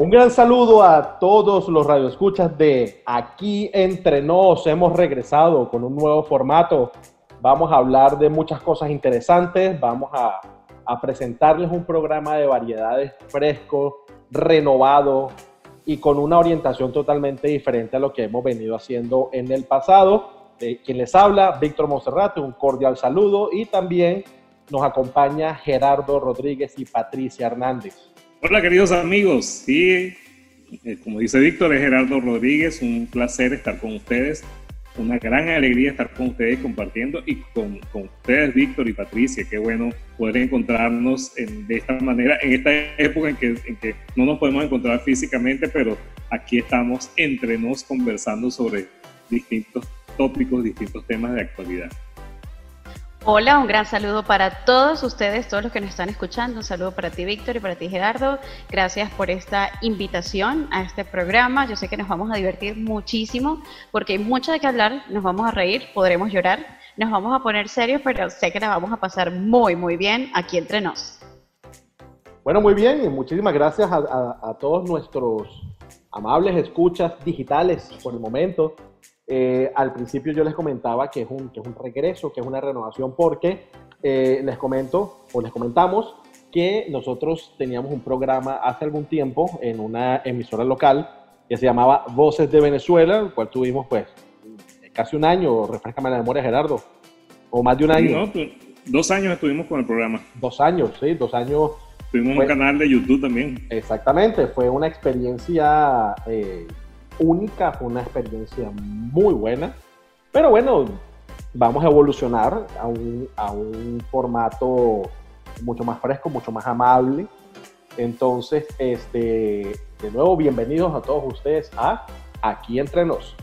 Un gran saludo a todos los radioescuchas de Aquí Entre Nos. Hemos regresado con un nuevo formato. Vamos a hablar de muchas cosas interesantes. Vamos a, presentarles un programa de variedades fresco, renovado y con una orientación totalmente diferente a lo que hemos venido haciendo en el pasado. Quien les habla, Víctor Monserrate, un cordial saludo y también nos acompaña Gerardo Rodríguez y Patricia Hernández. Hola queridos amigos, sí, eh, como dice Víctor, es Gerardo Rodríguez, un placer estar con ustedes, una gran alegría estar con ustedes compartiendo y con, con ustedes, Víctor y Patricia, qué bueno poder encontrarnos de esta manera, en esta época en que, en que no nos podemos encontrar físicamente, pero aquí estamos entre nos conversando sobre distintos tópicos, distintos temas de actualidad. Hola, un gran saludo para todos ustedes, todos los que nos están escuchando. Un saludo para ti, Víctor, y para ti, Gerardo. Gracias por esta invitación a este programa. Yo sé que nos vamos a divertir muchísimo porque hay mucho de qué hablar. Nos vamos a reír, podremos llorar, nos vamos a poner serios, pero sé que la vamos a pasar muy, muy bien aquí entre nos. Bueno, muy bien, y muchísimas gracias a, a todos nuestros amables escuchas digitales por el momento eh, al principio yo les comentaba que es, un, que es un regreso, que es una renovación, porque eh, les comento o les comentamos que nosotros teníamos un programa hace algún tiempo en una emisora local que se llamaba Voces de Venezuela, el cual tuvimos pues casi un año, refrescame la memoria Gerardo, o más de un año. No, dos años estuvimos con el programa. Dos años, sí, dos años. Tuvimos un canal de YouTube también. Exactamente, fue una experiencia eh, única, fue una experiencia muy buena. Pero bueno, vamos a evolucionar a un, a un formato mucho más fresco, mucho más amable. Entonces, este, de nuevo, bienvenidos a todos ustedes a Aquí Entre Nos.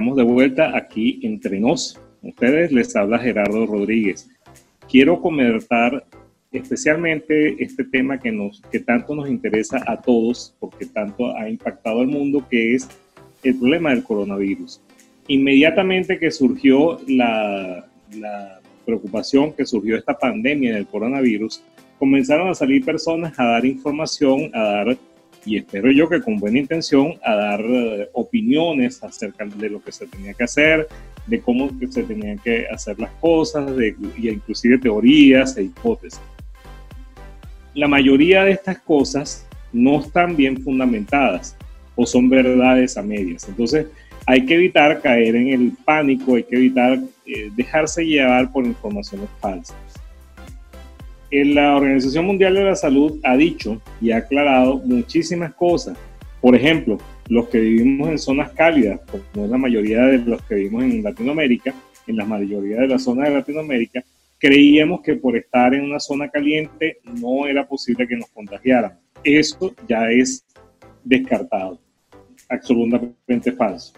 Estamos de vuelta aquí entre nos. Ustedes les habla Gerardo Rodríguez. Quiero comentar especialmente este tema que, nos, que tanto nos interesa a todos, porque tanto ha impactado al mundo, que es el problema del coronavirus. Inmediatamente que surgió la, la preocupación, que surgió esta pandemia del coronavirus, comenzaron a salir personas a dar información, a dar y espero yo que con buena intención a dar eh, opiniones acerca de lo que se tenía que hacer, de cómo se tenían que hacer las cosas, de, y inclusive teorías e hipótesis. La mayoría de estas cosas no están bien fundamentadas o son verdades a medias. Entonces hay que evitar caer en el pánico, hay que evitar eh, dejarse llevar por informaciones falsas la Organización Mundial de la Salud ha dicho y ha aclarado muchísimas cosas. Por ejemplo, los que vivimos en zonas cálidas, como es la mayoría de los que vivimos en Latinoamérica, en la mayoría de las zonas de Latinoamérica, creíamos que por estar en una zona caliente no era posible que nos contagiaran. Eso ya es descartado, absolutamente falso.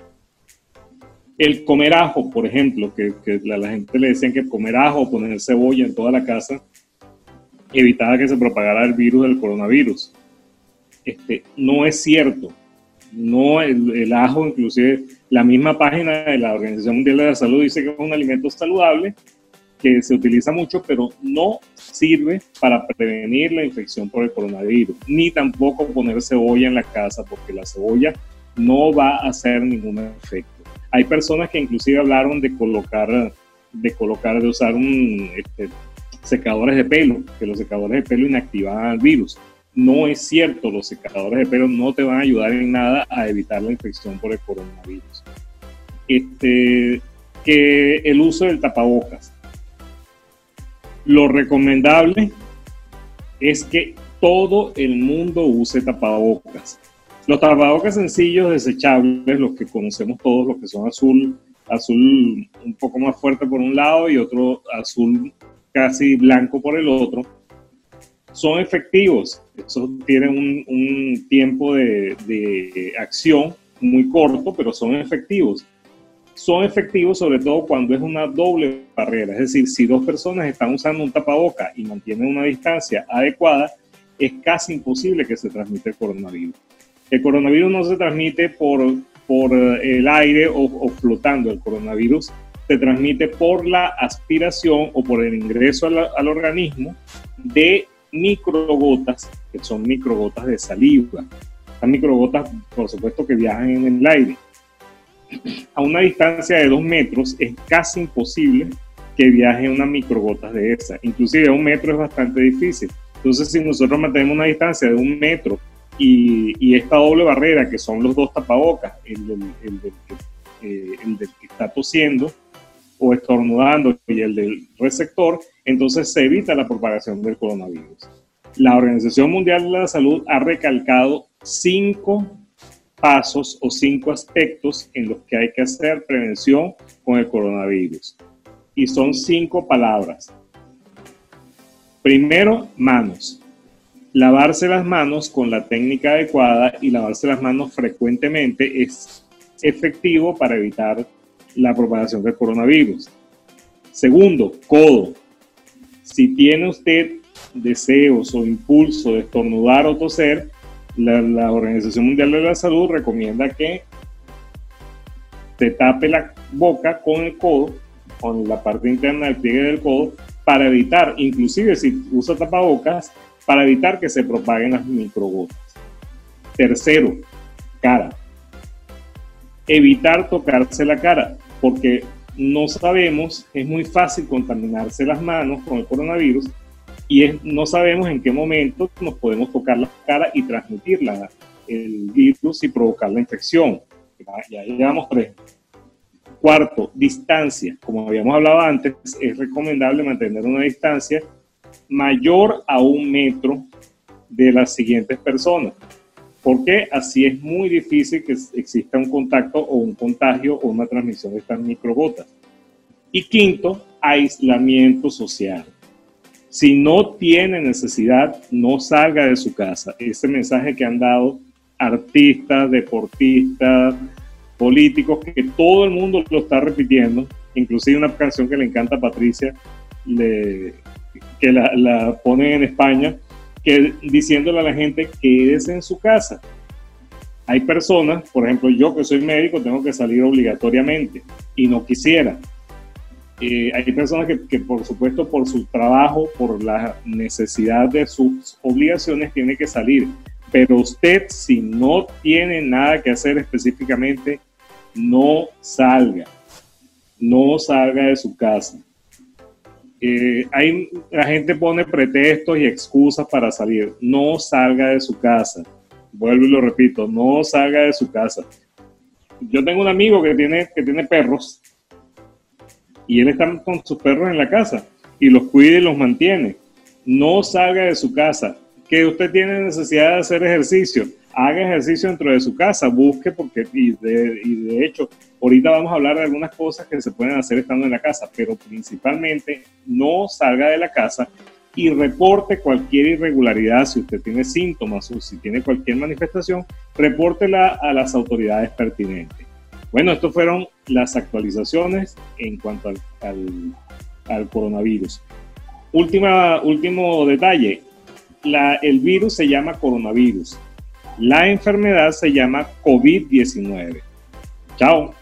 El comer ajo, por ejemplo, que, a la gente le decían que comer ajo poner cebolla en toda la casa evitaba que se propagara el virus del coronavirus. Este, no es cierto. No, el, ajo, inclusive la misma página de la Organización Mundial de la Salud dice que es un alimento saludable, que se utiliza mucho, pero no sirve para prevenir la infección por el coronavirus, ni tampoco poner cebolla en la casa, porque la cebolla no va a hacer ningún efecto. Hay personas que inclusive hablaron de colocar, de colocar, de usar un, este, secadores de pelo, que los secadores de pelo inactivaban el virus. No es cierto, los secadores de pelo no te van a ayudar en nada a evitar la infección por el coronavirus. Este, que el uso del tapabocas. Lo recomendable es que todo el mundo use tapabocas. Los tapabocas sencillos, desechables, los que conocemos todos, los que son azul, azul un poco más fuerte por un lado y otro azul casi blanco por el otro, son efectivos. Esos tienen un, tiempo de, de, acción muy corto, pero son efectivos. Son efectivos sobre todo cuando es una doble barrera, es decir, si dos personas están usando un tapaboca y mantienen una distancia adecuada, es casi imposible que se transmita el coronavirus. El coronavirus no se transmite por, por el aire o, o flotando. El coronavirus se transmite por la aspiración o por el ingreso al, organismo de microgotas, que son microgotas de saliva. Estas microgotas, por supuesto, que viajan en el aire. A una distancia de dos metros es casi imposible que viaje una microgotas de esa. Inclusive a un metro es bastante difícil. Entonces, si nosotros mantenemos una distancia de un metro y, esta doble barrera, que son los dos tapabocas, el del, eh, el del que está tosiendo o estornudando y el del receptor, entonces se evita la propagación del coronavirus. La Organización Mundial de la Salud ha recalcado cinco pasos o cinco aspectos en los que hay que hacer prevención con el coronavirus. Y son cinco palabras. Primero, manos. Lavarse las manos con la técnica adecuada y lavarse las manos frecuentemente es efectivo para evitar la propagación del coronavirus. Segundo, codo. Si tiene usted deseos o impulso de estornudar o toser, la, Organización Mundial de la Salud recomienda que se tape la boca con el codo, con la parte interna del pliegue del codo, para evitar, inclusive si usa tapabocas, para evitar que se propaguen las microgotas. Tercero, cara. Evitar tocarse la cara porque no sabemos, es muy fácil contaminarse las manos con el coronavirus y no sabemos en qué momento nos podemos tocar la cara y transmitir el virus y provocar la infección. Ya, llevamos tres. Cuarto, distancia. Como habíamos hablado antes, es recomendable mantener una distancia mayor a un metro de las siguientes personas porque así es muy difícil que exista un contacto o un contagio o una transmisión de estas microgotas. Y quinto, aislamiento social. Si no tiene necesidad, no salga de su casa. Ese mensaje que han dado artistas, deportistas, políticos que todo el mundo lo está repitiendo, inclusive una canción que le encanta a Patricia, que la, la ponen en España, que diciéndole a la gente que es en su casa. Hay personas, por ejemplo, yo que soy médico tengo que salir obligatoriamente y no quisiera. Eh, hay personas que, que, por supuesto, por su trabajo, por la necesidad de sus obligaciones, tiene que salir. Pero usted, si no tiene nada que hacer específicamente, no salga. No salga de su casa. Eh, hay, la gente pone pretextos y excusas para salir. No salga de su casa. Vuelvo y lo repito, no salga de su casa. Yo tengo un amigo que tiene, que tiene perros y él está con sus perros en la casa y los cuida y los mantiene. No salga de su casa. Que usted tiene necesidad de hacer ejercicio, haga ejercicio dentro de su casa, busque porque, y de, y de hecho, ahorita vamos a hablar de algunas cosas que se pueden hacer estando en la casa, pero principalmente no salga de la casa y reporte cualquier irregularidad, si usted tiene síntomas o si tiene cualquier manifestación, repórtela a las autoridades pertinentes. Bueno, estas fueron las actualizaciones en cuanto al, coronavirus. Última, último detalle, el virus se llama coronavirus, la enfermedad se llama COVID-19. Chao.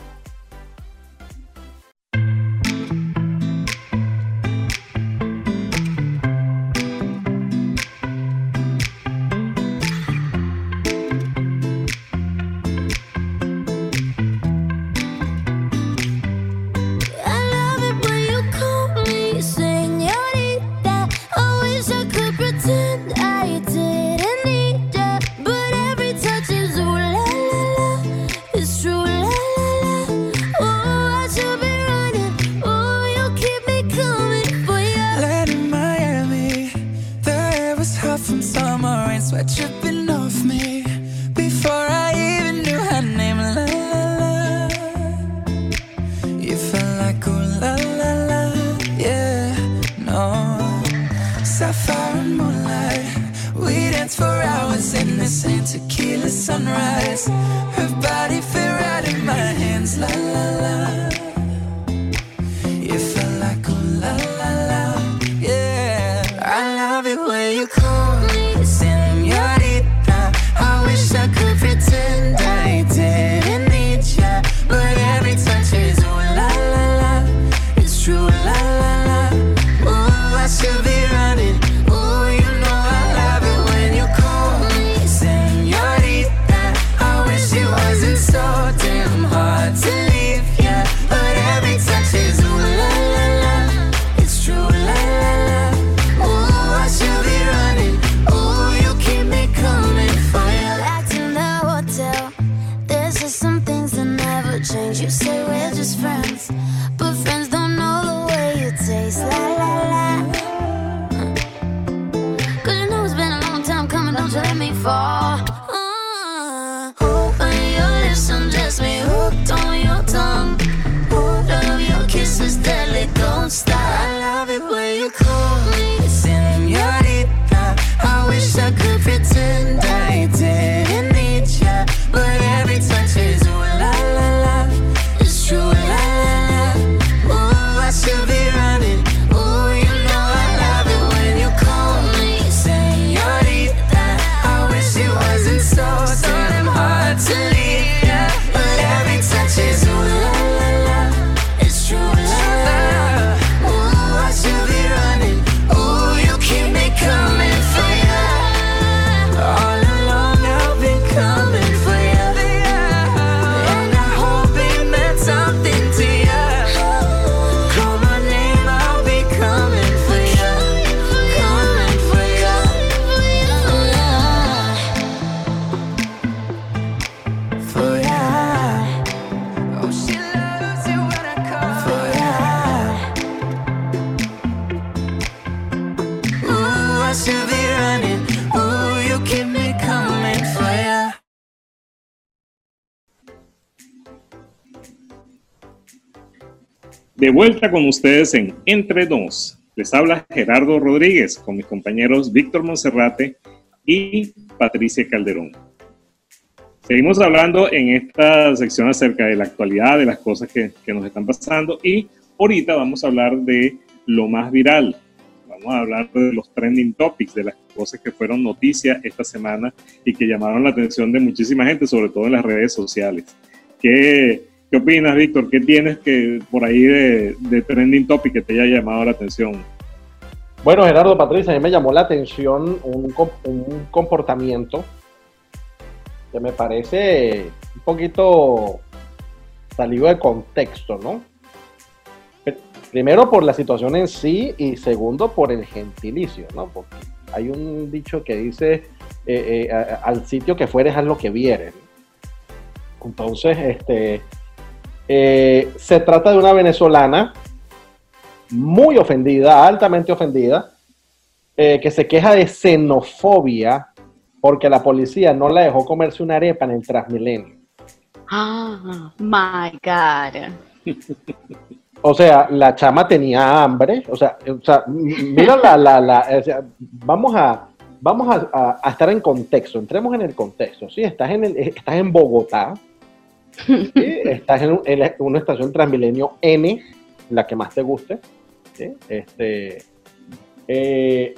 De vuelta con ustedes en Entre Nos. Les habla Gerardo Rodríguez con mis compañeros Víctor Monserrate y Patricia Calderón. Seguimos hablando en esta sección acerca de la actualidad, de las cosas que, que nos están pasando y ahorita vamos a hablar de lo más viral. Vamos a hablar de los trending topics, de las cosas que fueron noticias esta semana y que llamaron la atención de muchísima gente, sobre todo en las redes sociales. ¿Qué, qué opinas, Víctor? ¿Qué tienes que por ahí de, trending topic que te haya llamado la atención? Bueno, Gerardo Patricia, a mí me llamó la atención un, un comportamiento que me parece un poquito salido de contexto, ¿no? Primero por la situación en sí y segundo por el gentilicio, ¿no? Porque hay un dicho que dice, eh, eh, al sitio que fueres, haz lo que vieres. Entonces, este, eh, se trata de una venezolana muy ofendida, altamente ofendida, que se queja de xenofobia porque la policía no la dejó comerse una arepa en el Transmilenio. Ah, my God. O sea, la chama tenía hambre, o sea, o sea mira la, la, la vamos a, vamos a, estar en contexto, entremos en el contexto, ¿sí? Estás en, el, estás en Bogotá, estás en, una estación Transmilenio N, la que más te guste, ¿sí? Este, eh,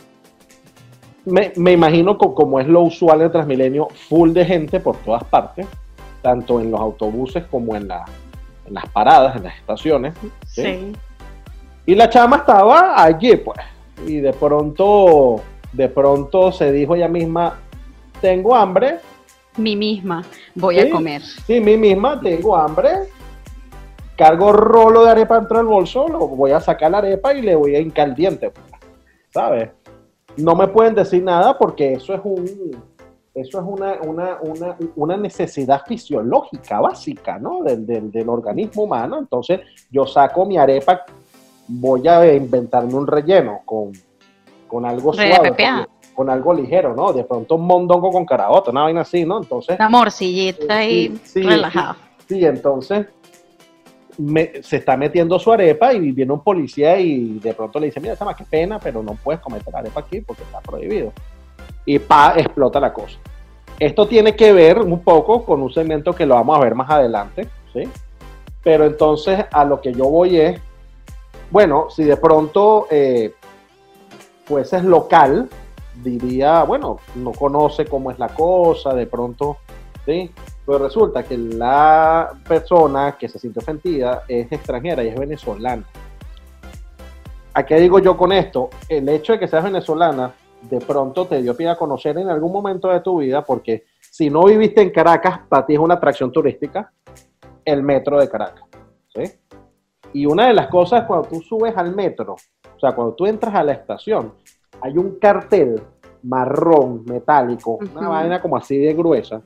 me, me, imagino como es lo usual en Transmilenio, full de gente por todas partes, tanto en los autobuses como en, la, en las paradas, en las estaciones. ¿sí? Y la chama estaba allí, pues. Y de pronto, de pronto se dijo ella misma, tengo hambre. Mi misma, voy a comer. Sí, mi misma, tengo hambre. Cargo rolo de arepa dentro del bolso, lo voy a sacar la arepa y le voy a hincar diente, pues, ¿sabes? no me pueden decir nada porque eso es un eso es una, una, una, una necesidad fisiológica básica ¿no? del, del, organismo humano. Entonces, yo saco mi arepa, voy a inventarme un relleno con, con algo suave, con, algo ligero, ¿no? De pronto un mondongo con carabota, una vaina así, ¿no? Entonces. Una morcillita y relajado. sí, entonces se está metiendo su arepa y viene un policía y de pronto le dice, mira, más qué pena, pero no puedes comer la arepa aquí porque está prohibido. Y pa, explota la cosa. Esto tiene que ver un poco con un segmento que lo vamos a ver más adelante, ¿sí? Pero entonces a lo que yo voy es, bueno, si de pronto eh, es local, diría, bueno, no conoce cómo es la cosa, de pronto, ¿sí? Pues resulta que la persona que se siente ofendida es extranjera y es venezolana. ¿A qué digo yo con esto? El hecho de que seas venezolana de pronto te dio pie a conocer en algún momento de tu vida, porque si no viviste en Caracas, para ti es una atracción turística, el metro de Caracas. ¿sí? Y una de las cosas cuando tú subes al metro, o sea, cuando tú entras a la estación, hay un cartel marrón, metálico, una vaina como así de gruesa,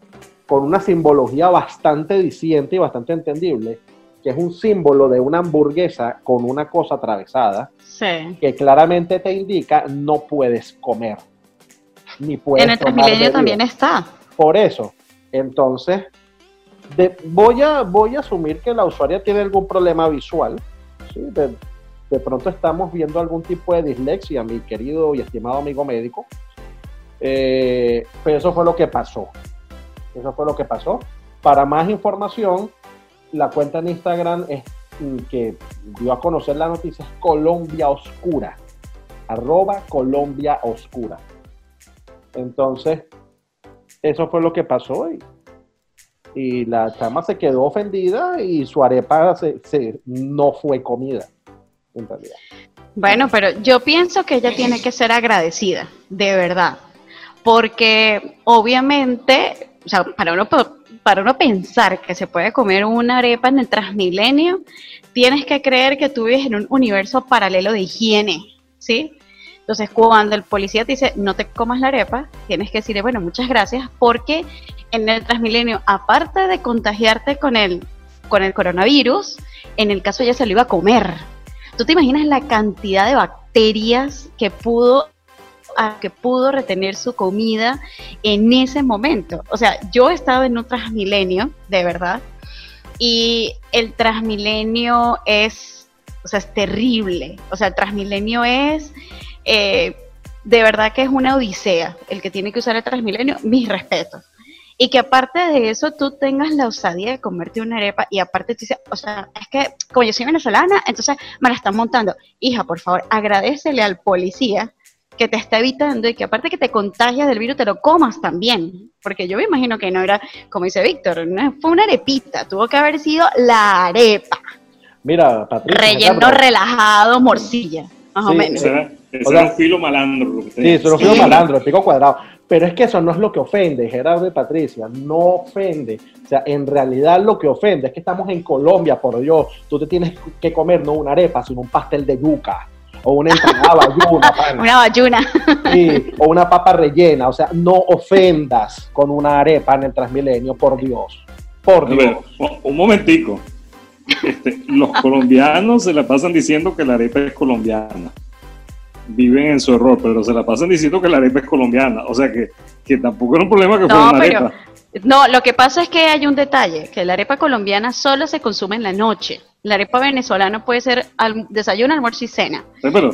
con una simbología bastante diciente y bastante entendible, que es un símbolo de una hamburguesa con una cosa atravesada, que claramente te indica no puedes comer. Ni puedes en el Transmilenio también está. Por eso, entonces, voy, a, voy a asumir que la usuaria tiene algún problema visual. De, pronto estamos viendo algún tipo de dislexia, mi querido y estimado amigo médico. Eh, pero eso fue lo que pasó. Eso fue lo que pasó. Para más información, la cuenta en Instagram es, mm, que dio a conocer la noticia es Colombia Oscura. Arroba Colombia Oscura. Entonces, eso fue lo que pasó y, y la chama se quedó ofendida y su arepa no fue comida, Bueno, pero yo pienso que ella tiene que ser agradecida, de verdad, porque obviamente o sea, para uno, para uno pensar que se puede comer una arepa en el Transmilenio, tienes que creer que tú vives en un universo paralelo de higiene, ¿sí? Entonces, cuando el policía te dice, no te comas la arepa, tienes que decirle, bueno, muchas gracias, porque en el Transmilenio, aparte de contagiarte con el, con el coronavirus, en el caso ya se lo iba a comer. ¿Tú te imaginas la cantidad de bacterias que pudo a que pudo retener su comida en ese momento. O sea, yo he estado en un Transmilenio, de verdad, y el Transmilenio es, o sea, es terrible. O sea, el Transmilenio es, eh, de verdad que es una odisea el que tiene que usar el Transmilenio, mis respetos. Y que aparte de eso tú tengas la osadía de comerte una arepa y aparte tú dices, o sea, es que como yo soy venezolana, entonces me la están montando. Hija, por favor, agradecele al policía que te está evitando y que aparte que te contagias del virus, te lo comas también. Porque yo me imagino que no era, como dice Víctor, no fue una arepita, tuvo que haber sido la arepa. Mira, Patricia. Relleno relajado, morcilla, más o menos. Ese era un filo malandro. sí, eso era un filo malandro, el pico cuadrado. Pero es que eso no es lo que ofende, Gerardo y Patricia, no ofende. O sea, en realidad lo que ofende es que estamos en Colombia, por Dios. Tú te tienes que comer no una arepa, sino un pastel de yuca o una ensalada bayuna. Una bayuna. Sí, o una papa rellena. O sea, no ofendas con una arepa en el Transmilenio, por Dios. Por Dios. un momentico. Este, los colombianos se la pasan diciendo que la arepa es colombiana viven en su error, pero se la pasan diciendo que la arepa es colombiana. O sea que, que tampoco era un problema que fuera una arepa. No, lo que pasa es que hay un detalle, que la arepa colombiana solo se consume en la noche la arepa venezolana puede ser desayuno, almuerzo y cena.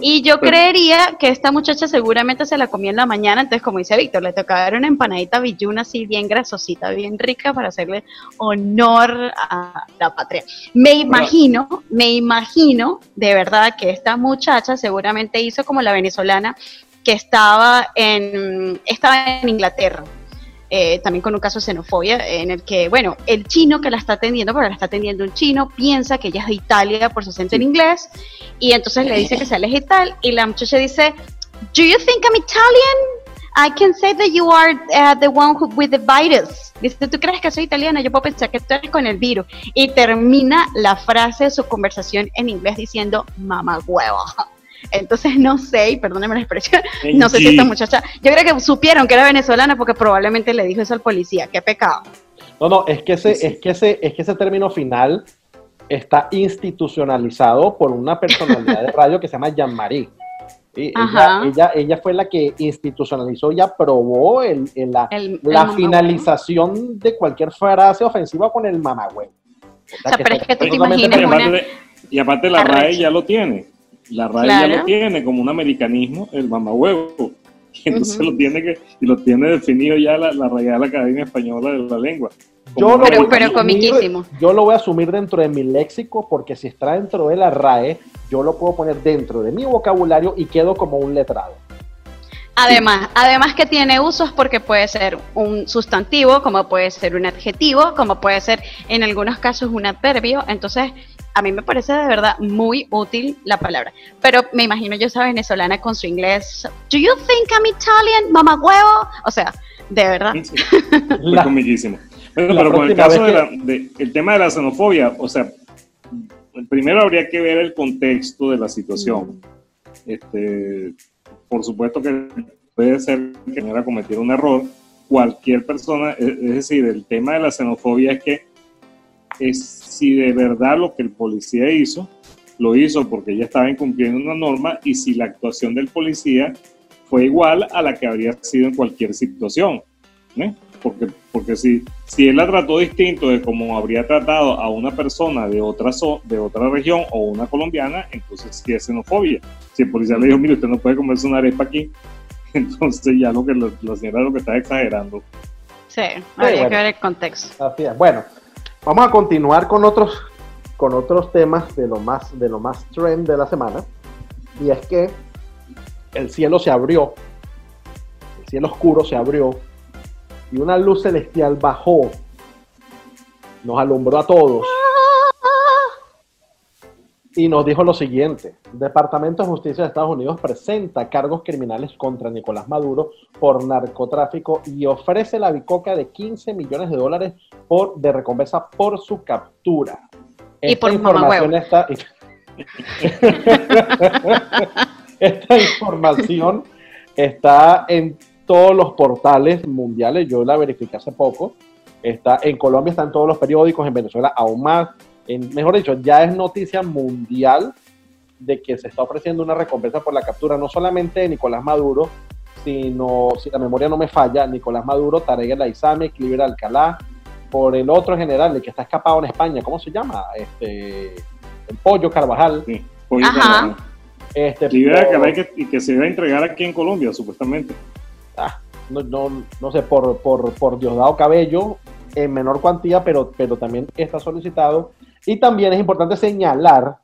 y yo creería que esta muchacha seguramente se la comió en la mañana, entonces como dice Víctor, le tocaba una empanadita villuna así bien grasosita, bien rica para hacerle honor a la patria. Me imagino, me imagino de verdad que esta muchacha seguramente hizo como la venezolana que estaba en, estaba en Inglaterra eh, también con un caso de xenofobia, en el que, bueno, el chino que la está atendiendo, pero la está atendiendo un chino, piensa que ella es de Italia por su acento en inglés, y entonces le dice que se aleje tal, y la muchacha dice, ¿Do you think I'm Italian? I can say that you are uh, the one who, with the virus. Dice, ¿tú crees que soy italiana? Yo puedo pensar que tú eres con el virus. Y termina la frase de su conversación en inglés diciendo, mamá huevo. Entonces no sé, y perdóneme la expresión, no sé si esta muchacha, yo creo que supieron que era venezolana porque probablemente le dijo eso al policía, qué pecado. No, no, es que ese, es que ese, es que ese término final está institucionalizado por una personalidad de radio que se llama Jean-Marie. Ella, ella, ella, fue la que institucionalizó y aprobó el, la, la finalización de cualquier frase ofensiva con el mamagüey. O sea, pero es que tú te imaginas Y aparte la RAE ya lo tiene. La RAE ya lo tiene como un americanismo, el mamahuevo. Y entonces lo tiene que, y lo tiene definido ya la, la Real Academia Española de la Lengua. Yo lo, pero, pero comiquísimo. yo lo voy a asumir dentro de mi léxico porque si está dentro de la RAE, yo lo puedo poner dentro de mi vocabulario y quedo como un letrado. Además, además que tiene usos porque puede ser un sustantivo, como puede ser un adjetivo, como puede ser en algunos casos un adverbio. Entonces, a mí me parece de verdad muy útil la palabra. Pero me imagino yo esa venezolana con su inglés. Do you think I'm Italian, mamá huevo? O sea, de verdad. Sí, pero con el caso de el tema de la xenofobia, o sea, primero habría que ver el contexto de la situación. Este, por supuesto que puede ser que no cometido un error. Cualquier persona, es decir, el tema de la xenofobia es que es si de verdad lo que el policía hizo, lo hizo porque ella estaba incumpliendo una norma y si la actuación del policía fue igual a la que habría sido en cualquier situación. Porque, porque si, si él la trató distinto de como habría tratado a una persona de otra, de otra región o una colombiana, entonces sí es xenofobia. Si el policía le dijo, mire, usted no puede comerse una arepa aquí, entonces ya lo que la señora lo que está exagerando. Sí, habría que ver el contexto. Así es. Bueno, Vamos a continuar con otros, con otros temas de lo, más, de lo más trend de la semana. Y es que el cielo se abrió, el cielo oscuro se abrió y una luz celestial bajó, nos alumbró a todos y nos dijo lo siguiente, Departamento de Justicia de Estados Unidos presenta cargos criminales contra Nicolás Maduro por narcotráfico y ofrece la bicoca de 15 millones de dólares por, de recompensa por su captura. Y por información está... Esta información está en todos los portales mundiales, yo la verifiqué hace poco, está en Colombia, está en todos los periódicos, en Venezuela aún más, mejor dicho, ya es noticia mundial de que se está ofreciendo una recompensa por la captura no solamente de Nicolás Maduro, sino, si la memoria no me falla, Nicolás Maduro, Tarek El Aizame, Cliver Alcalá, por el otro general, el que está escapado en España, ¿cómo se llama? Este, el Pollo Carvajal. Sí, Pollo Este, Alcalá y que, se iba a entregar aquí en Colombia, supuestamente. Ah, no, no, sé, por, por, por Diosdado Cabello, en menor cuantía, pero, pero también está solicitado. Y también es importante señalar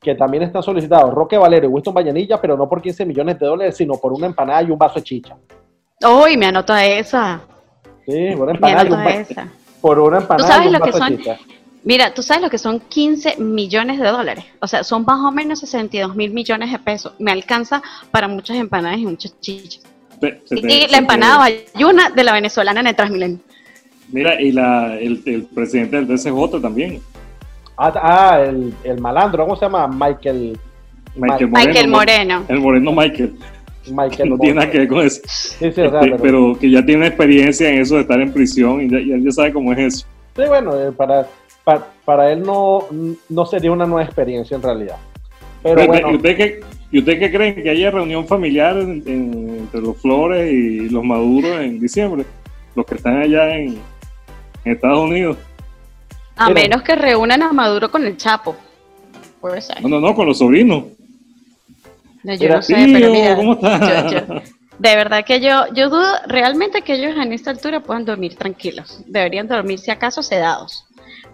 que también están solicitados Roque Valero y Winston Vallanilla, pero no por 15 millones de dólares, sino por una empanada y un vaso de chicha. Uy, me anoto a esa. Sí, por una empanada y un vaso. Por una empanada ¿Tú sabes lo que son? Mira, tú sabes lo que son 15 millones de dólares. O sea, son más o menos 62 mil millones de pesos. Me alcanza para muchas empanadas y muchas chichas. y la empanada bayuna de la venezolana en el Transmilenio. Mira, y la, el, presidente del DCJ también. Ah, ah el, el, malandro, ¿cómo se llama? Michael. Michael Moreno. Michael Moreno. El moreno Michael. Michael no tiene nada que ver con eso. Sí, sí, este, pero... que ya tiene experiencia en eso de estar en prisión y ya, ya sabe cómo es eso. Sí, bueno, eh, para, para, para, él no, no sería una nueva experiencia en realidad. Pero, bueno, ¿y, usted qué, ¿Y usted qué creen? ¿Que haya reunión familiar entre los Flores y los Maduros en diciembre? Los que están allá en, Estados Unidos. A menos que reúnan a Maduro con el Chapo. No, no, no, con los sobrinos. yo no sé, pero mira, ¿cómo está? de verdad que yo, yo dudo realmente que ellos en esta altura puedan dormir tranquilos. Deberían dormir si acaso sedados.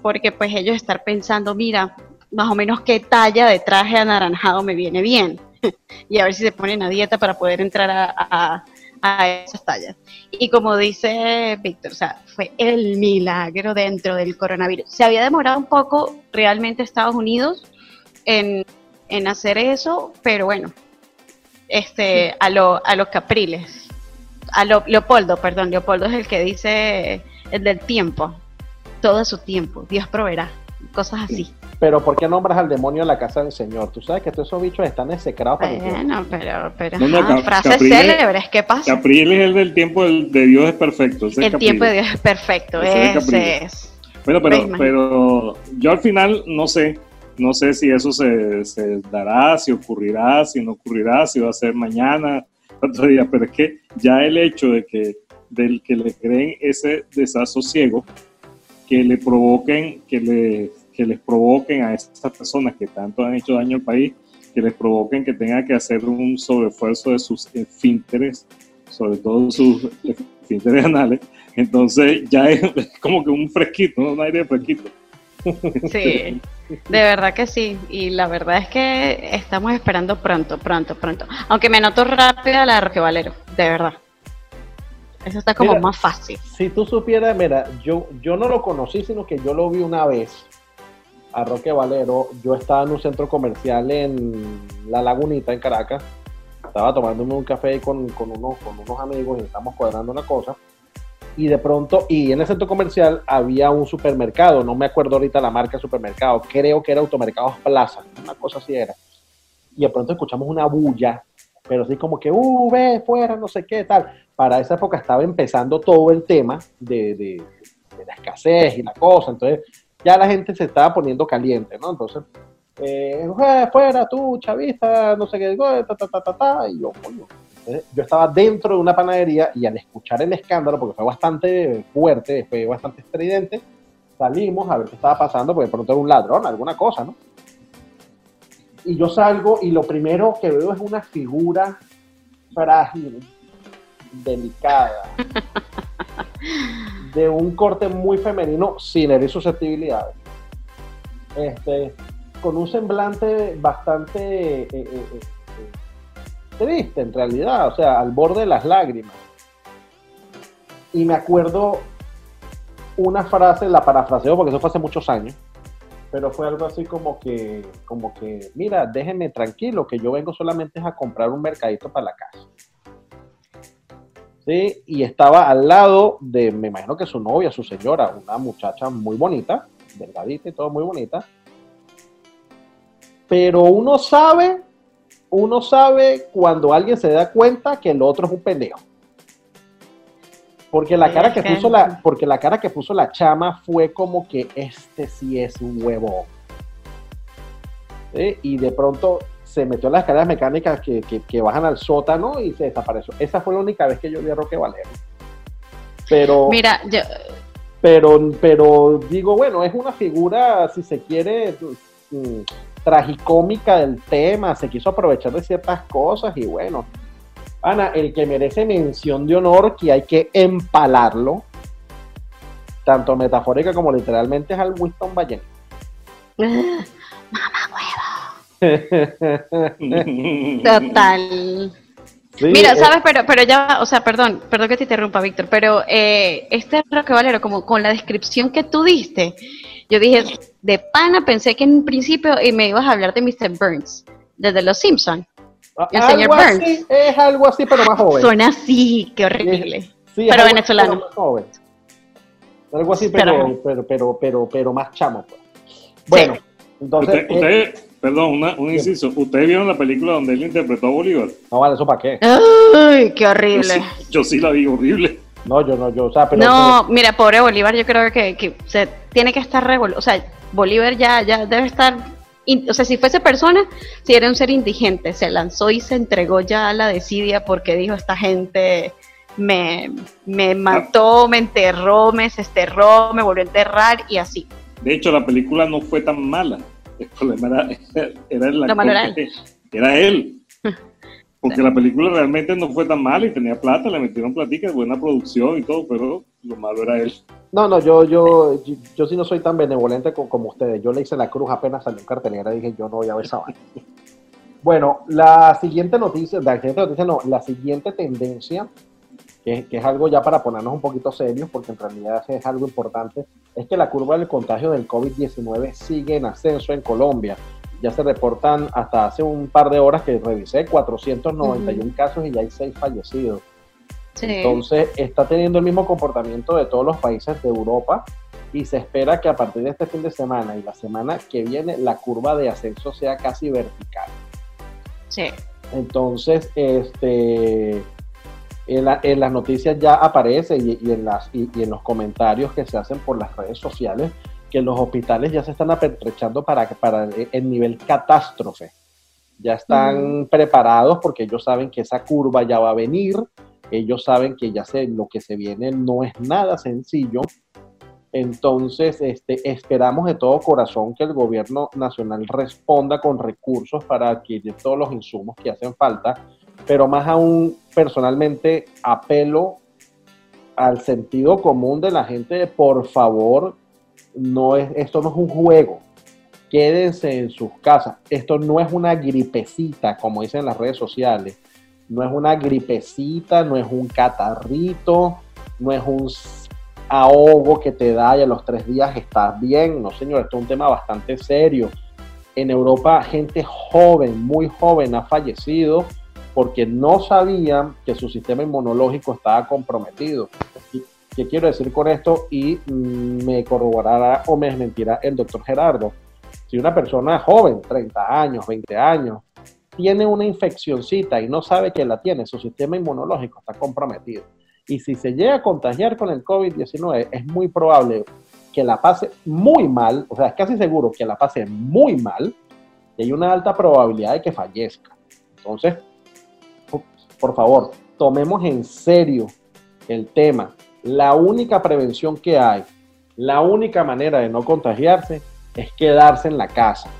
Porque pues ellos estar pensando, mira, más o menos qué talla de traje anaranjado me viene bien. y a ver si se ponen a dieta para poder entrar a, a esas tallas. Y como dice Víctor, o sea, fue el milagro dentro del coronavirus. Se había demorado un poco realmente Estados Unidos en, hacer eso, pero bueno, este, a, lo, a los capriles. A lo, Leopoldo, perdón, Leopoldo es el que dice el del tiempo. Todo su tiempo, Dios proveerá, cosas así. Pero ¿por qué nombras al demonio en la casa del Señor? Tú sabes que todos esos bichos están execrados para Bueno, pero, pero no, frases célebres, ¿qué pasa? Capriles es el del tiempo de Dios es perfecto. el tiempo de Dios es perfecto, ese, es. Bueno, pero, pero yo al final no sé, no sé si eso se, se, dará, si ocurrirá, si no ocurrirá, si va a ser mañana, otro día, pero es que ya el hecho de que, del que le creen ese desasosiego, que le provoquen, que le que les provoquen a estas personas que tanto han hecho daño al país, que les provoquen que tengan que hacer un sobreesfuerzo de sus esfínteres, sobre todo sus esfínteres anales. Entonces ya es como que un fresquito, un aire fresquito. Sí, de verdad que sí. Y la verdad es que estamos esperando pronto, pronto, pronto. Aunque me noto rápida la de Roque Valero, de verdad. Eso está como más fácil. Si tú supieras, mira, yo, yo no lo conocí, sino que yo lo vi una vez a Roque Valero, yo estaba en un centro comercial en La Lagunita, en Caracas. Estaba tomándome un café con, con, unos, con unos amigos y estamos cuadrando una cosa. Y de pronto, y en el centro comercial había un supermercado, no me acuerdo ahorita la marca supermercado, creo que era Automercados Plaza, una cosa así era. Y de pronto escuchamos una bulla, pero así como que, uh, ve, fuera, no sé qué, tal. Para esa época estaba empezando todo el tema de, de, de la escasez y la cosa. Entonces, ya la gente se estaba poniendo caliente, ¿no? Entonces, eh, fuera tú, chavista, no sé qué, ta, ta, ta, ta, ta, y yo, coño. yo estaba dentro de una panadería y al escuchar el escándalo, porque fue bastante fuerte, fue bastante estridente, salimos a ver qué estaba pasando, porque de pronto era un ladrón, alguna cosa, ¿no? Y yo salgo y lo primero que veo es una figura frágil, delicada, de un corte muy femenino sin herir susceptibilidades. Este, con un semblante bastante eh, eh, eh, triste en realidad, o sea, al borde de las lágrimas. Y me acuerdo una frase, la parafraseo porque eso fue hace muchos años, pero fue algo así como que, como que, mira, déjenme tranquilo, que yo vengo solamente a comprar un mercadito para la casa. ¿Sí? Y estaba al lado de, me imagino que su novia, su señora, una muchacha muy bonita, delgadita y todo muy bonita. Pero uno sabe, uno sabe cuando alguien se da cuenta que el otro es un pendejo. Porque la cara que puso la, porque la cara que puso la chama fue como que este sí es un huevo. Y de pronto se metió en las escaleras mecánicas que, que, bajan al sótano y se desapareció. Esa fue la única vez que yo vi a Roque Valero. Pero. Mira, yo. Pero, pero digo, bueno, es una figura, si se quiere, mm, tragicómica del tema, se quiso aprovechar de ciertas cosas y bueno, Ana, el que merece mención de honor, que hay que empalarlo, tanto metafórica como literalmente, es al Winston Ballén. Mamá Total. Mira, eh, sabes, pero, pero ya, o sea, perdón, perdón que te interrumpa, Víctor, pero eh, este Roque Valero, como con la descripción que tú diste, yo dije, de pana, pensé que en principio y me ibas a hablar de Mr. Burns, desde Los Simpsons. Ah, el señor Burns. es algo así, pero más joven. Suena así, qué horrible. Sí, pero venezolano. más joven. Algo así, pero, pero, pero, pero, pero, más chamo. Pues. Bueno, entonces. Usted, Perdón, un inciso. ¿Ustedes vieron la película donde él interpretó a Bolívar? No, vale, ¿eso para qué? Ay, qué horrible. Yo sí, la vi horrible. No, yo no, yo, o sea, pero... No, mira, pobre Bolívar, yo creo que, que se tiene que estar regular. O sea, Bolívar ya, ya debe estar... o sea, si fuese persona, si era un ser indigente, se lanzó y se entregó ya a la desidia porque dijo esta gente me, me mató, me enterró, me desterró, me volvió a enterrar y así. De hecho, la película no fue tan mala. El problema era, era, él. era él. Porque la película realmente no fue tan mala y tenía plata, le metieron platica, buena producción y todo, pero lo malo era él. No, no, yo, yo, yo, sí no soy tan benevolente como, ustedes. Yo le hice la cruz apenas salió en cartelera y dije, yo no voy a ver esa vaina. Bueno, la siguiente noticia, la siguiente noticia no, la siguiente tendencia que, es algo ya para ponernos un poquito serios, porque en realidad es algo importante, es que la curva del contagio del COVID-19 sigue en ascenso en Colombia. Ya se reportan hasta hace un par de horas que revisé 491 casos y ya hay 6 fallecidos. Entonces está teniendo el mismo comportamiento de todos los países de Europa y se espera que a partir de este fin de semana y la semana que viene la curva de ascenso sea casi vertical. Sí. Entonces, este, en, las noticias ya aparece y, en las, y, en los comentarios que se hacen por las redes sociales que los hospitales ya se están apertrechando para, para el nivel catástrofe. Ya están preparados porque ellos saben que esa curva ya va a venir, ellos saben que ya sé lo que se viene no es nada sencillo. Entonces, este, esperamos de todo corazón que el gobierno nacional responda con recursos para adquirir todos los insumos que hacen falta pero más aún personalmente apelo al sentido común de la gente de por favor, no es, esto no es un juego, quédense en sus casas, esto no es una gripecita, como dicen las redes sociales, no es una gripecita, no es un catarrito, no es un ahogo que te da y a los tres días estás bien, no señor, esto es un tema bastante serio. En Europa gente joven, muy joven ha fallecido porque no sabían que su sistema inmunológico estaba comprometido. ¿Qué quiero decir con esto? Y mm, me corroborará o me desmentirá el doctor Gerardo. Si una persona joven, 30 años, 20 años, tiene una infeccióncita y no sabe que la tiene, su sistema inmunológico está comprometido. Y si se llega a contagiar con el COVID-19, es muy probable que la pase muy mal, o sea, es casi seguro que la pase muy mal y hay una alta probabilidad de que fallezca. Entonces, por favor, tomemos en serio el tema. La única prevención que hay, la única manera de no contagiarse es quedarse en la casa.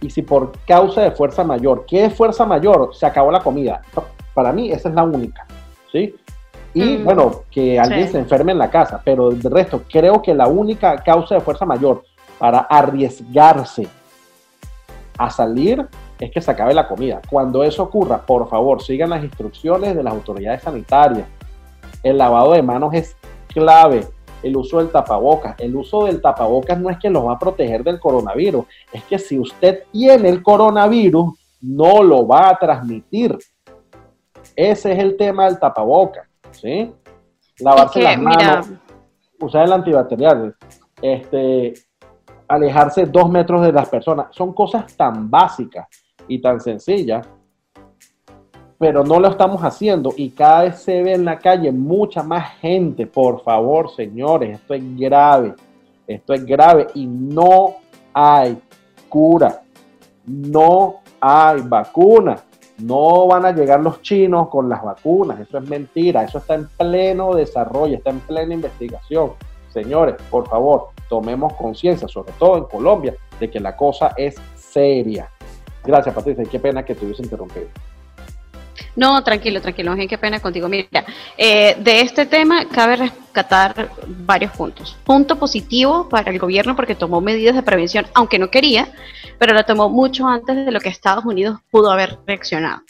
Y si por causa de fuerza mayor, ¿qué es fuerza mayor? Se acabó la comida. Para mí esa es la única. ¿sí? Y mm, bueno, que alguien se enferme en la casa, pero de resto, creo que la única causa de fuerza mayor para arriesgarse a salir es que se acabe la comida. Cuando eso ocurra, por favor, sigan las instrucciones de las autoridades sanitarias. El lavado de manos es clave. El uso del tapabocas. El uso del tapabocas no es que los va a proteger del coronavirus, es que si usted tiene el coronavirus, no lo va a transmitir. Ese es el tema del tapabocas. ¿sí? Lavarse las manos, usar el antibacterial, este, alejarse dos metros de las personas. Son cosas tan básicas y tan sencilla, pero no lo estamos haciendo y cada vez se ve en la calle mucha más gente. Por favor, señores, esto es grave, esto es grave y no hay cura, no hay vacuna. No van a llegar los chinos con las vacunas, eso es mentira, eso está en pleno desarrollo, está en plena investigación. Señores, por favor, tomemos conciencia, sobre todo en Colombia, de que la cosa es seria. Gracias, Patricia. Qué pena que te hubiese interrumpido. No, tranquilo, tranquilo, qué pena contigo. Mira, eh, de este tema cabe rescatar varios puntos. Punto positivo para el gobierno porque tomó medidas de prevención, aunque no quería, pero lo tomó mucho antes de lo que Estados Unidos pudo haber reaccionado.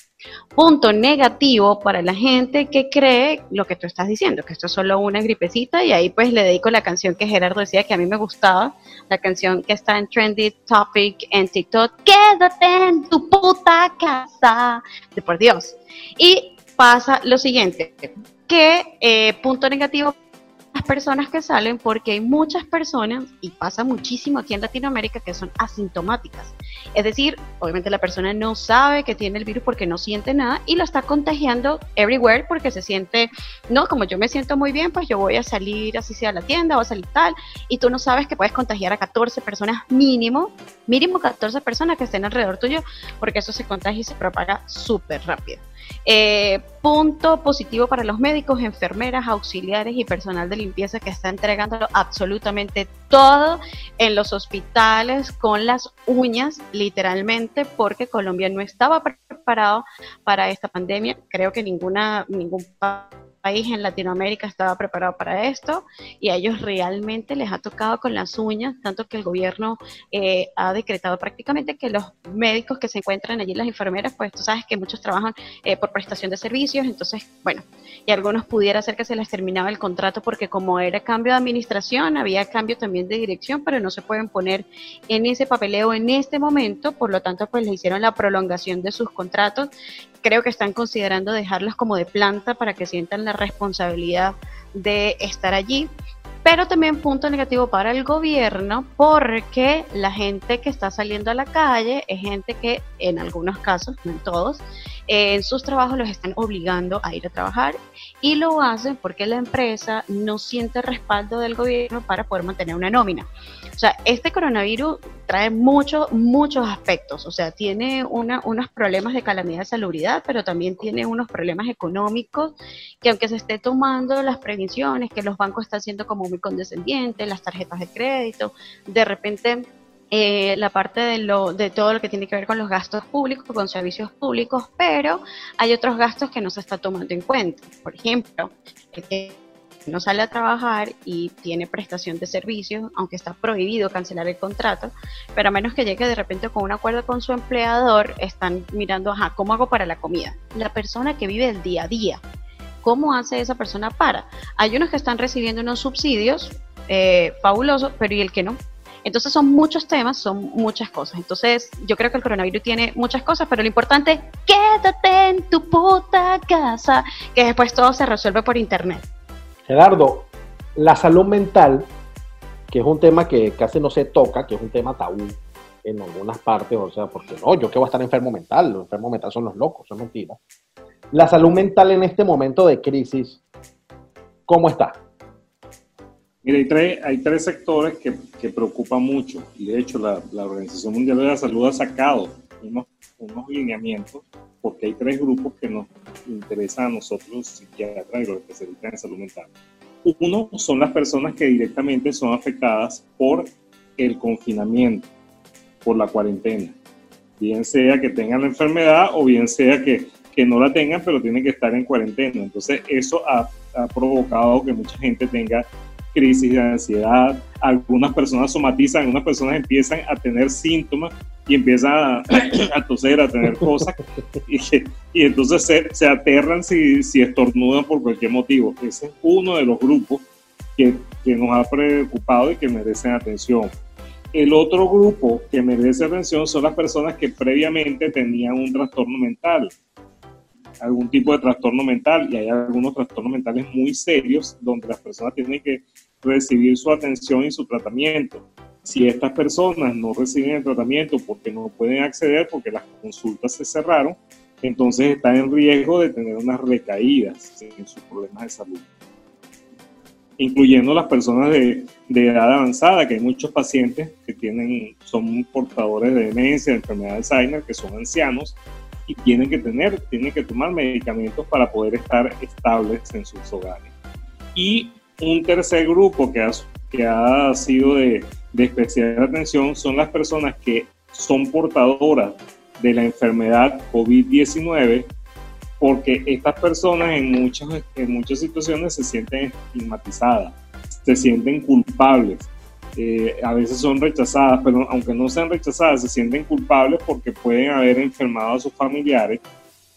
Punto negativo para la gente que cree lo que tú estás diciendo, que esto es solo una gripecita y ahí pues le dedico la canción que Gerardo decía que a mí me gustaba, la canción que está en Trendy Topic en TikTok, quédate en tu puta casa, de por Dios. Y pasa lo siguiente, que eh, punto negativo las personas que salen porque hay muchas personas, y pasa muchísimo aquí en Latinoamérica, que son asintomáticas. Es decir, obviamente la persona no sabe que tiene el virus porque no siente nada y lo está contagiando everywhere porque se siente, no, como yo me siento muy bien, pues yo voy a salir así sea a la tienda o a salir tal, y tú no sabes que puedes contagiar a 14 personas mínimo, mínimo 14 personas que estén alrededor tuyo, porque eso se contagia y se propaga súper rápido. Eh, punto positivo para los médicos, enfermeras, auxiliares y personal de limpieza que está entregándolo absolutamente todo en los hospitales con las uñas, literalmente, porque Colombia no estaba preparado para esta pandemia. Creo que ninguna, ningún en Latinoamérica estaba preparado para esto y a ellos realmente les ha tocado con las uñas, tanto que el gobierno eh, ha decretado prácticamente que los médicos que se encuentran allí, las enfermeras, pues tú sabes que muchos trabajan eh, por prestación de servicios, entonces, bueno, y algunos pudiera ser que se les terminaba el contrato porque como era cambio de administración, había cambio también de dirección, pero no se pueden poner en ese papeleo en este momento, por lo tanto, pues le hicieron la prolongación de sus contratos. Creo que están considerando dejarlos como de planta para que sientan la responsabilidad de estar allí. Pero también punto negativo para el gobierno porque la gente que está saliendo a la calle es gente que en algunos casos, no en todos, en sus trabajos los están obligando a ir a trabajar y lo hacen porque la empresa no siente respaldo del gobierno para poder mantener una nómina. O sea, este coronavirus trae muchos, muchos aspectos. O sea, tiene una, unos problemas de calamidad de salubridad, pero también tiene unos problemas económicos que aunque se esté tomando las prevenciones, que los bancos están siendo como muy condescendientes, las tarjetas de crédito, de repente eh, la parte de, lo, de todo lo que tiene que ver con los gastos públicos, con servicios públicos, pero hay otros gastos que no se está tomando en cuenta. Por ejemplo, no sale a trabajar y tiene prestación de servicios, aunque está prohibido cancelar el contrato, pero a menos que llegue de repente con un acuerdo con su empleador, están mirando, ajá, ¿cómo hago para la comida? La persona que vive el día a día, ¿cómo hace esa persona para? Hay unos que están recibiendo unos subsidios eh, fabulosos, pero ¿y el que no? Entonces son muchos temas, son muchas cosas. Entonces yo creo que el coronavirus tiene muchas cosas, pero lo importante quédate en tu puta casa, que después todo se resuelve por internet. Gerardo, la salud mental, que es un tema que casi no se toca, que es un tema tabú en algunas partes, o sea, porque no, yo que voy a estar enfermo mental, los enfermos mentales son los locos, eso es mentira. La salud mental en este momento de crisis, ¿cómo está? Mira, hay tres, hay tres sectores que, que, preocupan mucho. Y de hecho, la, Organización Mundial de la Salud ha sacado unos, unos lineamientos porque hay tres grupos que nos interesan a nosotros, psiquiatras y los especialistas en salud mental. Uno son las personas que directamente son afectadas por el confinamiento, por la cuarentena. Bien sea que tengan la enfermedad o bien sea que, que no la tengan, pero tienen que estar en cuarentena. Entonces, eso ha, ha provocado que mucha gente tenga crisis de ansiedad, algunas personas somatizan, algunas personas empiezan a tener síntomas y empiezan a, toser, a tener cosas, y, y entonces se, se, aterran si, si estornudan por cualquier motivo. Ese es uno de los grupos que, que nos ha preocupado y que merecen atención. El otro grupo que merece atención son las personas que previamente tenían un trastorno mental, algún tipo de trastorno mental y hay algunos trastornos mentales muy serios donde las personas tienen que recibir su atención y su tratamiento. Si estas personas no reciben el tratamiento porque no pueden acceder, porque las consultas se cerraron, entonces están en riesgo de tener unas recaídas en sus problemas de salud. Incluyendo las personas de, de edad avanzada, que hay muchos pacientes que tienen, son portadores de demencia, de enfermedad de Alzheimer, que son ancianos y tienen que tener, tienen que tomar medicamentos para poder estar estables en sus hogares. Y un tercer grupo que ha, que ha sido de, de especial atención son las personas que son portadoras de la enfermedad COVID-19 porque estas personas en muchas, en muchas situaciones se sienten estigmatizadas, se sienten culpables, eh, a veces son rechazadas, pero aunque no sean rechazadas, se sienten culpables porque pueden haber enfermado a sus familiares,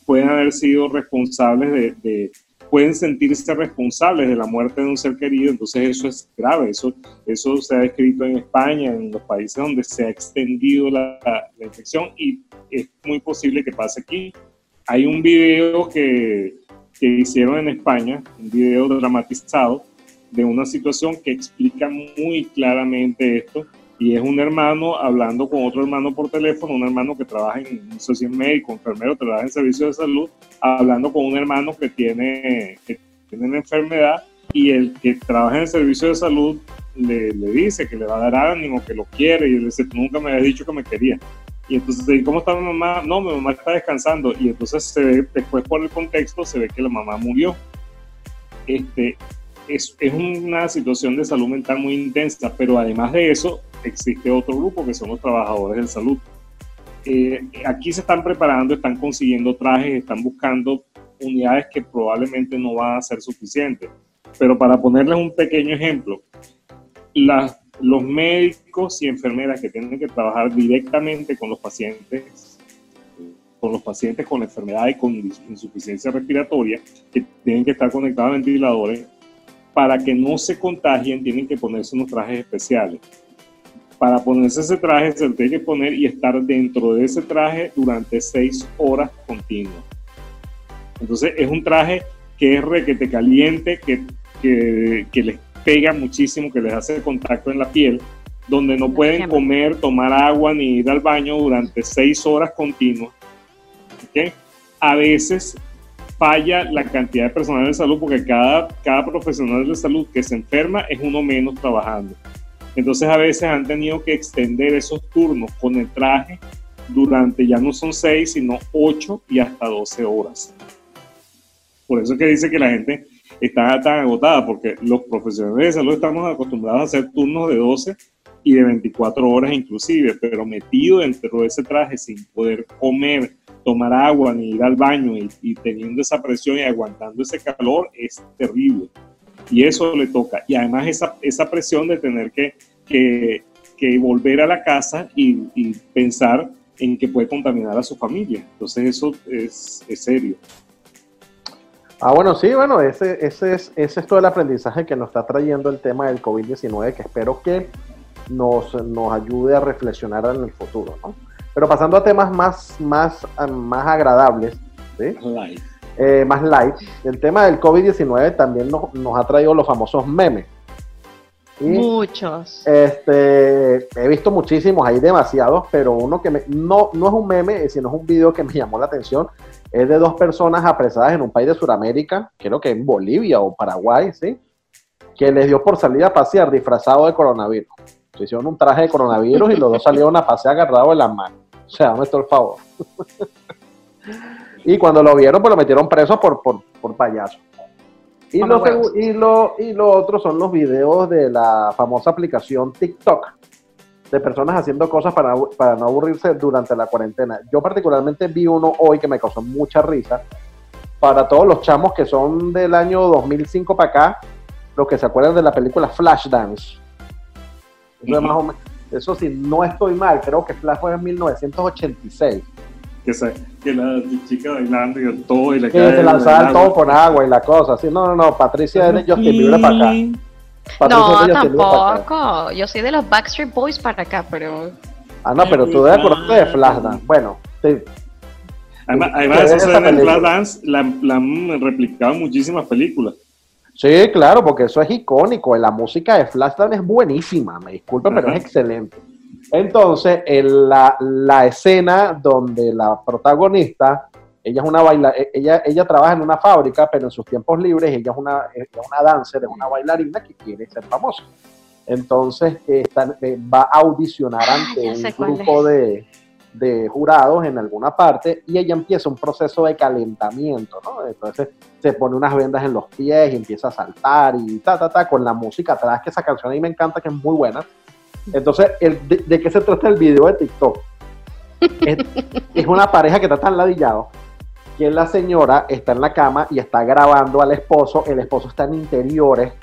pueden haber sido responsables de, pueden sentirse responsables de la muerte de un ser querido, entonces eso es grave, eso, eso se ha escrito en España, en los países donde se ha extendido la, la infección y es muy posible que pase aquí. Hay un video que, que hicieron en España, un video dramatizado, de una situación que explica muy claramente esto y es un hermano hablando con otro hermano por teléfono, un hermano que trabaja en, no sé si médico, enfermero, trabaja en servicio de salud, hablando con un hermano que tiene, que tiene una enfermedad y el que trabaja en el servicio de salud le, le, dice que le va a dar ánimo, que lo quiere y él dice, nunca me habías dicho que me quería. Y entonces, ¿cómo está mi mamá? No, mi mamá está descansando. Y entonces se ve, después por el contexto se ve que la mamá murió. Este, es, es, una situación de salud mental muy intensa, pero además de eso existe otro grupo que son los trabajadores de salud. Eh, aquí se están preparando, están consiguiendo trajes, están buscando unidades que probablemente no van a ser suficientes. Pero para ponerles un pequeño ejemplo, las, los médicos y enfermeras que tienen que trabajar directamente con los pacientes, con los pacientes con enfermedades y con insuficiencia respiratoria, que tienen que estar conectados a ventiladores, para que no se contagien tienen que ponerse unos trajes especiales. Para ponerse ese traje se lo tiene que poner y estar dentro de ese traje durante seis horas continuas. Entonces es un traje que es requete caliente, que, que, que les pega muchísimo, que les hace contacto en la piel, donde no pueden comer, tomar agua ni ir al baño durante seis horas continuas. ¿Okay? A veces falla la cantidad de personal de salud porque cada, cada profesional de salud que se enferma es uno menos trabajando. Entonces a veces han tenido que extender esos turnos con el traje durante ya no son seis, sino ocho y hasta doce horas. Por eso es que dice que la gente está tan agotada, porque los profesionales de salud estamos acostumbrados a hacer turnos de 12 y de 24 horas inclusive, pero metido dentro de ese traje sin poder comer, tomar agua ni ir al baño y, teniendo esa presión y aguantando ese calor es terrible. Y eso le toca. Y además esa, esa presión de tener que, que, que volver a la casa y, y, pensar en que puede contaminar a su familia. Entonces eso es, es serio. Ah, bueno, sí, bueno, ese, ese, es, ese es todo el aprendizaje que nos está trayendo el tema del COVID-19, que espero que nos, nos ayude a reflexionar en el futuro, ¿no? Pero pasando a temas más, más, más agradables, ¿sí? Light. Eh, más light, el tema del COVID-19 también nos, nos, ha traído los famosos memes. Muchos. Este, he visto muchísimos, hay demasiados, pero uno que me, no, no es un meme, sino es un video que me llamó la atención. Es de dos personas apresadas en un país de Sudamérica, creo que en Bolivia o Paraguay, ¿sí? Que les dio por salir a pasear disfrazado de coronavirus. Se hicieron un traje de coronavirus y los dos salieron a pasear agarrados en las manos. O sea, no el favor. y cuando lo vieron, pues lo metieron preso por, por, por payaso. Y lo, y, lo, y lo otro son los videos de la famosa aplicación TikTok, de personas haciendo cosas para, para no aburrirse durante la cuarentena. Yo particularmente vi uno hoy que me causó mucha risa. Para todos los chamos que son del año 2005 para acá, los que se acuerdan de la película Flashdance. Eso, más o menos, eso sí, no estoy mal, creo que Flash fue en 1986. Que, se, que la chica bailando y todo y le Que se lanzaba todo con agua y la cosa. Así, no, no, no, Patricia es de Justin Bieber para acá. Patricia no, tampoco. Yo soy de los Backstreet Boys para acá, pero. Ah, no, pero tú debes acordarte de Flashdance. Bueno, sí. Además, además eso de Flashdance la, la han replicado en muchísimas películas. Sí, claro, porque eso es icónico. La música de Flashdance es buenísima, me disculpa, pero es excelente. Entonces, en la, la, escena donde la protagonista, ella es una baila, e, ella, ella trabaja en una fábrica, pero en sus tiempos libres ella es una, ella es una dancer, es una bailarina que quiere ser famosa. Entonces, eh, va a audicionar ante un grupo de, de jurados en alguna parte y ella empieza un proceso de calentamiento, ¿no? Entonces se pone unas vendas en los pies y empieza a saltar y ta, ta, ta, con la música atrás, que esa canción a mí me encanta, que es muy buena. Entonces, de, qué se trata el video de TikTok? Es, una pareja que está tan ladillado que la señora está en la cama y está grabando al esposo, el esposo está en interiores,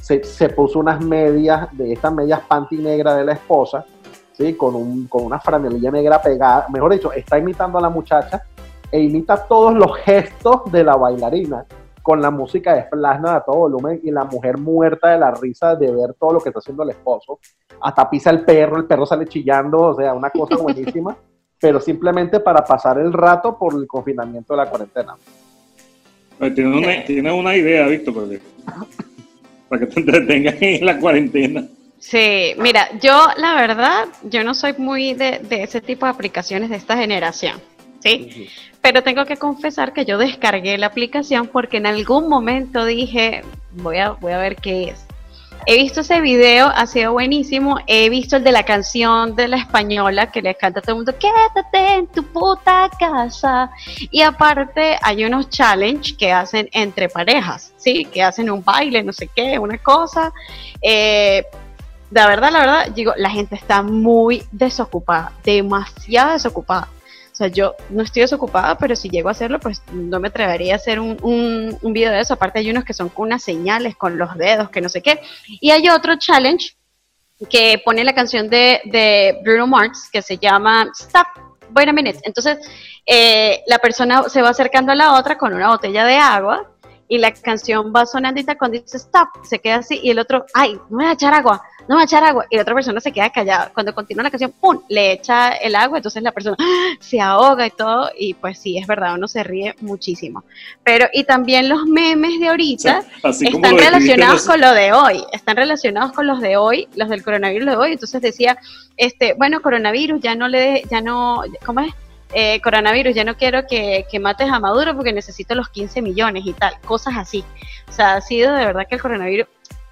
se, se puso unas medias, de estas medias panty negra de la esposa, ¿sí? con, un, con una franelilla negra pegada, mejor dicho, está imitando a la muchacha e imita todos los gestos de la bailarina con la música de plasma a todo volumen y la mujer muerta de la risa de ver todo lo que está haciendo el esposo. Hasta pisa el perro, el perro sale chillando, o sea, una cosa buenísima, pero simplemente para pasar el rato por el confinamiento de la cuarentena. Tiene una, tiene una idea, Víctor, para que te entretengas en la cuarentena. Sí, mira, yo la verdad, yo no soy muy de, de ese tipo de aplicaciones de esta generación. ¿Sí? Pero tengo que confesar que yo descargué la aplicación porque en algún momento dije, voy a, voy a ver qué es. He visto ese video, ha sido buenísimo. He visto el de la canción de la española que le canta a todo el mundo, quédate en tu puta casa. Y aparte hay unos challenge que hacen entre parejas, ¿sí? Que hacen un baile, no sé qué, una cosa. Eh, la verdad, la verdad, digo, la gente está muy desocupada, demasiado desocupada. O sea, yo no estoy desocupada, pero si llego a hacerlo, pues no me atrevería a hacer un, un, video de eso. Aparte hay unos que son con unas señales, con los dedos, que no sé qué. Y hay otro challenge que pone la canción de, Bruno Mars que se llama Stop, wait a minute. Entonces, eh, la persona se va acercando a la otra con una botella de agua y la canción va sonando y cuando dice stop, se queda así y el otro, ay, no me voy a echar agua, no voy a echar agua. Y la otra persona se queda callada. Cuando continúa la canción, ¡pum! Le echa el agua, entonces la persona ¡ah! se ahoga y todo. Y pues sí, es verdad, uno se ríe muchísimo. Pero, y también los memes de ahorita están relacionados con lo de hoy, están relacionados con los de hoy, los del coronavirus de hoy. Entonces decía, este, bueno, coronavirus, ya no le, ya no, ¿cómo es? Eh, coronavirus, ya no quiero que, que, mates a Maduro porque necesito los 15 millones y tal, cosas así. O sea, ha sido de verdad que el coronavirus,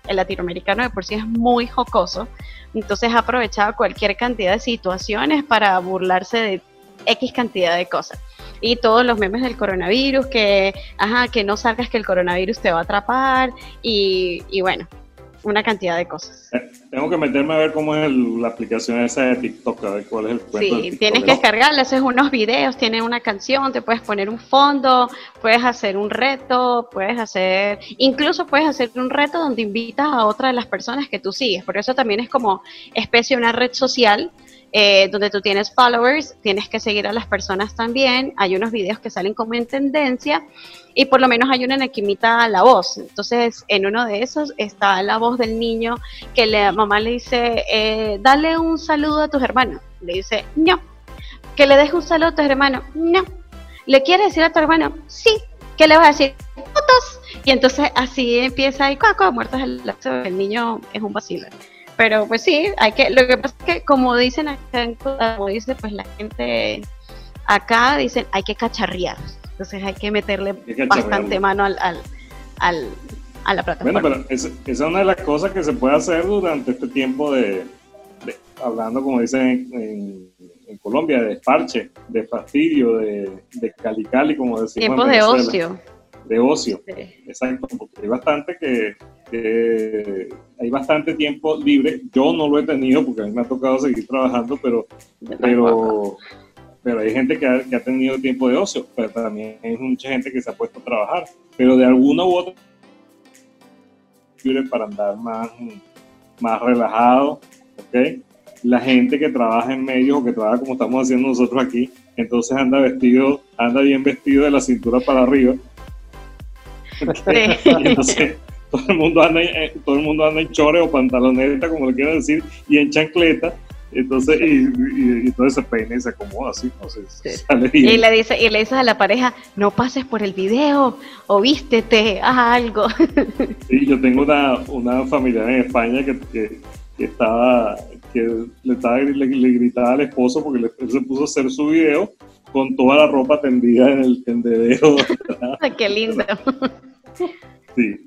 el latinoamericano de por sí es muy jocoso, entonces ha aprovechado cualquier cantidad de situaciones para burlarse de X cantidad de cosas. Y todos los memes del coronavirus, que, ajá, que no salgas que el coronavirus te va a atrapar, y, y bueno, una cantidad de cosas. Eh, tengo que meterme a ver cómo es la aplicación esa de TikTok, a ver cuál es el cuento. Sí, tienes que descargarla, haces unos videos, tiene una canción, te puedes poner un fondo, puedes hacer un reto, puedes hacer, incluso puedes hacer un reto donde invitas a otra de las personas que tú sigues, por eso también es como especie de una red social eh, donde tú tienes followers, tienes que seguir a las personas también, hay unos videos que salen como en tendencia y por lo menos hay una en la que imita la voz. Entonces, en uno de esos está la voz del niño que la mamá le dice, eh, dale un saludo a tus hermanos. Le dice, no. Que le deje un saludo a tus hermanos. No. ¿Le quieres decir a tu hermano? Sí. ¿Qué le vas a decir? ¡Fotos! Y entonces así empieza y cuaco, muertos el, el niño es un vacilo. Pero pues sí, hay que, lo que pasa es que como dicen acá, como dice pues la gente acá, dicen hay que cacharrear. Entonces hay que meterle bastante mano al, al, al, a la plataforma. Bueno, pero esa es una de las cosas que se puede hacer durante este tiempo de, hablando como dicen en, en, Colombia, de parche, de fastidio, de, de cali cali, como decimos. Tiempo de ocio. De ocio, exacto, porque hay bastante que hay bastante tiempo libre. Yo no lo he tenido porque a mí me ha tocado seguir trabajando, pero, pero, pero hay gente que ha, tenido tiempo de ocio, pero también hay mucha gente que se ha puesto a trabajar, pero de alguna u otra para andar más, más relajado, ¿ok? La gente que trabaja en medios o que trabaja como estamos haciendo nosotros aquí, entonces anda vestido, anda bien vestido de la cintura para arriba. entonces, todo el mundo anda, eh, todo el mundo anda en chores o pantaloneta, como le quiero decir, y en chancleta. Entonces, y, y, entonces se peina y se acomoda así, y le dice, y le dices a la pareja, no pases por el video, o vístete, haz algo. Sí, yo tengo una, una familiar en España que, que, estaba, que le, estaba, le, gritaba al esposo porque él se puso a hacer su video con toda la ropa tendida en el tendedero. Qué lindo. Sí.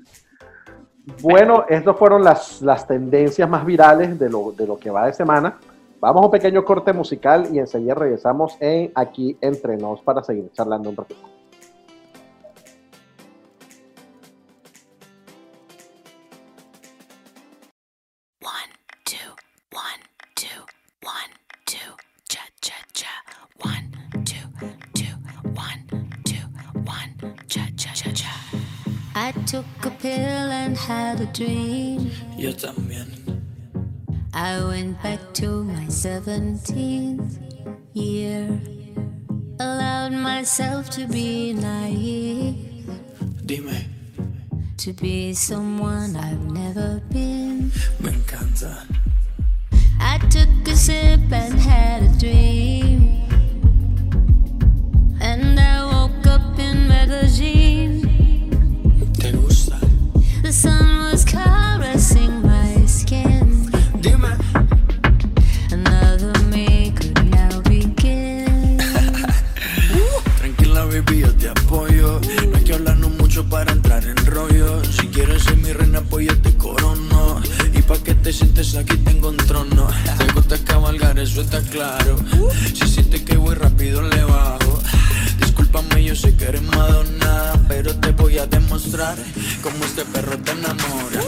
Bueno, estas fueron las, las tendencias más virales de lo, de lo que va de semana. Vamos a un pequeño corte musical y enseguida regresamos en Aquí Entre Nos para seguir charlando un ratito. One, two, cha, cha, cha. One, two, two, one, two, I took a pill and had a dream. Yo también. I went back to my 17th year. Allowed myself to be naive. Dime, To be someone I've never been. me encanta. I took a sip and had a dream. And I woke up in Medellin. ¿Te gusta? The sun was skin. Dime, Another me could now begin. tranquila baby, yo te apoyo. No hay que hablarnos mucho para entrar en rollo. Si quieres ser mi reina, pues yo te corono. Y pa' que te sientes aquí tengo un trono. Te gusta cabalgar, eso está claro. Si sientes que voy rápido, le bajo. Discúlpame, yo sé que eres Madonna. Pero te voy a demostrar cómo este perro te enamora.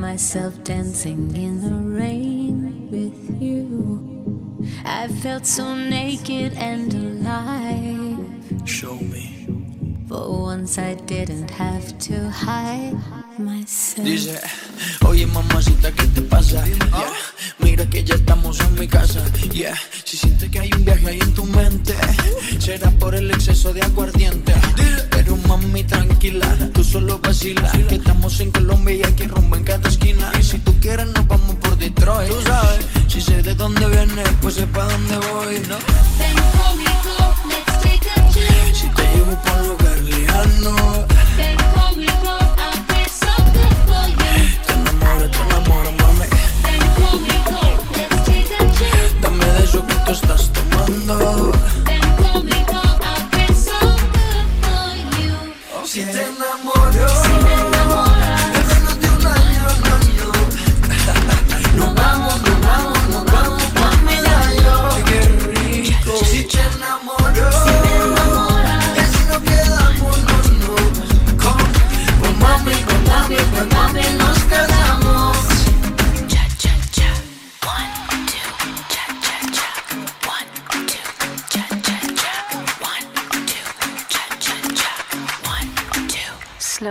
Myself dancing in the rain with you. I felt so naked and alive. Show me. For once I didn't have to hide myself. Dice, oye mamacita, ¿qué te pasa? Yeah, mira que ya estamos en mi casa. Yeah, si sientes que hay un viaje ahí en tu mente, será por el exceso de aguardiente. Pero mami, tranquila, tú solo vacila. Que estamos en Colombia y aquí rumbo en cada esquina. Y si tú quieres, nos vamos por Detroit. Tú sabes, si sé de dónde vienes, pues sé pa' dónde voy, ¿no? Ven conmigo, let's take a trip. Si te llevo por un lugar lejano, Ven conmigo, estás tomando.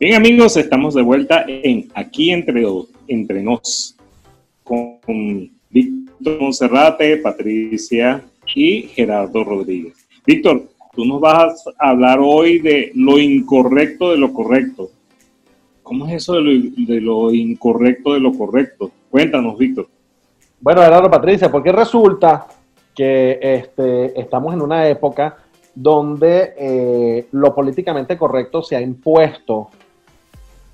Bien amigos, estamos de vuelta en Aquí entre, entre nos con Víctor Monserrate, Patricia y Gerardo Rodríguez. Víctor, tú nos vas a hablar hoy de lo incorrecto de lo correcto. ¿Cómo es eso de lo, de lo incorrecto de lo correcto? Cuéntanos, Víctor. Bueno, Gerardo Patricia, porque resulta que este, estamos en una época donde eh, lo políticamente correcto se ha impuesto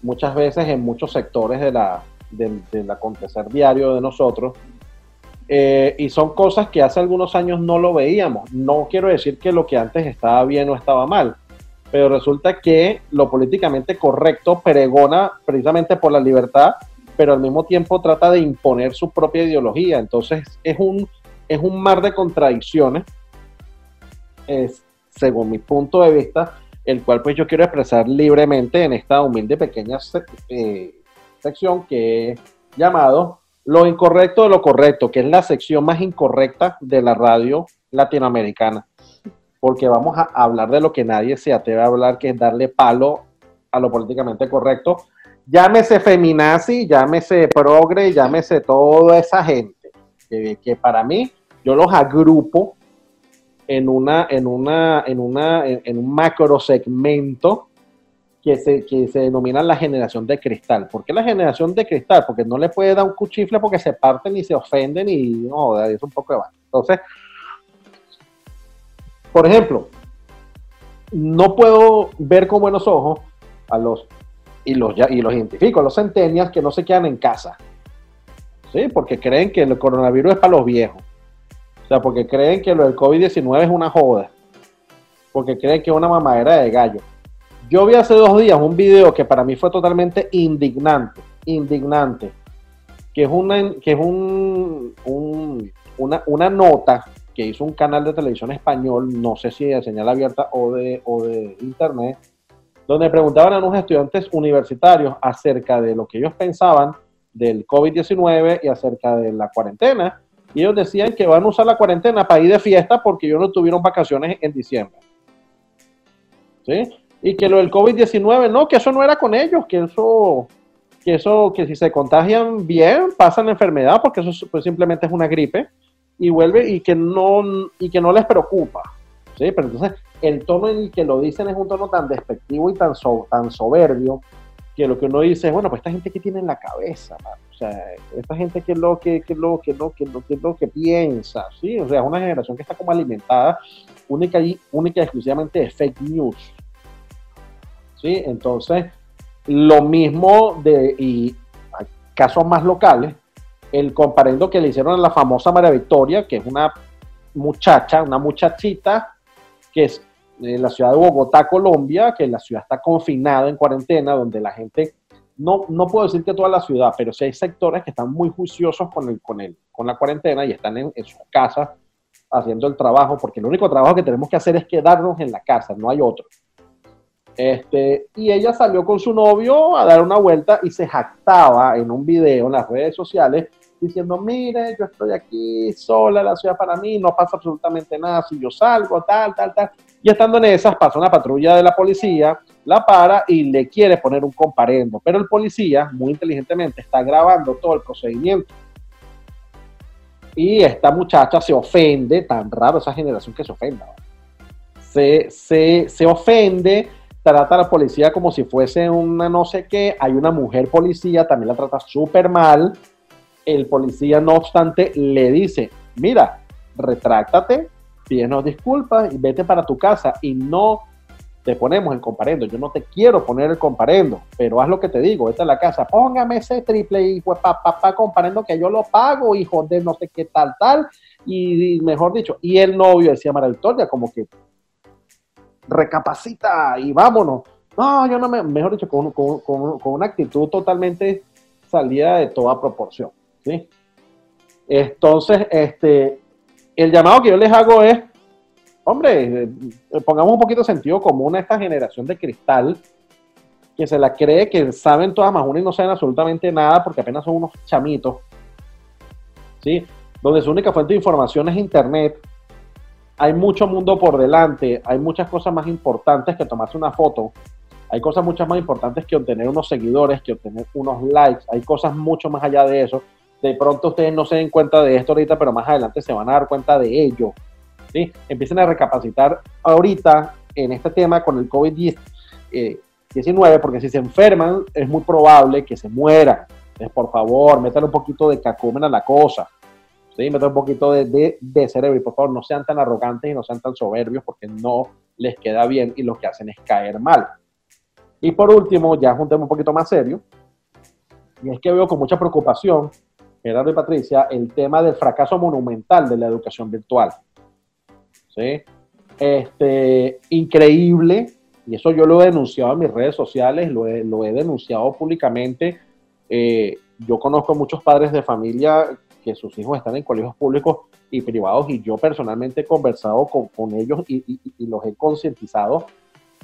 muchas veces en muchos sectores de la, del, del acontecer diario de nosotros. Eh, y son cosas que hace algunos años no lo veíamos. No quiero decir que lo que antes estaba bien o estaba mal, pero resulta que lo políticamente correcto pregona precisamente por la libertad, pero al mismo tiempo trata de imponer su propia ideología. Entonces es un, es un mar de contradicciones, es, según mi punto de vista, el cual pues yo quiero expresar libremente en esta humilde pequeña eh, sección que he llamado Lo incorrecto de lo correcto, que es la sección más incorrecta de la radio latinoamericana. Porque vamos a hablar de lo que nadie se atreve a hablar, que es darle palo a lo políticamente correcto. Llámese feminazi, llámese progre, llámese toda esa gente, que, que para mí yo los agrupo en una, en una, en una, en, un macro segmento que se, que se denomina la generación de cristal. ¿Por qué la generación de cristal? Porque no le puede dar un cuchifle porque se parten y se ofenden y no, es un poco de vaina. Entonces, por ejemplo, no puedo ver con buenos ojos a los, y los, y los identifico, a los centenias que no se quedan en casa. ¿Sí? Porque creen que el coronavirus es para los viejos. O sea, porque creen que lo del COVID-19 es una joda. Porque creen que es una mamadera de gallo. Yo vi hace dos días un video que para mí fue totalmente indignante. Indignante. Que es una, que es un, un- una, una nota que hizo un canal de televisión español, no sé si de señal abierta o de, o de internet, donde preguntaban a unos estudiantes universitarios acerca de lo que ellos pensaban del COVID-19 y acerca de la cuarentena. Y ellos decían que van a usar la cuarentena para ir de fiesta porque ellos no tuvieron vacaciones en diciembre. ¿Sí? Y que lo del COVID-19, no, que eso no era con ellos, que eso, que eso, que si se contagian bien, pasan enfermedad porque eso pues, simplemente es una gripe y vuelve y que no, y que no les preocupa. ¿Sí? Pero entonces el tono en el que lo dicen es un tono tan despectivo y tan, so- tan soberbio que lo que uno dice es, bueno, pues esta gente que tiene en la cabeza, mano? O sea, esta gente que es lo que, que lo que, lo que, lo lo que piensa, ¿sí? O sea, es una generación que está como alimentada única y, única exclusivamente de fake news, ¿sí? Entonces, lo mismo de, casos más locales, el comparendo que le hicieron a la famosa María Victoria, que es una muchacha, una muchachita, que es en la ciudad de Bogotá, Colombia, que la ciudad está confinada en cuarentena, donde la gente, no, no puedo decir que toda la ciudad, pero sí hay sectores que están muy juiciosos con, el, con, el, con la cuarentena y están en, en sus casas haciendo el trabajo, porque el único trabajo que tenemos que hacer es quedarnos en la casa, no hay otro. Este, y ella salió con su novio a dar una vuelta y se jactaba en un video en las redes sociales diciendo, mire, yo estoy aquí sola, la ciudad para mí, no pasa absolutamente nada si yo salgo, tal, tal, tal. Y estando en esas, pasa una patrulla de la policía, la para y le quiere poner un comparendo. Pero el policía, muy inteligentemente, está grabando todo el procedimiento. Y esta muchacha se ofende, tan raro esa generación que se ofenda. Se, se, se ofende, trata a la policía como si fuese una no sé qué. Hay una mujer policía, también la trata súper mal. El policía, no obstante, le dice, mira, retráctate, pídenos disculpas y vete para tu casa y no te ponemos el comparendo. Yo no te quiero poner el comparendo, pero haz lo que te digo, vete a la casa, póngame ese triple y pues papá pa, comparendo que yo lo pago, hijo de no sé qué tal, tal, y, mejor dicho, y el novio decía María Victoria, como que recapacita y vámonos. No, yo no me, mejor dicho, con, con, con, con una actitud totalmente salida de toda proporción. ¿sí? Entonces, este, el llamado que yo les hago es, hombre, eh, pongamos un poquito de sentido común a esta generación de cristal que se la cree que saben todas más una y no saben absolutamente nada porque apenas son unos chamitos, ¿sí? Donde su única fuente de información es internet. Hay mucho mundo por delante, hay muchas cosas más importantes que tomarse una foto, hay cosas mucho más importantes que obtener unos seguidores, que obtener unos likes, hay cosas mucho más allá de eso. De pronto ustedes no se den cuenta de esto ahorita, pero más adelante se van a dar cuenta de ello. ¿sí? Empiecen a recapacitar ahorita en este tema con el COVID-19, porque si se enferman es muy probable que se mueran. Entonces, por favor, métanle un poquito de cacumen a la cosa. ¿sí? Métanle un poquito de, de, de cerebro y por favor no sean tan arrogantes y no sean tan soberbios porque no les queda bien y lo que hacen es caer mal. Y por último, ya es un tema un poquito más serio, y es que veo con mucha preocupación, Gerardo y Patricia, el tema del fracaso monumental de la educación virtual. ¿Sí? Este, increíble, y eso yo lo he denunciado en mis redes sociales, lo he, denunciado públicamente. Eh, yo conozco muchos padres de familia que sus hijos están en colegios públicos y privados y yo personalmente he conversado con, ellos y, los he concientizado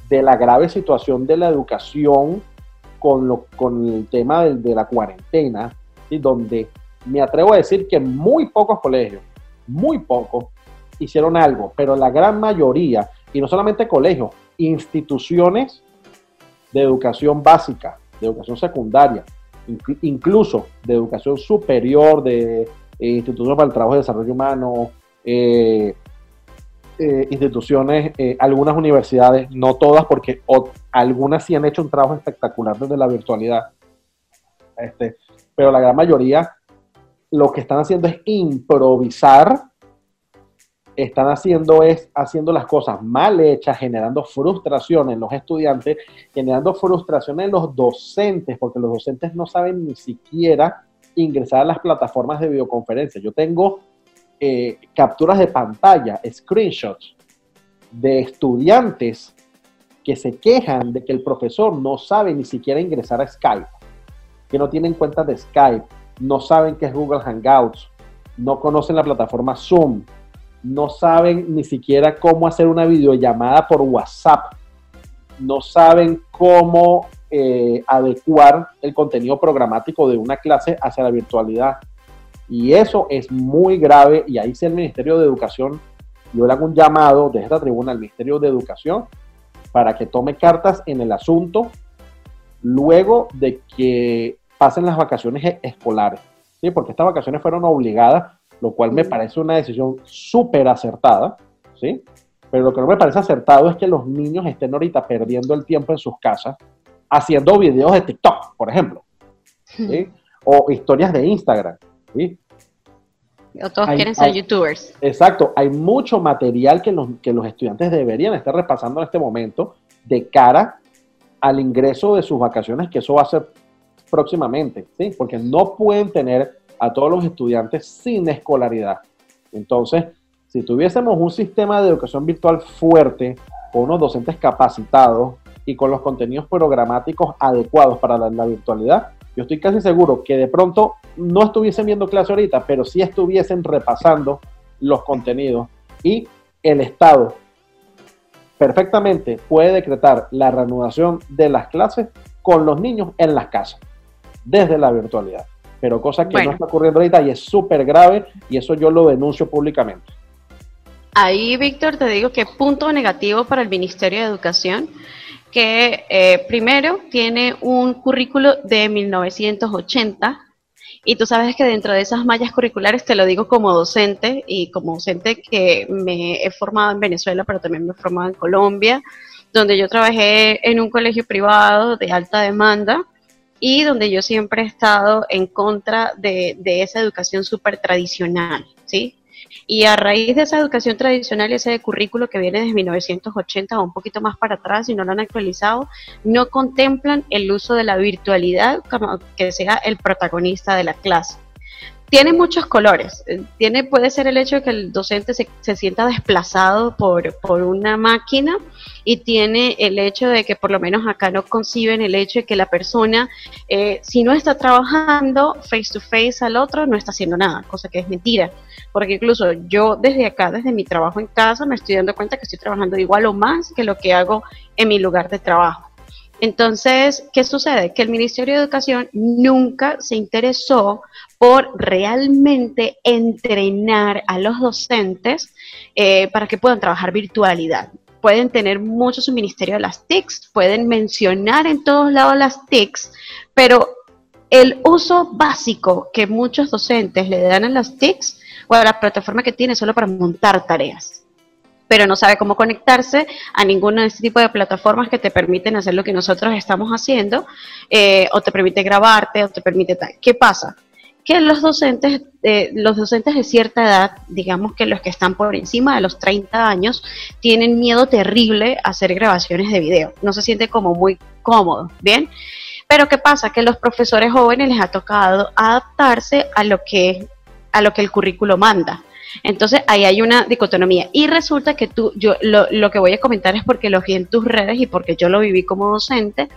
de la grave situación de la educación con, lo, con el tema del- de, la cuarentena, y donde me atrevo a decir que muy pocos colegios, muy pocos, hicieron algo, pero la gran mayoría, y no solamente colegios, instituciones de educación básica, de educación secundaria, inclu- incluso de educación superior, de eh, institutos para el trabajo y desarrollo humano, eh, eh, instituciones, algunas universidades, no todas, porque algunas sí han hecho un trabajo espectacular desde la virtualidad, este, pero la gran mayoría lo que están haciendo es improvisar, están haciendo es haciendo las cosas mal hechas, generando frustración en los estudiantes, generando frustración en los docentes, porque los docentes no saben ni siquiera ingresar a las plataformas de videoconferencia. Yo tengo eh, capturas de pantalla, screenshots de estudiantes que se quejan de que el profesor no sabe ni siquiera ingresar a Skype, que no tienen cuentas de Skype, no saben qué es Google Hangouts, no conocen la plataforma Zoom, no saben ni siquiera cómo hacer una videollamada por WhatsApp, no saben cómo eh, adecuar el contenido programático de una clase hacia la virtualidad. Y eso es muy grave y ahí sí el Ministerio de Educación, yo le hago un llamado desde esta tribuna al Ministerio de Educación para que tome cartas en el asunto luego de que pasen las vacaciones e- escolares, ¿sí? porque estas vacaciones fueron obligadas, lo cual me parece una decisión súper acertada, ¿sí? pero lo que no me parece acertado es que los niños estén ahorita perdiendo el tiempo en sus casas haciendo videos de TikTok, por ejemplo, ¿sí? o historias de Instagram. ¿sí? O todos Hay- quieren ser hay- youtubers. Exacto, hay mucho material que los, que los estudiantes deberían estar repasando en este momento de cara al ingreso de sus vacaciones, que eso va a ser próximamente, ¿sí? Porque no pueden tener a todos los estudiantes sin escolaridad. Entonces, si tuviésemos un sistema de educación virtual fuerte, con unos docentes capacitados y con los contenidos programáticos adecuados para la, la virtualidad, yo estoy casi seguro que de pronto no estuviesen viendo clase ahorita, pero sí estuviesen repasando los contenidos y el Estado perfectamente puede decretar la reanudación de las clases con los niños en las casas, desde la virtualidad. Pero cosa que Bueno. no está ocurriendo ahorita y es súper grave y eso yo lo denuncio públicamente. Ahí, Víctor, te digo que punto negativo para el Ministerio de Educación, que eh, primero tiene un currículo de 1980 y tú sabes que dentro de esas mallas curriculares, te lo digo como docente y como docente que me he formado en Venezuela, pero también me he formado en Colombia, donde yo trabajé en un colegio privado de alta demanda y donde yo siempre he estado en contra de, esa educación súper tradicional, ¿sí? Y a raíz de esa educación tradicional ese currículo que viene desde 1980 o un poquito más para atrás y no lo han actualizado, no contemplan el uso de la virtualidad como que sea el protagonista de la clase. Tiene muchos colores. Eh, Tiene, puede ser el hecho de que el docente se, se sienta desplazado por, por una máquina y tiene el hecho de que por lo menos acá no conciben el hecho de que la persona, eh, si no está trabajando face to face al otro, no está haciendo nada, cosa que es mentira porque incluso yo desde acá, desde mi trabajo en casa, me estoy dando cuenta que estoy trabajando igual o más que lo que hago en mi lugar de trabajo. Entonces, ¿qué sucede? Que el Ministerio de Educación nunca se interesó por realmente entrenar a los docentes eh, para que puedan trabajar virtualidad. Pueden tener mucho su ministerio de las TICs, pueden mencionar en todos lados las TICs, pero el uso básico que muchos docentes le dan a las TICs o a la plataforma que tiene solo para montar tareas pero no sabe cómo conectarse a ninguna de este tipo de plataformas que te permiten hacer lo que nosotros estamos haciendo, eh, o te permite grabarte, o te permite tal. ¿Qué pasa? Que los docentes, eh, los docentes de cierta edad, digamos que los que están por encima de los 30 años, tienen miedo terrible a hacer grabaciones de video. No se siente como muy cómodo, ¿bien? Pero ¿qué pasa? Que los profesores jóvenes les ha tocado adaptarse a lo que, a lo que el currículo manda. Entonces ahí hay una dicotomía. Y resulta que tú, yo lo, lo, que voy a comentar es porque lo vi en tus redes y porque yo lo viví como docente.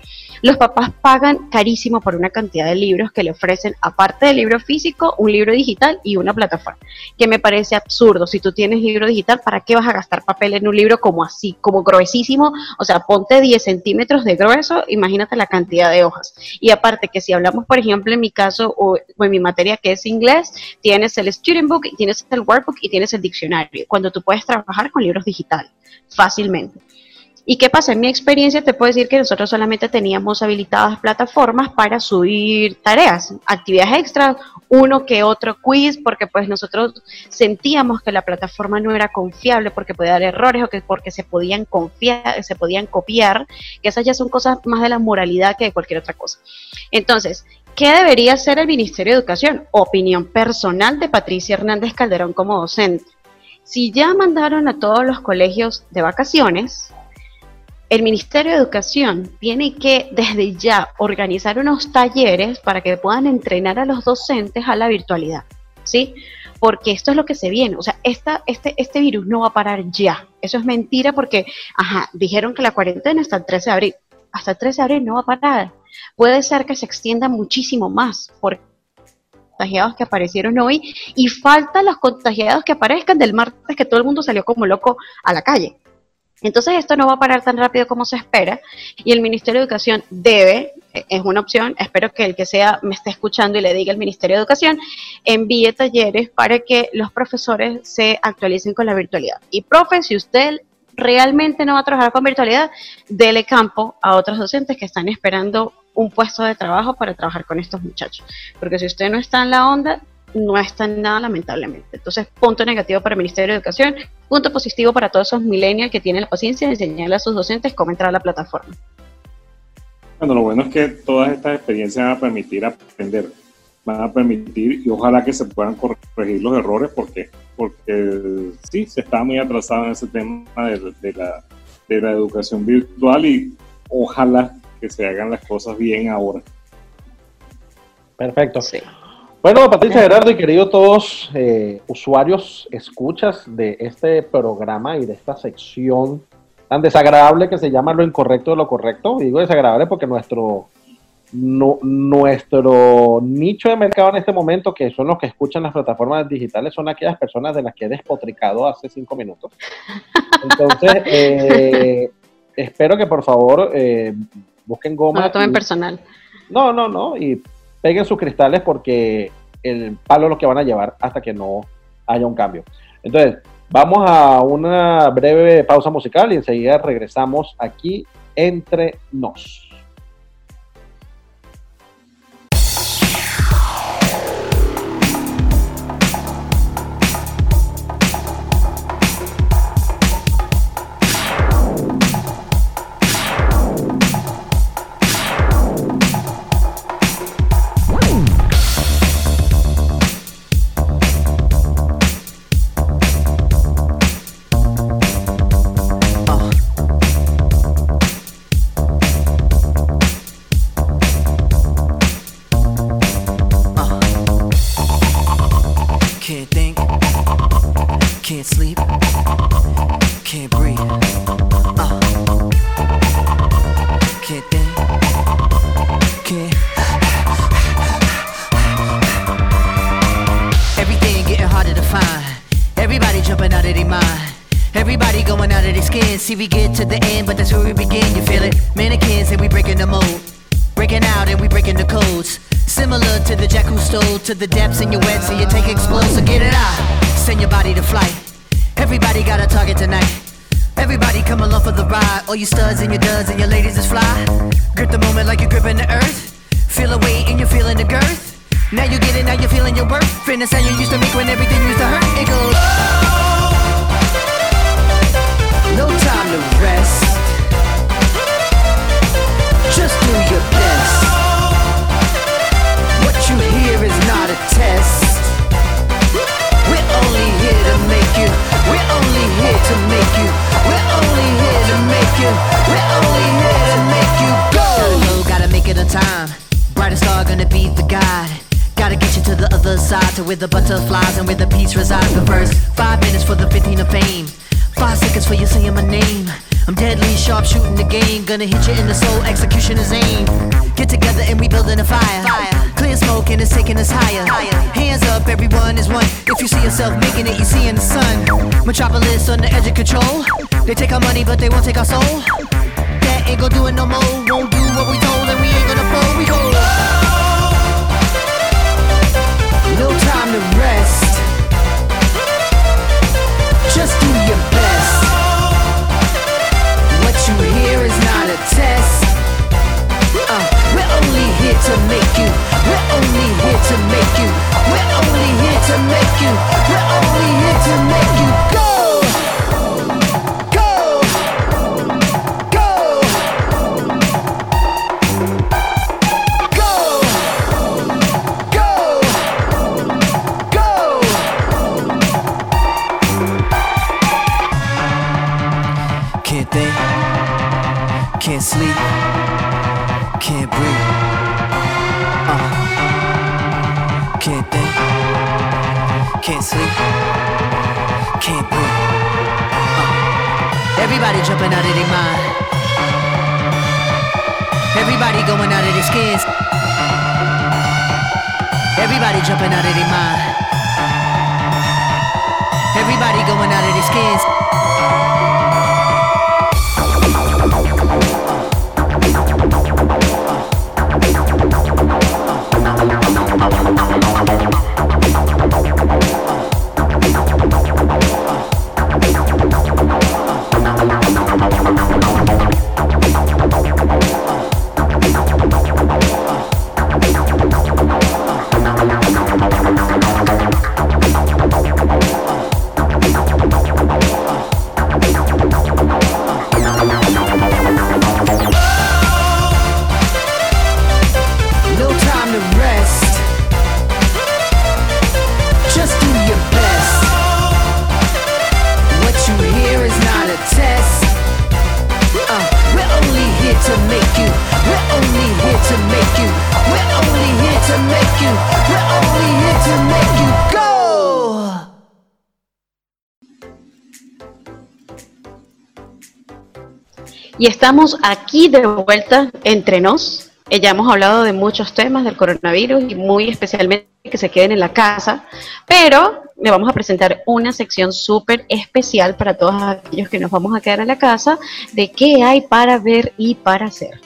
Los papás pagan carísimo por una cantidad de libros que le ofrecen, aparte del libro físico, un libro digital y una plataforma. Que me parece absurdo. Si tú tienes libro digital, ¿para qué vas a gastar papel en un libro como así, como gruesísimo? O sea, ponte 10 centímetros de grueso, imagínate la cantidad de hojas. Y aparte que si hablamos, por ejemplo, en mi caso o, en mi materia que es inglés, tienes el Student Book tienes el Workbook y tienes el diccionario, cuando tú puedes trabajar con libros digitales fácilmente. ¿Y qué pasa? En mi experiencia te puedo decir que nosotros solamente teníamos habilitadas plataformas para subir tareas, actividades extras, uno que otro quiz, porque pues nosotros sentíamos que la plataforma no era confiable porque podía dar errores o que porque se podían confiar, se podían copiar, que esas ya son cosas más de la moralidad que de cualquier otra cosa. Entonces, ¿Qué debería hacer el Ministerio de Educación? Opinión personal de Patricia Hernández Calderón como docente. Si ya mandaron a todos los colegios de vacaciones, el Ministerio de Educación tiene que desde ya organizar unos talleres para que puedan entrenar a los docentes a la virtualidad, ¿sí? Porque esto es lo que se viene, o sea, esta, este, este virus no va a parar ya. Eso es mentira porque, ajá, dijeron que la cuarentena hasta el 13 de abril. Hasta el 13 de abril no va a parar puede ser que se extienda muchísimo más por contagiados que aparecieron hoy y falta los contagiados que aparezcan del martes que todo el mundo salió como loco a la calle. Entonces esto no va a parar tan rápido como se espera y el Ministerio de Educación debe, es una opción, espero que el que sea me esté escuchando y le diga al Ministerio de Educación, envíe talleres para que los profesores se actualicen con la virtualidad. Y profe, si usted realmente no va a trabajar con virtualidad, dele campo a otros docentes que están esperando un puesto de trabajo para trabajar con estos muchachos. Porque si usted no está en la onda, no está en nada, lamentablemente. Entonces, punto negativo para el Ministerio de Educación, punto positivo para todos esos millennials que tienen la paciencia de enseñarle a sus docentes cómo entrar a la plataforma. Bueno, lo bueno es que todas estas experiencias van a permitir aprender, van a permitir y ojalá que se puedan corregir los errores porque, porque sí, se está muy atrasado en ese tema de, de la, de la educación virtual y ojalá que se hagan las cosas bien ahora. Perfecto. Sí. Bueno, Patricia Gerardo y queridos todos eh, usuarios, escuchas de este programa y de esta sección tan desagradable que se llama lo incorrecto de lo correcto. Digo desagradable porque nuestro, no, nuestro nicho de mercado en este momento, que son los que escuchan las plataformas digitales, son aquellas personas de las que he despotricado hace cinco minutos. Entonces, eh, espero que por favor eh, busquen goma. No lo tomen y, personal. No, no, no. Y peguen sus cristales porque el palo es lo que van a llevar hasta que no haya un cambio. Entonces, vamos a una breve pausa musical y enseguida regresamos aquí entre nos. Yourself making it, you see in the sun. Metropolis on the edge of control. They take our money, but they won't take our soul. That ain't gonna do it no more. Won't do what we told, and we their skins. Everybody jumping out of their mind. Everybody going out of their skins. Y estamos aquí de vuelta entre nos. Eh, Ya hemos hablado de muchos temas del coronavirus y muy especialmente que se queden en la casa, pero le vamos a presentar una sección súper especial para todos aquellos que nos vamos a quedar en la casa de qué hay para ver y para hacer.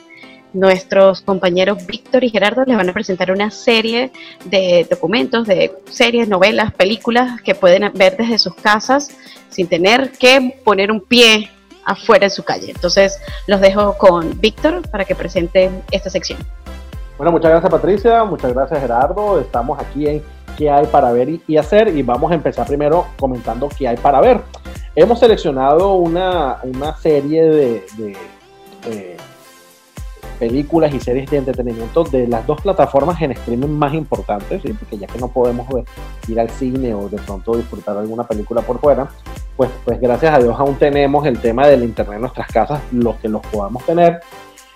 Nuestros compañeros Víctor y Gerardo les van a presentar una serie de documentos, de series, novelas, películas que pueden ver desde sus casas sin tener que poner un pie afuera en su calle. Entonces los dejo con Víctor para que presente esta sección. Bueno, muchas gracias Patricia, muchas gracias Gerardo. Estamos aquí en qué hay para ver y, hacer y vamos a empezar primero comentando qué hay para ver. Hemos seleccionado una, una serie de, de, eh, películas y series de entretenimiento de las dos plataformas en streaming más importantes, ¿sí? porque ya que no podemos ver- ir al cine o de pronto disfrutar alguna película por fuera, pues, pues gracias a Dios aún tenemos el tema del internet en nuestras casas, los que los podamos tener.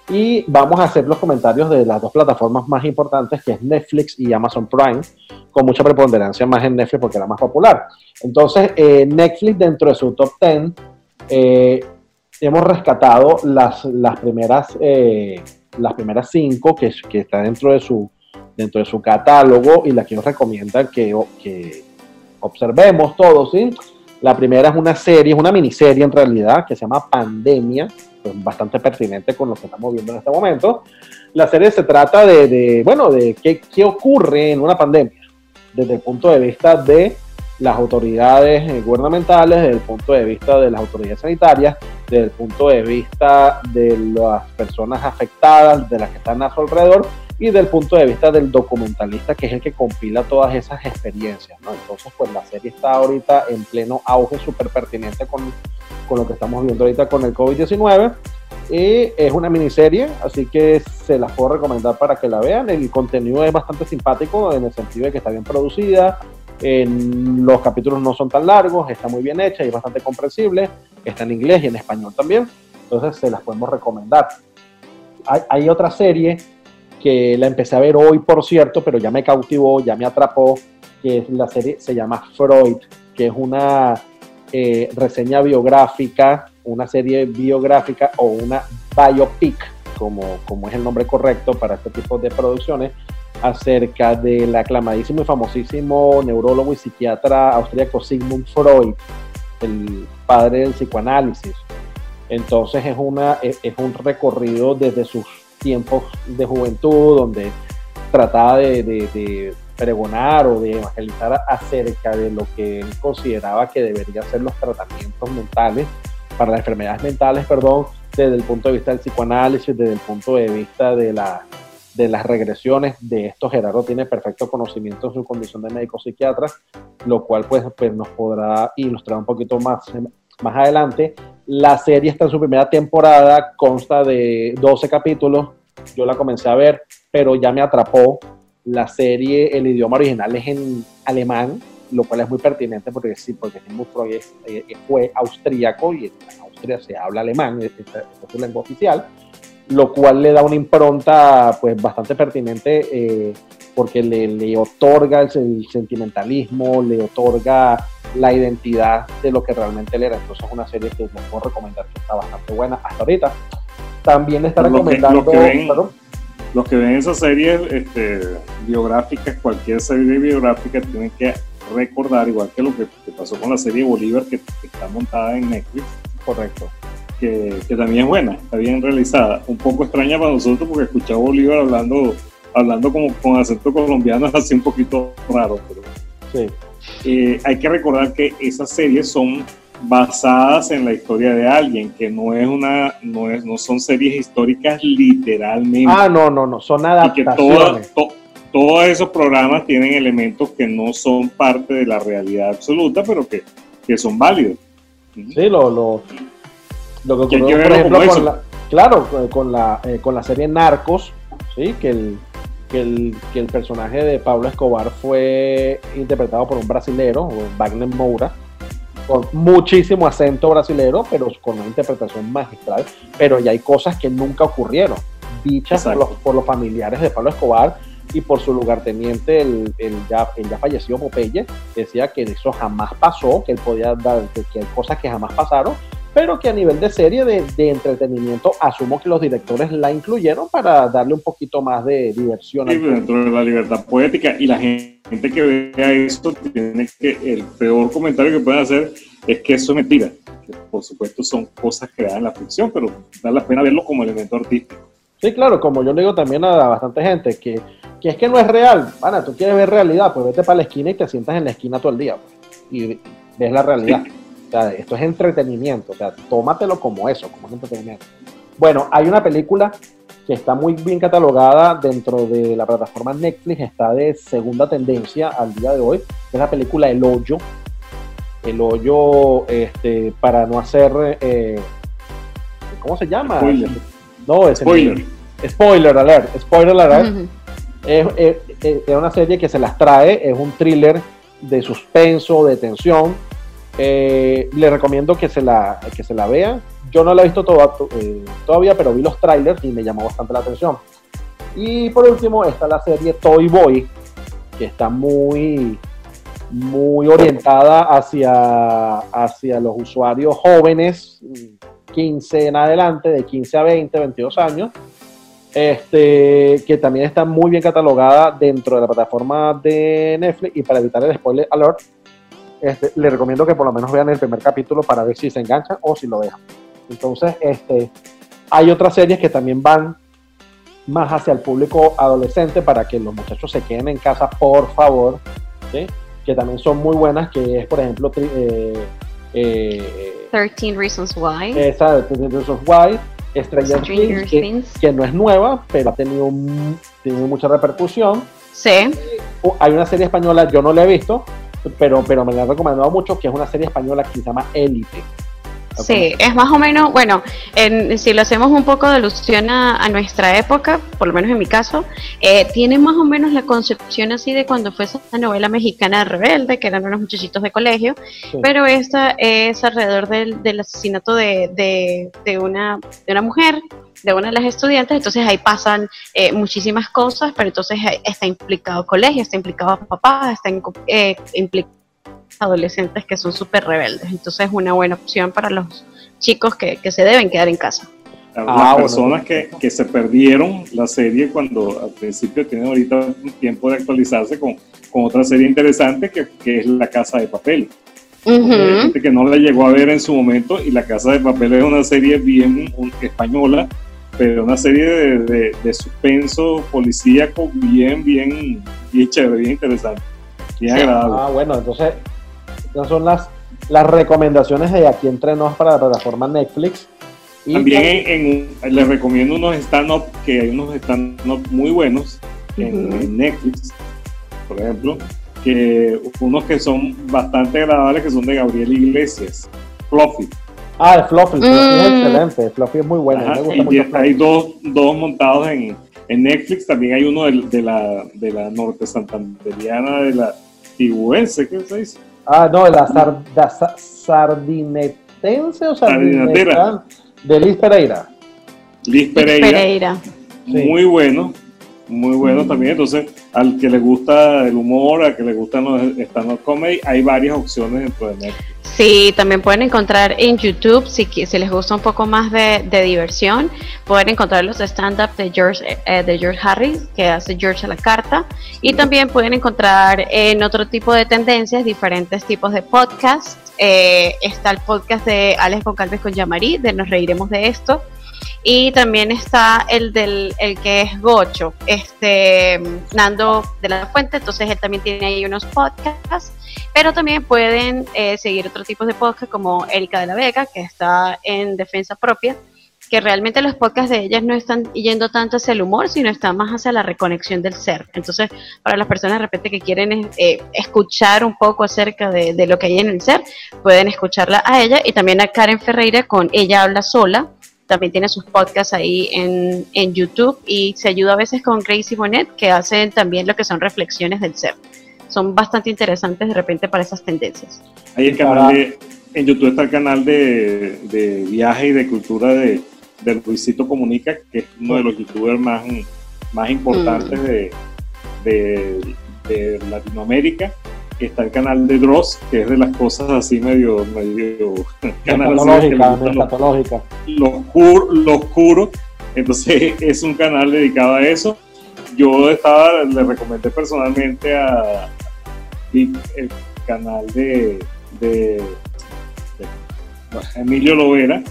Y vamos a hacer los comentarios de las dos plataformas más importantes, que es Netflix y Amazon Prime, con mucha preponderancia más en Netflix porque era más popular. Entonces, eh, Netflix dentro de su top 10, eh, hemos rescatado las, las primeras eh, las primeras cinco que, que están dentro de su dentro de su catálogo y las que nos recomiendan que, que observemos todos. La primera es una serie, es una miniserie en realidad, que se llama Pandemia, pues bastante pertinente con lo que estamos viendo en este momento. La serie se trata de, de, bueno, de qué, qué ocurre en una pandemia, desde el punto de vista de las autoridades eh, gubernamentales, desde el punto de vista de las autoridades sanitarias, desde el punto de vista de las personas afectadas, de las que están a su alrededor, y del punto de vista del documentalista, que es el que compila todas esas experiencias. Entonces, pues la serie está ahorita en pleno auge, súper pertinente con, con lo que estamos viendo ahorita con el COVID-19. Y es una miniserie, así que se las puedo recomendar para que la vean. El contenido es bastante simpático en el sentido de que está bien producida. Los capítulos no son tan largos, está muy bien hecha y es bastante comprensible. Está en inglés y en español también. Entonces se las podemos recomendar. Hay, hay otra serie que la empecé a ver hoy, por cierto, pero ya me cautivó, ya me atrapó, que es la serie se llama Freud, que es una eh, reseña biográfica, una serie biográfica o una biopic, como, como es el nombre correcto para este tipo de producciones, acerca del aclamadísimo y famosísimo neurólogo y psiquiatra austríaco Sigmund Freud, el padre del psicoanálisis. Entonces es, una, es, un recorrido desde sus tiempos de juventud, donde trataba de, de- pregonar o de evangelizar acerca de lo que él consideraba que deberían ser los tratamientos mentales para las enfermedades mentales, perdón, desde el punto de vista del psicoanálisis, desde el punto de vista de, la, de las regresiones. De esto Gerardo tiene perfecto conocimiento en su condición de médico psiquiatra, lo cual pues, pues nos podrá ilustrar un poquito más, más adelante. La serie está en su primera temporada, consta de 12 capítulos. Yo la comencé a ver, pero ya me atrapó. La serie, el idioma original es en alemán, lo cual es muy pertinente porque sí, porque Freud eh, fue austríaco y en Austria se habla alemán, es su lengua oficial, lo cual le da una impronta pues bastante pertinente eh, porque le, le otorga el, el sentimentalismo, le otorga la identidad de lo que realmente él era. Entonces es una serie que les puedo recomendar que está bastante buena hasta ahorita. También le está Lo que- recomendando... lo que ven- perdón. Los que ven esas series este, biográficas, cualquier serie biográfica, tienen que recordar, igual que lo que, que pasó con la serie Bolívar, que, que está montada en Netflix, Correcto. Que, que también es buena, está bien realizada. Un poco extraña para nosotros porque escuchaba a Bolívar hablando, hablando como con acento colombiano, así un poquito raro. Pero, Sí. eh, hay que recordar que esas series son basadas en la historia de alguien, que no es una, no es, no son series históricas literalmente. Ah, no, no, no, son y que toda- adaptaciones. to- todos esos programas tienen elementos que no son parte de la realidad absoluta, pero que, que son válidos. Sí, lo, lo, lo que ocurrió, por ejemplo, como con eso. la, claro, con- la, eh, con la serie Narcos, ¿sí? que, el, que, el, que el personaje de Pablo Escobar fue interpretado por un brasilero, Wagner Moura, con muchísimo acento brasilero, pero con una interpretación magistral, pero ya hay cosas que nunca ocurrieron, dichas por los, por los familiares de Pablo Escobar y por su lugarteniente, el, el ya, el ya fallecido Popeye, decía que eso jamás pasó, que él podía dar, que hay cosas que jamás pasaron, pero que a nivel de serie, de, de entretenimiento, asumo que los directores la incluyeron para darle un poquito más de diversión. Al público. dentro de la libertad poética y la gente que vea esto tiene que el peor comentario que pueden hacer es que eso es mentira que por supuesto son cosas creadas en la ficción pero vale la pena verlo como elemento artístico Sí, claro, como yo le digo también a bastante gente, que, que es que no es real. Pana, tú quieres ver realidad, pues vete para la esquina y te sientas en la esquina todo el día. pues, y ves la realidad. O sea, esto es entretenimiento. O sea, tómatelo como eso, como un entretenimiento. Bueno, hay una película que está muy bien catalogada dentro de la plataforma Netflix, está de segunda tendencia al día de hoy. Es la película El Hoyo. El Hoyo, este, para no hacer. eh, ¿Cómo se llama? Spoiler. No, es spoiler Spoiler alert, spoiler alert. Ujú. Es, es- es- es una serie que se las trae, es un thriller de suspenso, de tensión. Eh, le recomiendo que se, la, que se la vea. Yo no la he visto toda- eh, todavía, pero vi los trailers y me llamó bastante la atención. Y por último está la serie Toy Boy, que está muy, muy orientada hacia, hacia los usuarios jóvenes, 15 en adelante, de 15 a 20, 22 años este, que también está muy bien catalogada dentro de la plataforma de Netflix y para evitar el spoiler alert, este, le recomiendo que por lo menos vean el primer capítulo para ver si se enganchan o si lo dejan. Entonces, este, hay otras series que también van más hacia el público adolescente para que los muchachos se queden en casa, por favor, ¿sí? que también son muy buenas, que es, por ejemplo, eh, eh, 13 Reasons Why. esa de Ten Reasons Why, Stranger, Stranger Things, que, Things. que no es nueva, pero ha tenido, tenido mucha repercusión. Sí, Hay una serie española, yo no la he visto, pero, pero me la han recomendado mucho, que es una serie española que se llama Élite. Sí, es más o menos, bueno, en- si lo hacemos un poco de alusión a, a nuestra época, por lo menos en mi caso, eh, tiene más o menos la concepción así de cuando fue esa novela mexicana Rebelde, que eran unos muchachitos de colegio, Sí. pero esta es alrededor del, del asesinato de, de, de una, de una mujer, de una de las estudiantes, entonces ahí pasan eh, muchísimas cosas, pero entonces está implicado colegio, está implicado papá, está eh, implicado adolescentes que son súper rebeldes, entonces es una buena opción para los chicos que, que se deben quedar en casa. Las Ah, bueno, personas que, que se perdieron la serie cuando al principio tienen ahorita un tiempo de actualizarse con, con otra serie interesante que, que es La Casa de Papel. Hay Ujú. gente que no la llegó a ver en su momento y La Casa de Papel es una serie bien un- española, pero una serie de, de- de suspenso policíaco bien, bien, bien chévere, bien interesante, bien Sí. agradable. Ah, bueno, entonces esas son las, las recomendaciones de aquí entre nos para la plataforma Netflix. Y También en, en- les recomiendo unos stand-up, que hay unos stand-up muy buenos en, Netflix, por ejemplo, que unos que son bastante agradables, que son de Gabriel Iglesias, Fluffy. Ah, el Fluffy, es Mm. excelente, el Fluffy es muy bueno, a mí Ajá, me gusta y mucho hay dos, dos montados en, en Netflix, también hay uno de, la, de la norte santanderiana, de la tiguense, ¿qué se dice? Ah, no, la, sar, la sa- sardinetense o Sardinatera. sardinetana de Liz Pereira. Liz Pereira. Pereira. Sí. muy bueno, muy bueno también. Entonces, al que le gusta el humor, al que le gustan los stand-up comedy, hay varias opciones dentro de Netflix. Sí, también pueden encontrar en YouTube, si, si les gusta un poco más de, de diversión, pueden encontrar los stand-up de George, eh, de George Harris, que hace George a la carta, y también pueden encontrar en otro tipo de tendencias diferentes tipos de podcasts. Eh, está el podcast de Alex Goncalves con Yamari, de Nos Reiremos de Esto, y también está el del el que es Gocho, este Nando de la Fuente, entonces él también tiene ahí unos podcasts, pero también pueden eh, seguir otro tipo de podcasts como Erika de la Vega, que está en defensa propia, que realmente los podcasts de ellas no están yendo tanto hacia el humor, sino están más hacia la reconexión del ser. Entonces, para las personas de repente que quieren eh, escuchar un poco acerca de, de lo que hay en el ser, pueden escucharla a ella y también a Karen Ferreira con Ella habla sola, también tiene sus podcasts ahí en, en YouTube y se ayuda a veces con Gracie Bonet, que hacen también lo que son reflexiones del ser. Son bastante interesantes de repente para esas tendencias. Hay el canal de, en YouTube está el canal de, de viaje y de cultura de, de Luisito Comunica, que es uno de los youtubers más, más importantes Mm. de, de Latinoamérica. Está el canal de Dross, que es de las cosas así medio, medio canal así Escatológica, escatológica. lo oscuro, lo oscuro. Entonces es un canal dedicado a eso. Yo estaba, le recomendé personalmente a el canal de, de- de Emilio Lovera,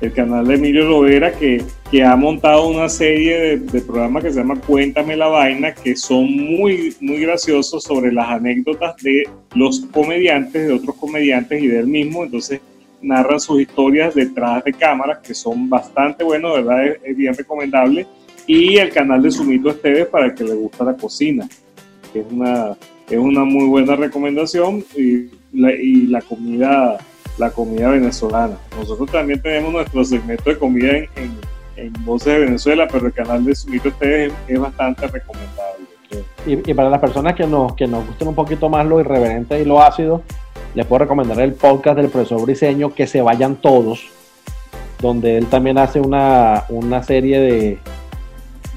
el canal de Emilio Lovera que, que ha montado una serie de, de programas que se llama Cuéntame la vaina, que son muy, muy graciosos sobre las anécdotas de los comediantes, de otros comediantes y de él mismo. Entonces narran sus historias detrás de cámaras, que son bastante buenos, verdad es, es bien recomendable. Y el canal de Sumito Esteves para el que le gusta la cocina, que es una, es una muy buena recomendación y la, y la comida la comida venezolana. Nosotros también tenemos nuestro segmento de comida en, en, en Voces de Venezuela, pero el canal de Sumito Esteves es, bastante recomendable. Y, para las personas que nos, que nos gusten un poquito más lo irreverente y lo ácido, les puedo recomendar el podcast del profesor Briseño, Que se vayan todos, donde él también hace una, una serie de,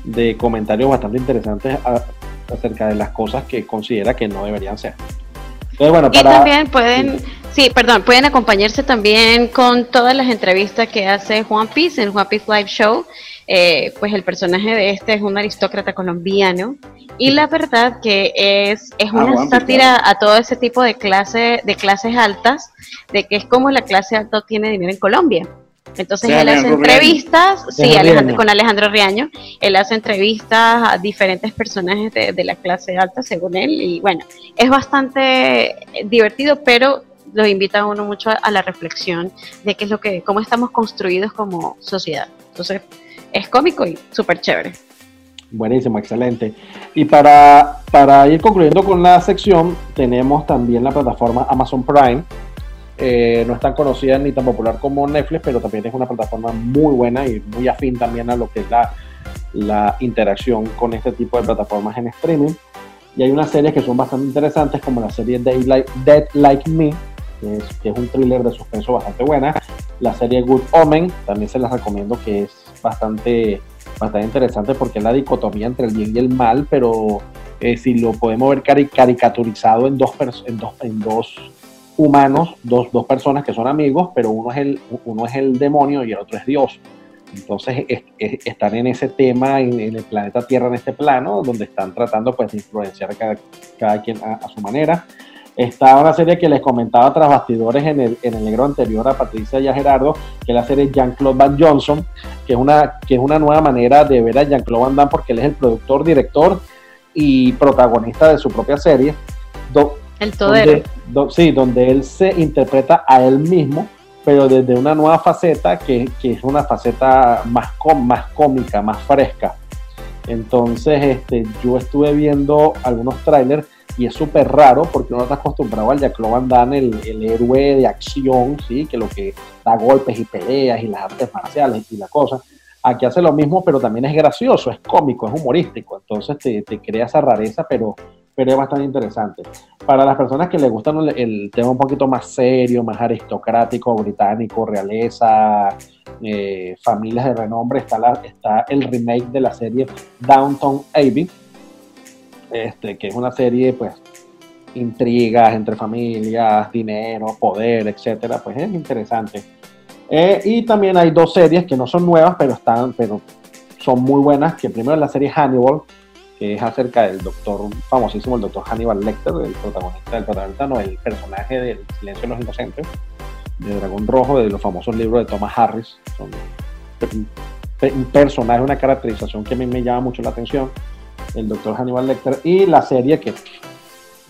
de comentarios bastante interesantes acerca de las cosas que considera que no deberían ser. Entonces, bueno, Y también pueden, sí, perdón, pueden acompañarse también con todas las entrevistas que hace Juan Piece en Juan Piece Live Show. Eh, pues el personaje de este es un aristócrata colombiano y la verdad que es, es Ah, una sátira a todo ese tipo de clase de clases altas, de que es como la clase alta obtiene dinero en Colombia. Entonces Sí, él hace Riaño. entrevistas, sí, Alejandro con Alejandro Riaño, él hace entrevistas a diferentes personajes de, de la clase alta, según él, y bueno, es bastante eh, divertido, pero lo invita a uno mucho a, a la reflexión de qué es lo que, cómo estamos construidos como sociedad. Entonces, es cómico y súper chévere. Buenísimo, excelente. Y para, para ir concluyendo con la sección, tenemos también la plataforma Amazon Prime. Eh, no es tan conocida ni tan popular como Netflix, pero también es una plataforma muy buena y muy afín también a lo que es la, la interacción con este tipo de plataformas en streaming. Y hay unas series que son bastante interesantes, como la serie Dead Like, Dead Like Me, que es, que es un thriller de suspenso bastante buena. La serie Good Omen, también se las recomiendo, que es bastante, bastante interesante porque es la dicotomía entre el bien y el mal, pero eh, si lo podemos ver cari- caricaturizado en dos, en dos, en dos humanos, dos, dos personas que son amigos, pero uno es, el, uno es el demonio y el otro es Dios. Entonces es- es- están en ese tema, en, el planeta Tierra, en este plano, donde están tratando pues, de influenciar cada, cada quien a, su manera. Está una serie que les comentaba tras bastidores en el, en el negro anterior a Patricia y a Gerardo, que es la serie Jean-Claude Van Johnson, que es, una, que es una nueva manera de ver a Jean-Claude Van Damme porque él es el productor, director y protagonista de su propia serie. El todero. donde, do- sí, donde él se interpreta a él mismo, pero desde una nueva faceta que, que es una faceta más, com- más cómica, más fresca. Entonces, este, yo estuve viendo algunos trailers y es súper raro porque uno está acostumbrado al Jean-Claude Van Damme, el, el héroe de acción, ¿sí? que lo que da golpes y peleas y las artes marciales y la cosa. Aquí hace lo mismo, pero también es gracioso, es cómico, es humorístico. Entonces te, te crea esa rareza, pero, pero es bastante interesante. Para las personas que les gustan el, tema un poquito más serio, más aristocrático, británico, realeza, eh, familias de renombre, está, la, está el remake de la serie Downton Abbey, este, que es una serie, pues, intrigas entre familias, dinero, poder, etcétera, pues es interesante. Eh, y también hay dos series que no son nuevas, pero están, pero son muy buenas. Que primero es la serie Hannibal, que es acerca del doctor famosísimo, el doctor Hannibal Lecter, el protagonista, el protagonista no, el personaje del Silencio de los Inocentes, de Dragón Rojo, de los famosos libros de Thomas Harris. Son un personaje, una caracterización que a mí me llama mucho la atención, el doctor Hannibal Lecter, y la serie que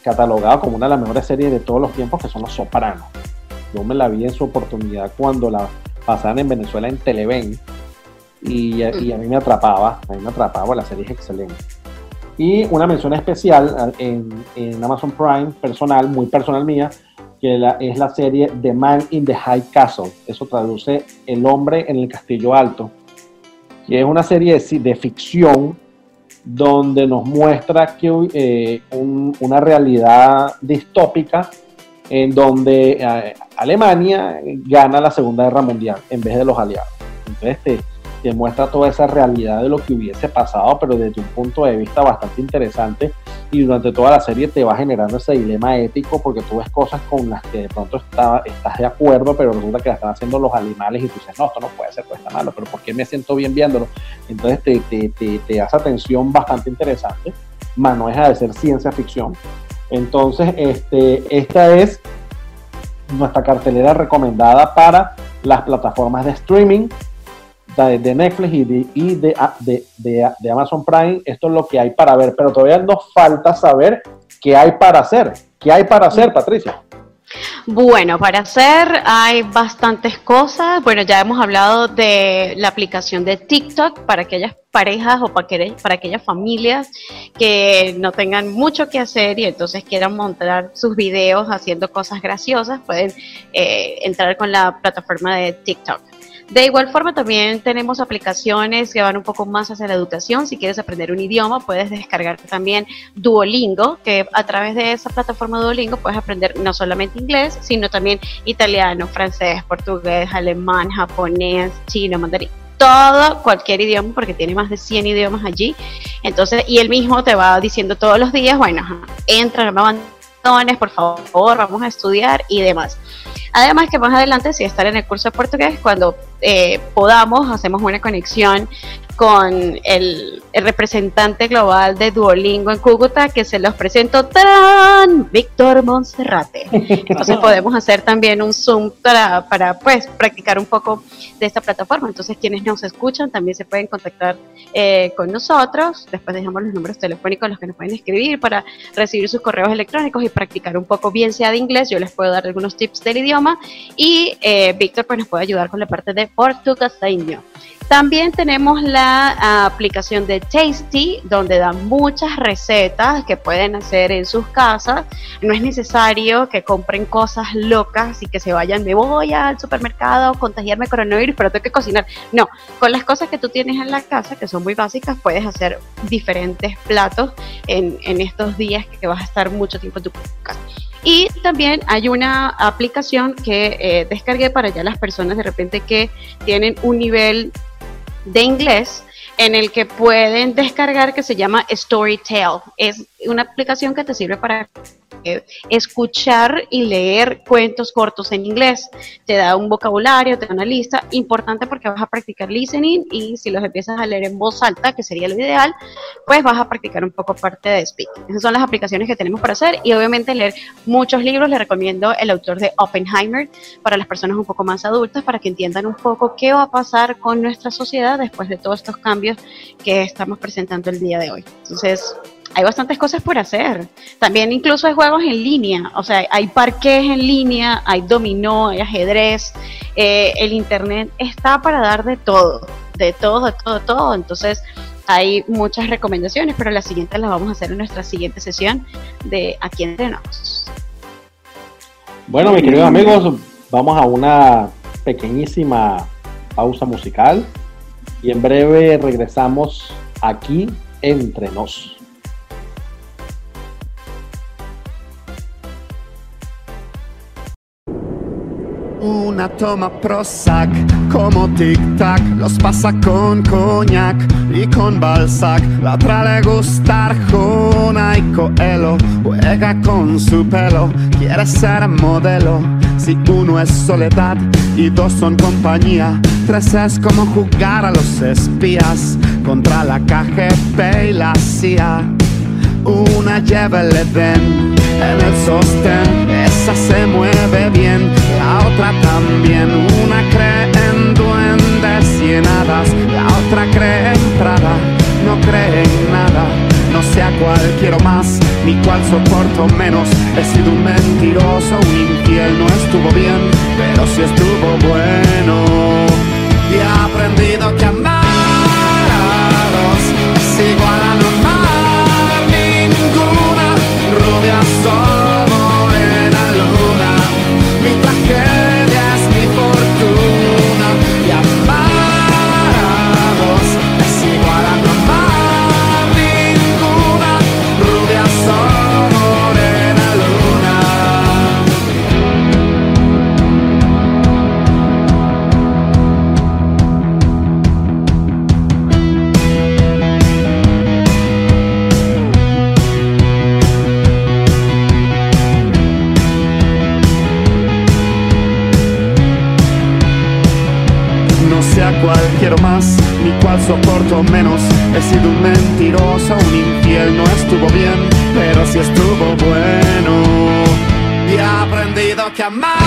catalogada como una de las mejores series de todos los tiempos, que son Los Sopranos. Yo me la vi en su oportunidad cuando la pasaban en Venezuela en Televen y, y a mí me atrapaba, a mí me atrapaba, la serie es excelente. Y una mención especial en, en Amazon Prime, personal, muy personal mía, que la- es la serie The Man in the High Castle. Eso traduce El hombre en el castillo alto, que es una serie de, de ficción donde nos muestra que eh, un- una realidad distópica en donde eh, Alemania gana la Segunda Guerra Mundial en vez de los aliados. Entonces te, te muestra toda esa realidad de lo que hubiese pasado, pero desde un punto de vista bastante interesante y durante toda la serie te va generando ese dilema ético porque tú ves cosas con las que de pronto está- estás de acuerdo, pero resulta que la están haciendo los animales y tú dices, no, esto no puede ser, pues está malo, pero ¿por qué me siento bien viéndolo? Entonces te, te, te, te da esa tensión bastante interesante, más no deja de ser ciencia ficción. Entonces, este, esta es nuestra cartelera recomendada para las plataformas de streaming de, Netflix y, de, y de, de, Amazon Prime. Esto es lo que hay para ver, pero todavía nos falta saber qué hay para hacer. ¿Qué hay para hacer, Patricia? Bueno, para hacer hay bastantes cosas. Bueno, ya hemos hablado de la aplicación de TikTok para aquellas parejas o para, aquel- para aquellas familias que no tengan mucho que hacer y entonces quieran montar sus videos haciendo cosas graciosas, pueden eh, entrar con la plataforma de TikTok. De igual forma, también tenemos aplicaciones que van un poco más hacia la educación. Si quieres aprender un idioma, puedes descargar también Duolingo, que a través de esa plataforma Duolingo puedes aprender no solamente inglés, sino también italiano, francés, portugués, alemán, japonés, chino, mandarín. Todo, cualquier idioma, porque tiene más de 100 idiomas allí. Entonces, y él mismo te va diciendo todos los días, bueno, entra, no me abandones, por favor, vamos a estudiar y demás. Además que más adelante, si estar en el curso de portugués, cuando eh, podamos, hacemos una conexión con el, el representante global de Duolingo en Cúcuta, que se los presento, ¡tarán! Víctor Monserrate. Entonces podemos hacer también un Zoom para, para pues, practicar un poco de esta plataforma. Entonces quienes nos escuchan también se pueden contactar eh, con nosotros. Después dejamos los números telefónicos a los que nos pueden escribir para recibir sus correos electrónicos y practicar un poco, bien sea de inglés. Yo les puedo dar algunos tips del idioma y eh, Víctor pues nos puede ayudar con la parte de portugueseño. También tenemos la ah, aplicación de Tasty, donde dan muchas recetas que pueden hacer en sus casas. No es necesario que compren cosas locas y que se vayan, me voy al supermercado contagiarme coronavirus, pero tengo que cocinar. No, con las cosas que tú tienes en la casa, que son muy básicas, puedes hacer diferentes platos en, en estos días que vas a estar mucho tiempo en tu casa. Y también hay una aplicación que eh, descargué para ya las personas de repente que tienen un nivel de inglés en el que pueden descargar que se llama Storytel. Es una aplicación que te sirve para escuchar y leer cuentos cortos en inglés. Te da un vocabulario, te da una lista importante porque vas a practicar listening y si los empiezas a leer en voz alta, que sería lo ideal, pues vas a practicar un poco parte de speaking. Esas son las aplicaciones que tenemos para hacer y obviamente leer muchos libros. Les recomiendo el autor de Oppenheimer para las personas un poco más adultas para que entiendan un poco qué va a pasar con nuestra sociedad después de todos estos cambios que estamos presentando el día de hoy. Entonces, hay bastantes cosas por hacer. También incluso hay juegos en línea, o sea, hay parques en línea, hay dominó, hay ajedrez, eh, el internet está para dar de todo, de todo, de todo, de todo. Entonces hay muchas recomendaciones, pero las siguientes las vamos a hacer en nuestra siguiente sesión de Aquí Entrenamos. Bueno, mis queridos amigos, vamos a una pequeñísima pausa musical y en breve regresamos aquí entre nos. Una toma Prozac como tic-tac, los pasa con coñac y con Balzac. La otra le gusta Arjona y Coelho, juega con su pelo, quiere ser modelo. Si uno es soledad y dos son compañía, tres es como jugar a los espías contra la KGB y la CIA. Una lleva el Edén en el sostén, esa se mueve bien, la otra también. Una cree en duendes y en hadas, la otra cree en Prada, no cree en nada. No sé a cuál quiero más, ni cuál soporto menos. He sido un mentiroso, un infiel, no estuvo bien, pero sí estuvo bueno. Y he aprendido que amar a dos es igual a no aprendido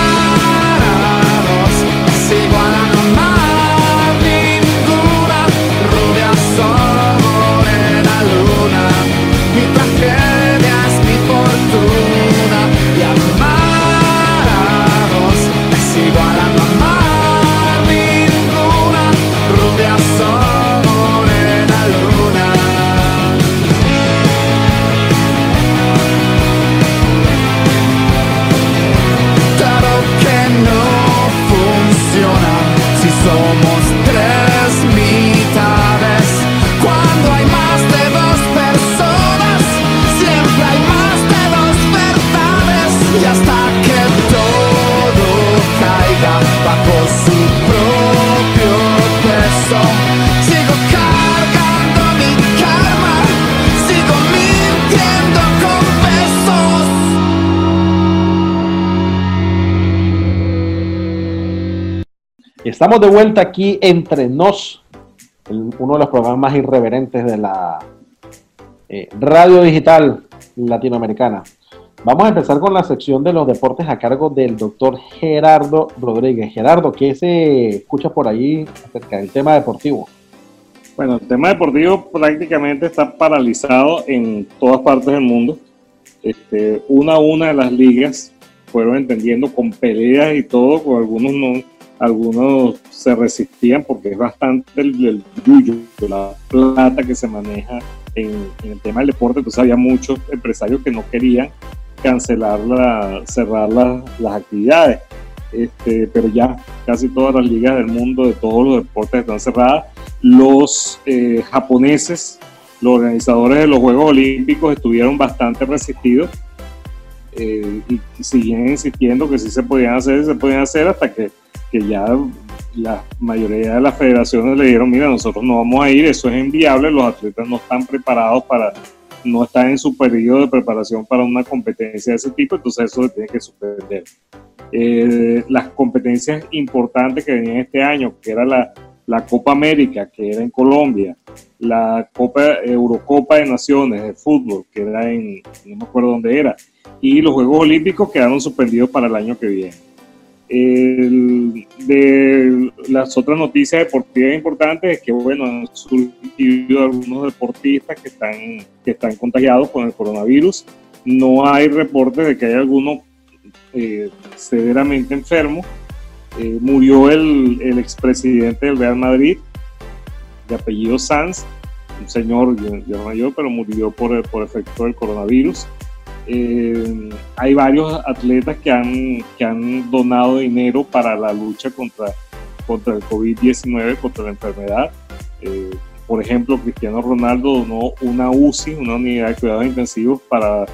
Estamos de vuelta aquí entre nos, el- uno de los programas más irreverentes de la eh, radio digital latinoamericana. Vamos a empezar con la sección de los deportes a cargo del doctor Gerardo Rodríguez. Gerardo, ¿qué se escucha por ahí acerca del tema deportivo? Bueno, el tema deportivo prácticamente está paralizado en todas partes del mundo. Este, una a una de las ligas fueron entendiendo con peleas y todo, con algunos no, algunos se resistían porque es bastante el, el yuyo, la plata que se maneja en, el tema del deporte, entonces había muchos empresarios que no querían cancelar, la, cerrar la- las actividades. Este, pero ya casi todas las ligas del mundo de todos los deportes están cerradas. Los eh, japoneses, los organizadores de los Juegos Olímpicos estuvieron bastante resistidos eh, y siguen insistiendo que sí se podían hacer, se podían hacer hasta que, ya la mayoría de las federaciones le dijeron, mira, nosotros no vamos a ir, eso es inviable, los atletas no están preparados para, no están en su periodo de preparación para una competencia de ese tipo, entonces eso se tiene que suspender. Eh, las competencias importantes que venían este año, que era la, la Copa América, que era en Colombia, la Copa Eurocopa de Naciones de fútbol, que era en, no me acuerdo dónde era, y los Juegos Olímpicos quedaron suspendidos para el año que viene. El- de las otras noticias deportivas importantes es que, bueno, han surgido algunos deportistas que están, que están contagiados con el coronavirus. No hay reportes de que haya alguno eh, severamente enfermo. Eh, murió el, el expresidente del Real Madrid, de apellido Sanz, un señor ya mayor, pero murió por, por efecto del coronavirus. Eh, hay varios atletas que han, que han donado dinero para la lucha contra, contra el COVID-19, contra la enfermedad. Eh, por ejemplo, Cristiano Ronaldo donó una UCI, una unidad de cuidados intensivos para,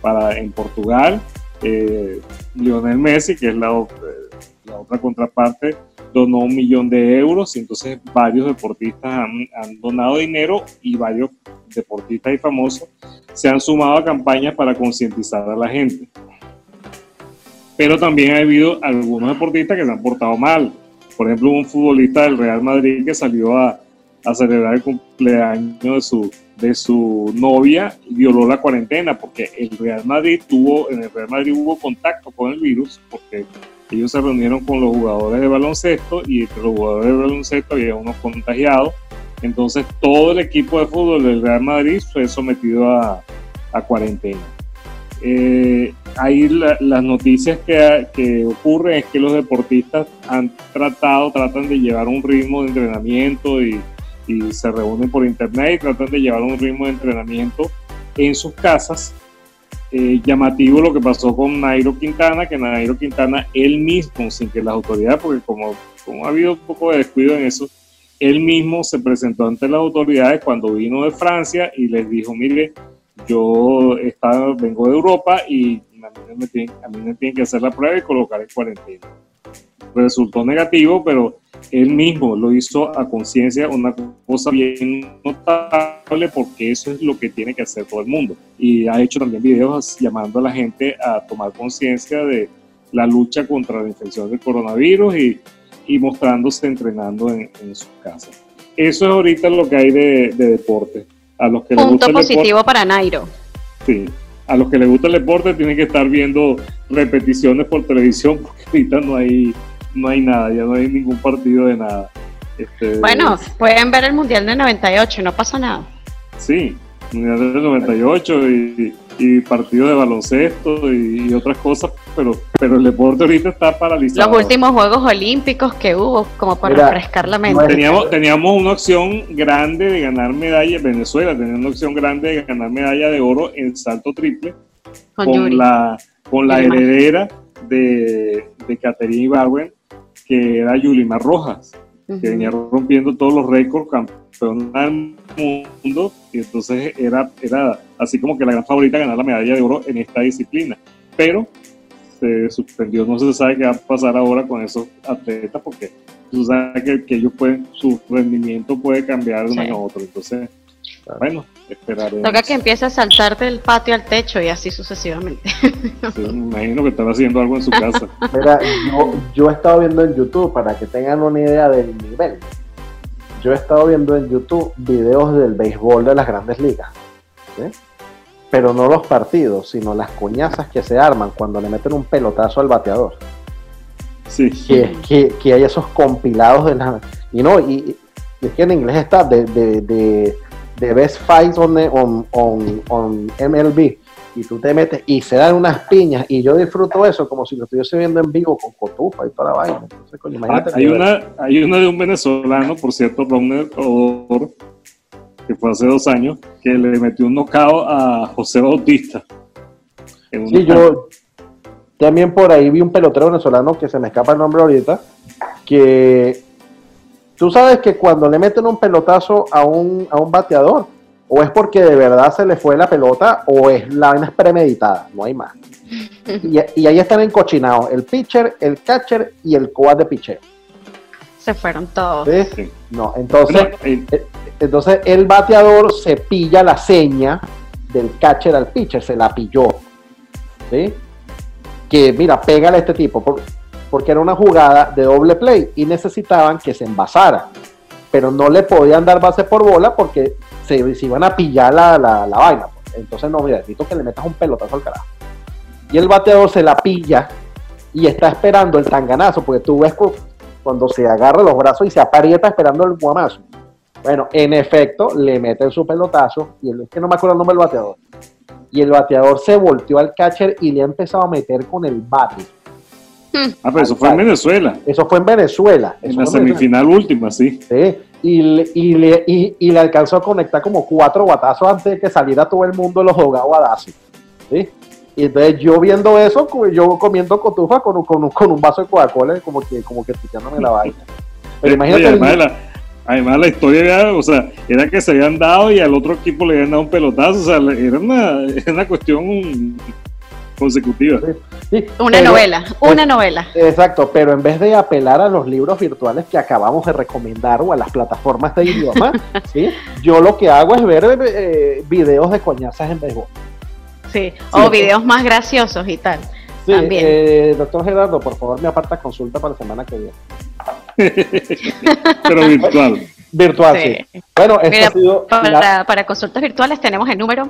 para en Portugal. Eh, Lionel Messi, que es la, eh, la otra contraparte, donó un millón de euros. Y entonces varios deportistas han, donado dinero y varios deportistas y famosos se han sumado a campañas para concientizar a la gente. Pero también ha habido algunos deportistas que se han portado mal. Por ejemplo, un futbolista del Real Madrid que salió a, celebrar el cumpleaños de su, de su novia y violó la cuarentena porque el Real Madrid tuvo, en el Real Madrid hubo contacto con el virus porque ellos se reunieron con los jugadores de baloncesto y entre los jugadores de baloncesto había unos contagiados. Entonces todo el equipo de fútbol del Real Madrid fue sometido a, a cuarentena. Eh, ahí la- las noticias que, que ocurren es que los deportistas han tratado, tratan de llevar un ritmo de entrenamiento y, y se reúnen por internet y tratan de llevar un ritmo de entrenamiento en sus casas. Eh, llamativo lo que pasó con Nairo Quintana, que Nairo Quintana él mismo, sin que las autoridades, porque como, como ha habido un poco de descuido en eso, él mismo se presentó ante las autoridades cuando vino de Francia y les dijo, mire, yo estaba, vengo de Europa y a mí, a mí me tienen que hacer la prueba y colocar en cuarentena. Resultó negativo, pero él mismo lo hizo a conciencia, una cosa bien notable porque eso es lo que tiene que hacer todo el mundo. Y ha hecho también videos llamando a la gente a tomar conciencia de la lucha contra la infección del coronavirus y, y mostrándose entrenando en, en sus casas. Eso es ahorita lo que hay de, de deporte. A los que les gusta Punto el deporte- positivo para Nairo. Sí. A los que les gusta el deporte tienen que estar viendo repeticiones por televisión porque ahorita no hay, no hay nada, ya no hay ningún partido de nada. Este, Bueno, pueden ver el Mundial de 98, no pasa nada. Sí, Mundial del 98 y, y partido de baloncesto y, y otras cosas, pero, pero el deporte ahorita está paralizado. Los últimos Juegos Olímpicos que hubo, como para Mira, refrescar la mente. Teníamos, teníamos una opción grande de ganar medalla, Venezuela tenía una opción grande de ganar medalla de oro en salto triple Con la, con la heredera de, de Catherine Ibarwen, que era Yulimar Rojas, que venía rompiendo todos los récords, campeona del mundo, y entonces era, era así como que la gran favorita a ganar la medalla de oro en esta disciplina. Pero se suspendió, no se sabe qué va a pasar ahora con esos atletas, porque tú sabes que, que ellos pueden, su rendimiento puede cambiar de un Sí. año a otro. Entonces, bueno, esperaremos. Toca que empiece a saltar del patio al techo y así sucesivamente. Sí, me imagino que están haciendo algo en su casa. Mira, yo, yo he estado viendo en YouTube, para que tengan una idea del nivel, yo he estado viendo en YouTube videos del béisbol de las grandes ligas, ¿sí? pero no los partidos, sino las coñazas que se arman cuando le meten un pelotazo al bateador. Sí, Que, que, que hay esos compilados de la... Y no, y, y es que en inglés está de, de, de, de Best Fights on, on, on, on MLB. y tú te metes y se dan unas piñas y yo disfruto eso como si lo estuviese viendo en vivo con cotufa y toda la vaina. Entonces, coño, Ah, imagínate. hay, una, hay una de un venezolano, por cierto, Ronald Odor, que fue hace dos años, que le metió un knockout a José Bautista. Sí, yo también por ahí vi un pelotero venezolano que se me escapa el nombre ahorita, que tú sabes que cuando le meten un pelotazo a un, a un bateador, o es porque de verdad se le fue la pelota, o es la vaina es premeditada, no hay más. Y, y ahí están encochinados el pitcher, el catcher y el coad de pitcher. Se fueron todos. ¿sí? Sí. No, entonces, eh, entonces el bateador se pilla la seña del catcher al pitcher, se la pilló. ¿Sí? Que mira, pégale a este tipo, por- porque era una jugada de doble play y necesitaban que se envasara. Pero no le podían dar base por bola porque se, iban a pillar la, la- la vaina. Entonces, no, mira, necesito que le metas un pelotazo al carajo. Y el bateador se la pilla y está esperando el tanganazo, porque tú ves cu- cuando se agarra los brazos y se aprieta esperando el guamazo. Bueno, en efecto, le meten su pelotazo y es que no me acuerdo el nombre del bateador. Y el bateador se volteó al catcher y le ha empezado a meter con el bate. Ah, pero eso fue en Venezuela, Eso fue en Venezuela. en la Venezuela. semifinal última, sí. Sí, y, le, y, le, y, y le alcanzó a conectar como cuatro batazos antes de que saliera todo el mundo los jugados a Daci. ¿sí? Y entonces yo viendo eso, yo comiendo cotufa con, un- con, un- con un vaso de Coca-Cola, como que, como que picándome la vaina. Pero imagínate, oye, el- además, la, además la historia era, o sea, era que se habían dado y al otro equipo le habían dado un pelotazo, o sea, era una, era una cuestión consecutiva. sí, Una pero- novela, una novela. Exacto, pero en vez de apelar a los libros virtuales que acabamos de recomendar o a las plataformas de idioma, ¿sí? yo lo que hago es ver eh, videos de coñazas en béisbol. Sí. O videos más graciosos y tal. Sí, También. eh, doctor Gerardo, por favor, me aparta consulta para la semana que viene. Pero virtual. Virtual, Sí. sí. Bueno, esto Mira, ha sido. la- para consultas virtuales tenemos el número.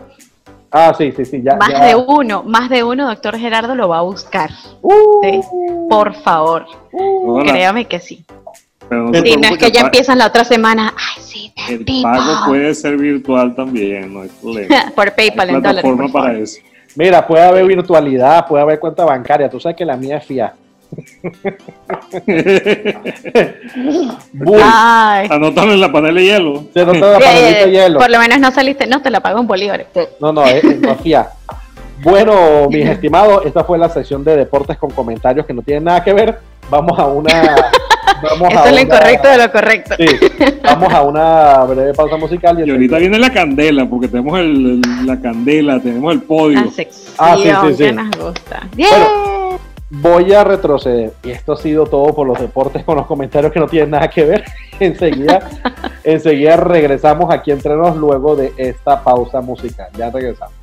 Ah, sí, sí, sí. Ya, más ya. de uno, más de uno, doctor Gerardo lo va a buscar. Uh, ¿sí? Por favor, Hola, créame que sí. pero no se Sí, no es que ya empiezan la otra semana. Ay, sí, te El pago puede ser virtual también, no hay problema. Por PayPal Hay en dólares. plataforma por para eso. Mira, puede haber virtualidad, puede haber cuenta bancaria. Tú sabes que la mía es FIA. Anótalo en la panela de hielo. se nota la panelita de Eh, hielo. por lo menos no saliste, no te la pago en bolívares. No, no, es, es no es FIA. Bueno, mis estimados, esta fue la sección de deportes con comentarios que no tienen nada que ver. Vamos a una. Vamos Eso a es lo una- incorrecto de lo correcto. Sí, vamos a una breve pausa musical. Y Y ahorita viene la candela, porque tenemos el- el- la candela, tenemos el podio. La sección Ah, sí, sí, sí. que nos gusta. Bien. Voy a retroceder. Y esto ha sido todo por los deportes con los comentarios que no tienen nada que ver. enseguida, enseguida regresamos aquí entre nos luego de esta pausa musical. Ya regresamos.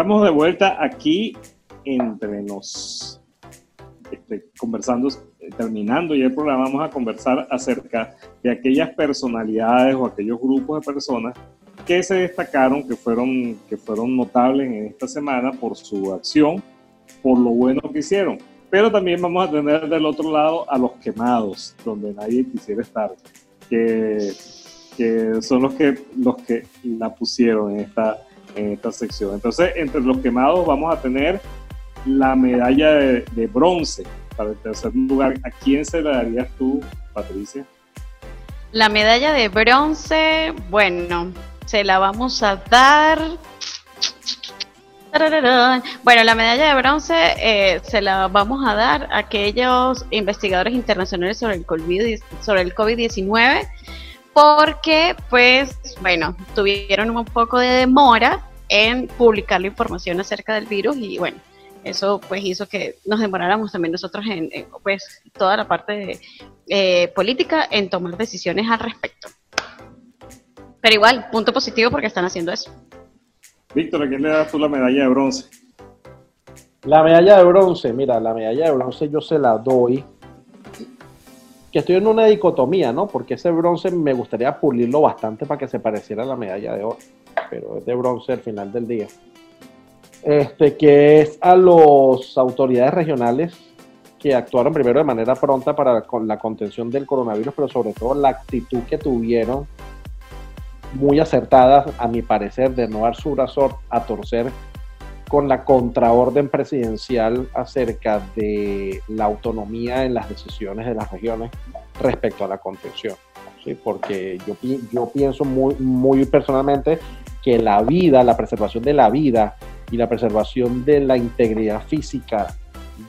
Estamos de vuelta aquí entre nos, este, conversando, eh, terminando ya el programa, vamos a conversar acerca de aquellas personalidades o aquellos grupos de personas que se destacaron, que fueron, que fueron notables en esta semana por su acción, por lo bueno que hicieron. Pero también vamos a tener del otro lado a los quemados, donde nadie quisiera estar, que, que son los que, los que la pusieron en esta, en esta sección. Entonces, entre los quemados vamos a tener la medalla de, bronce para el tercer lugar. ¿A quién se la darías tú, Patricia? La medalla de bronce, bueno, se la vamos a dar. Bueno, la medalla de bronce eh, se la vamos a dar a aquellos investigadores internacionales sobre el COVID-19 porque, pues, bueno, tuvieron un poco de demora en publicar la información acerca del virus y, bueno, eso pues hizo que nos demoráramos también nosotros en, en, pues, toda la parte de, eh, política en tomar decisiones al respecto. Pero igual, punto positivo porque están haciendo eso. Víctor, ¿a quién le das tú la medalla de bronce? La medalla de bronce, mira, la medalla de bronce yo se la doy. Que estoy en una dicotomía, ¿no? Porque ese bronce me gustaría pulirlo bastante para que se pareciera a la medalla de oro. Pero es de bronce al final del día. Este, que es a las autoridades regionales que actuaron primero de manera pronta para con la contención del coronavirus, pero sobre todo la actitud que tuvieron muy acertada, a mi parecer, de no dar su brazo a torcer con la contraorden presidencial acerca de la autonomía en las decisiones de las regiones respecto a la contención. ¿sí? Porque yo, yo pienso muy, muy personalmente que la vida, la preservación de la vida y la preservación de la integridad física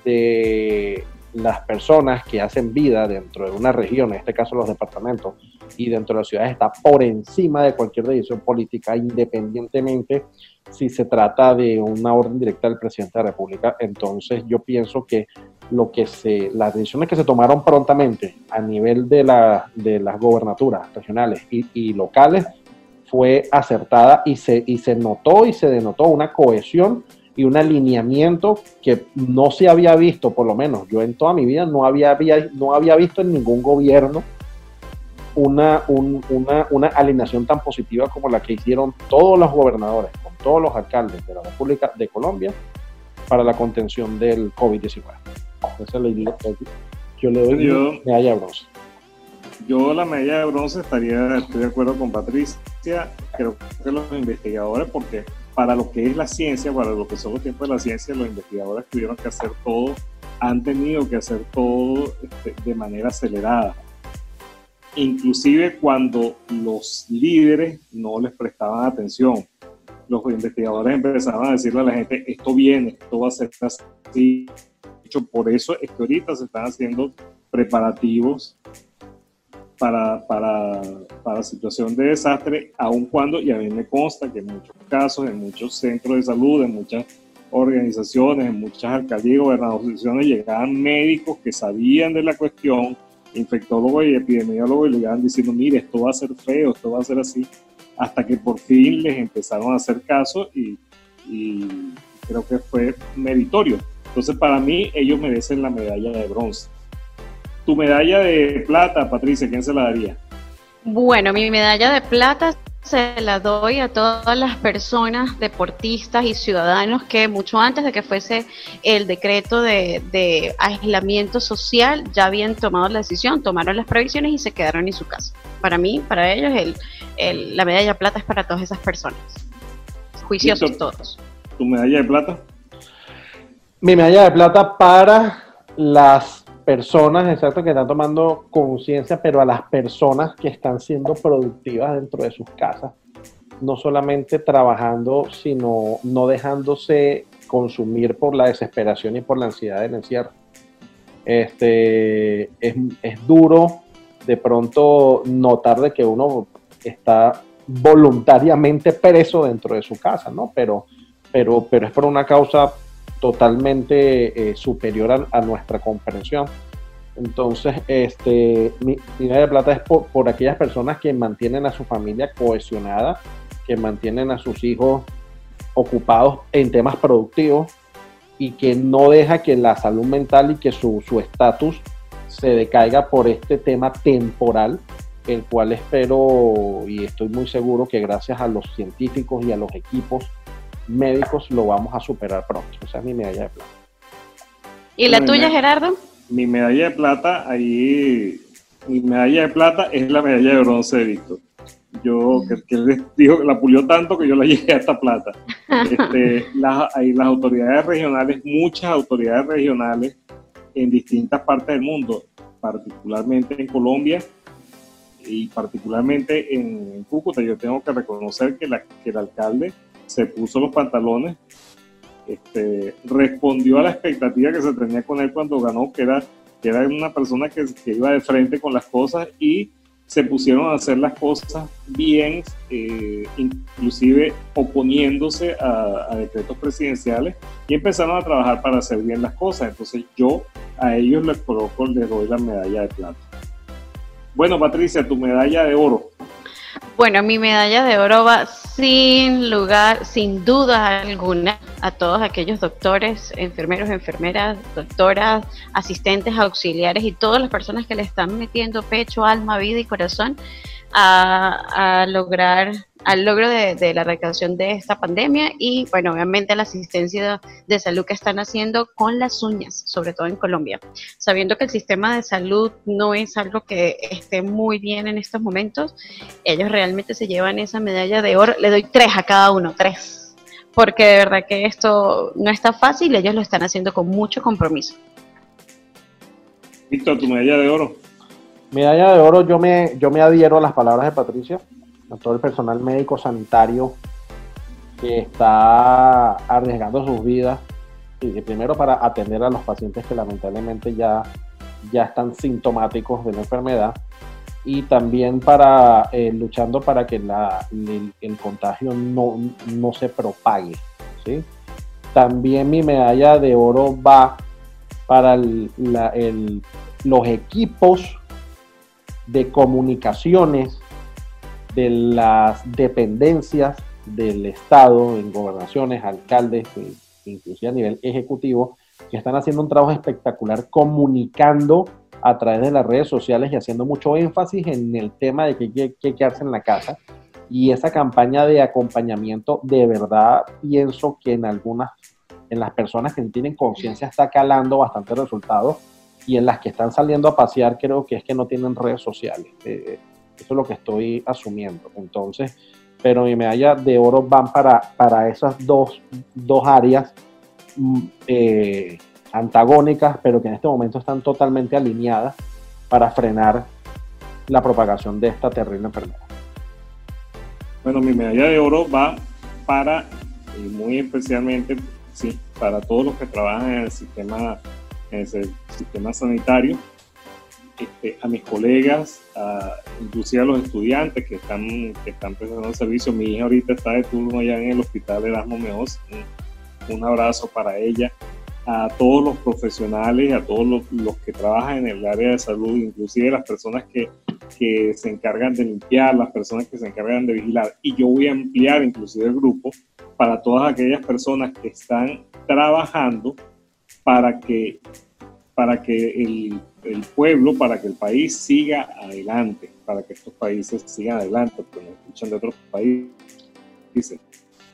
de las personas que hacen vida dentro de una región, en este caso los departamentos, y dentro de las ciudades está por encima de cualquier decisión política, independientemente si se trata de una orden directa del presidente de la República. Entonces yo pienso que lo que se, las decisiones que se tomaron prontamente a nivel de, la, de las gobernaturas regionales y, y locales fue acertada y se, y se notó y se denotó una cohesión y un alineamiento que no se había visto, por lo menos yo en toda mi vida no había, había- no había visto en ningún gobierno una, un- una, una alineación tan positiva como la que hicieron todos los gobernadores, con todos los alcaldes de la República de Colombia para la contención del COVID-19. Entonces, le digo- yo le doy Yo- medalla de bronce. Yo la medalla de bronce estaría, estoy de acuerdo con Patricia, creo que los investigadores, porque para lo que es la ciencia, para lo que son los tiempos de la ciencia, los investigadores tuvieron que hacer todo, han tenido que hacer todo este, de manera acelerada. Inclusive cuando los líderes no les prestaban atención, los investigadores empezaban a decirle a la gente, esto viene, esto va a ser así. De hecho, por eso es que ahorita se están haciendo preparativos para, para, para situación de desastre, aun cuando, y a mí me consta que muchos casos, en muchos centros de salud, en muchas organizaciones, en muchas alcaldías y gobernaciones, llegaban médicos que sabían de la cuestión, infectólogos y epidemiólogos, y le iban diciendo, mire, esto va a ser feo, esto va a ser así, hasta que por fin les empezaron a hacer caso y, y creo que fue meritorio Entonces, para mí, ellos merecen la medalla de bronce. Tu medalla de plata, Patricia, ¿quién se la daría? Bueno, mi medalla de plata se la doy a todas las personas, deportistas y ciudadanos que mucho antes de que fuese el decreto de, de aislamiento social ya habían tomado la decisión, tomaron las previsiones y se quedaron en su casa. Para mí, para ellos, el, el- la medalla de plata es para todas esas personas. Juiciosos todos. Tu medalla de plata. Mi medalla de plata para las personas, exacto, que están tomando conciencia, pero a las personas que están siendo productivas dentro de sus casas, no solamente trabajando, sino no dejándose consumir por la desesperación y por la ansiedad del encierro. Este, es, es duro de pronto notar de que uno está voluntariamente preso dentro de su casa, ¿no? Pero, pero, pero es por una causa totalmente eh, superior a, a nuestra comprensión. Entonces, este, mi, mi medalla de plata es por, por aquellas personas que mantienen a su familia cohesionada, que mantienen a sus hijos ocupados en temas productivos y que no deja que la salud mental y que su su estatus se decaiga por este tema temporal, el cual espero y estoy muy seguro que gracias a los científicos y a los equipos médicos lo vamos a superar pronto. O sea, mi medalla de plata. ¿Y la Bueno, tuya, Gerardo? Mi medalla de plata, ahí, mi medalla de plata es la medalla de bronce de Víctor. Yo, que, que él dijo, la pulió tanto que yo la llegué hasta plata. Este, las, hay las autoridades regionales, muchas autoridades regionales en distintas partes del mundo, particularmente en Colombia y particularmente en, en Cúcuta. Yo tengo que reconocer que, la, que el alcalde se puso los pantalones, este, respondió a la expectativa que se tenía con él cuando ganó, que era, que era una persona que, que iba de frente con las cosas y se pusieron a hacer las cosas bien, eh, inclusive oponiéndose a, a decretos presidenciales y empezaron a trabajar para hacer bien las cosas. Entonces yo a ellos les coloco, les doy la medalla de plata. Bueno, Patricia, tu medalla de oro. Bueno, mi medalla de oro va sin lugar, sin duda alguna, a todos aquellos doctores, enfermeros, enfermeras, doctoras, asistentes, auxiliares y todas las personas que le están metiendo pecho, alma, vida y corazón a, a lograr al logro de, de la erradicación de esta pandemia y, bueno, obviamente la asistencia de salud que están haciendo con las uñas, sobre todo en Colombia, sabiendo que el sistema de salud no es algo que esté muy bien en estos momentos ellos realmente se llevan esa medalla de oro. Le doy tres a cada uno, tres. Porque de verdad que esto no está fácil, ellos lo están haciendo con mucho compromiso. Víctor, tu medalla de oro. Medalla de oro, yo me, yo me adhiero a las palabras de Patricia, a todo el personal médico sanitario que está arriesgando sus vidas, y primero para atender a los pacientes que lamentablemente ya, ya están sintomáticos de la enfermedad, y también para eh, luchando para que la- el, el contagio no, no se propague. ¿sí? También mi medalla de oro va para el- la- el- los equipos de comunicaciones de las dependencias del Estado, en gobernaciones, alcaldes, e- inclusive a nivel ejecutivo, que están haciendo un trabajo espectacular comunicando a través de las redes sociales y haciendo mucho énfasis en el tema de que hay que quedarse en la casa. Y esa campaña de acompañamiento, de verdad pienso que en algunas, en las personas que tienen conciencia está calando bastante resultados y en las que están saliendo a pasear creo que es que no tienen redes sociales. Eh, eso es lo que estoy asumiendo. Entonces, pero mi medalla de oro van para, para esas dos, dos áreas mm, eh, antagónicas, pero que en este momento están totalmente alineadas para frenar la propagación de esta terrible enfermedad. Bueno, mi medalla de oro va para, y muy especialmente, sí, para todos los que trabajan en el sistema, en el sistema sanitario, este, a mis colegas, a, inclusive a los estudiantes que están, que están prestando el servicio. Mi hija ahorita está de turno allá en el hospital Erasmo Meos. Un, un abrazo para ella. A todos los profesionales, a todos los, los que trabajan en el área de salud, inclusive las personas que, que se encargan de limpiar, las personas que se encargan de vigilar. Y yo voy a ampliar inclusive el grupo para todas aquellas personas que están trabajando para que, para que el, el pueblo, para que el país siga adelante, para que estos países sigan adelante, porque nos escuchan de otros países.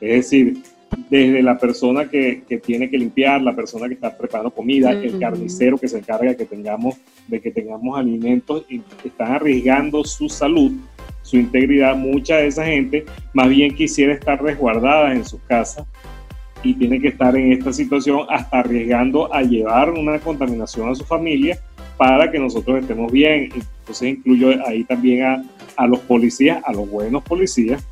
Es decir, desde la persona que, que tiene que limpiar, la persona que está preparando comida, el carnicero que se encarga de que tengamos, de que tengamos alimentos y están arriesgando su salud, su integridad. Mucha de esa gente más bien quisiera estar resguardada en sus casas y tiene que estar en esta situación hasta arriesgando a llevar una contaminación a su familia para que nosotros estemos bien. Entonces incluyo ahí también a, a los policías, a los buenos policías,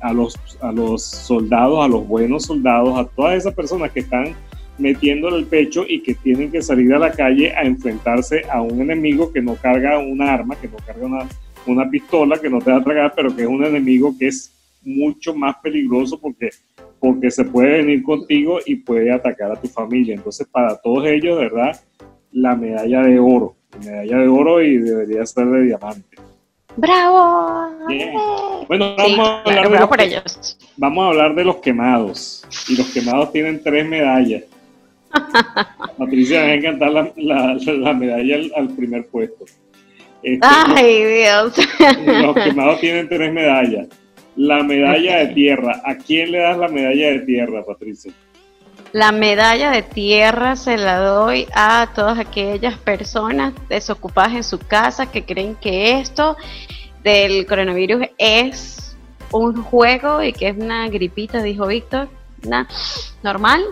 a los, a los soldados, a los buenos soldados, a todas esas personas que están metiéndole el pecho y que tienen que salir a la calle a enfrentarse a un enemigo que no carga un arma, que no carga una, una pistola, que no te va a tragar, pero que es un enemigo que es mucho más peligroso porque, porque se puede venir contigo y puede atacar a tu familia. Entonces, para todos ellos, de verdad, la medalla de oro, la medalla de oro y debería ser de diamante. ¡Bravo! Bien. Bueno, Sí, vamos a hablar claro, de los ellos. Vamos a hablar de los quemados. Y los quemados tienen tres medallas. Patricia, me va a encantar la, la- la medalla al, al primer puesto. Este, Ay, Dios. los quemados tienen tres medallas. La medalla de tierra. ¿A quién le das la medalla de tierra, Patricia? La medalla de tierra se la doy a todas aquellas personas desocupadas en su casa que creen que esto del coronavirus es un juego y que es una gripita, dijo Víctor, una normal,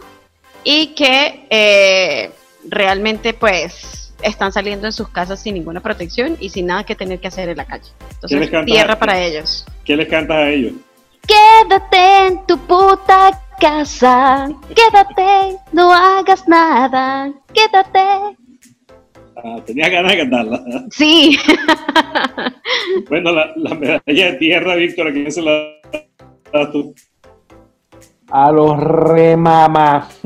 y que eh, realmente pues están saliendo en sus casas sin ninguna protección y sin nada que tener que hacer en la calle. ¿Quién Entonces, tierra para ellos. ¿Qué les cantas a ellos? Quédate en tu puta casa, quédate, no hagas nada, quédate. Ah, tenía ganas de cantarla. Sí, Bueno, la, la medalla de tierra, Víctor, ¿a quién se la das tú? A los remamas.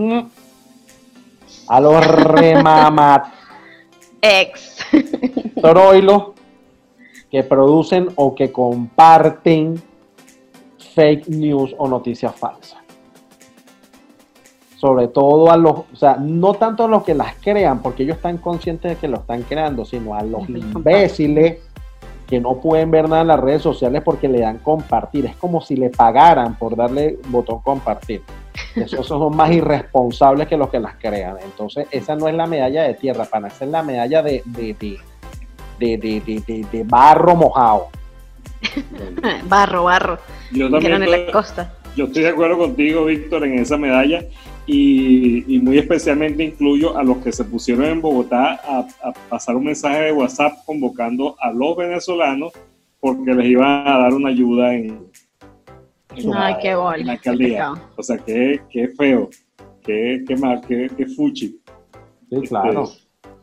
A los remamat. ex. Troilo que producen o que comparten fake news o noticias falsas. Sobre todo a los, o sea, no tanto a los que las crean, porque ellos están conscientes de que lo están creando, sino a los imbéciles que no pueden ver nada en las redes sociales porque le dan compartir. Es como si le pagaran por darle botón compartir. Esos son más irresponsables que los que las crean. Entonces, esa no es la medalla de tierra, pana, esa es la medalla de, de, de, de, de- de- de- de barro mojado. Barro, barro. Yo también en la estoy- costa. Yo estoy de acuerdo contigo, Víctor, en esa medalla y, y muy especialmente incluyo a los que se pusieron en Bogotá a, a pasar un mensaje de WhatsApp convocando a los venezolanos porque les iban a dar una ayuda en Ay, qué bola, en la alcaldía. O sea, qué, qué feo, qué, qué mal, qué, qué fuchi. Sí, claro.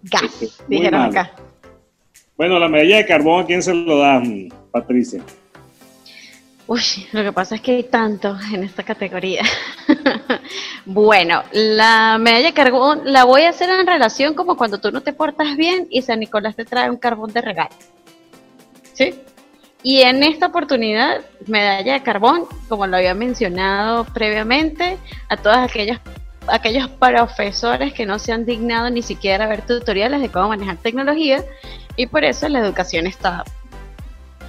Gas, Este, dijeron acá. Bueno, la medalla de carbón, ¿a quién se lo dan, Patricia? Uy, lo que pasa es que hay tantos en esta categoría. bueno, la medalla de carbón la voy a hacer en relación como cuando tú no te portas bien y San Nicolás te trae un carbón de regalo. ¿Sí? Y en esta oportunidad, medalla de carbón, como lo había mencionado previamente, a todas aquellas aquellos profesores que no se han dignado ni siquiera a ver tutoriales de cómo manejar tecnología y por eso la educación está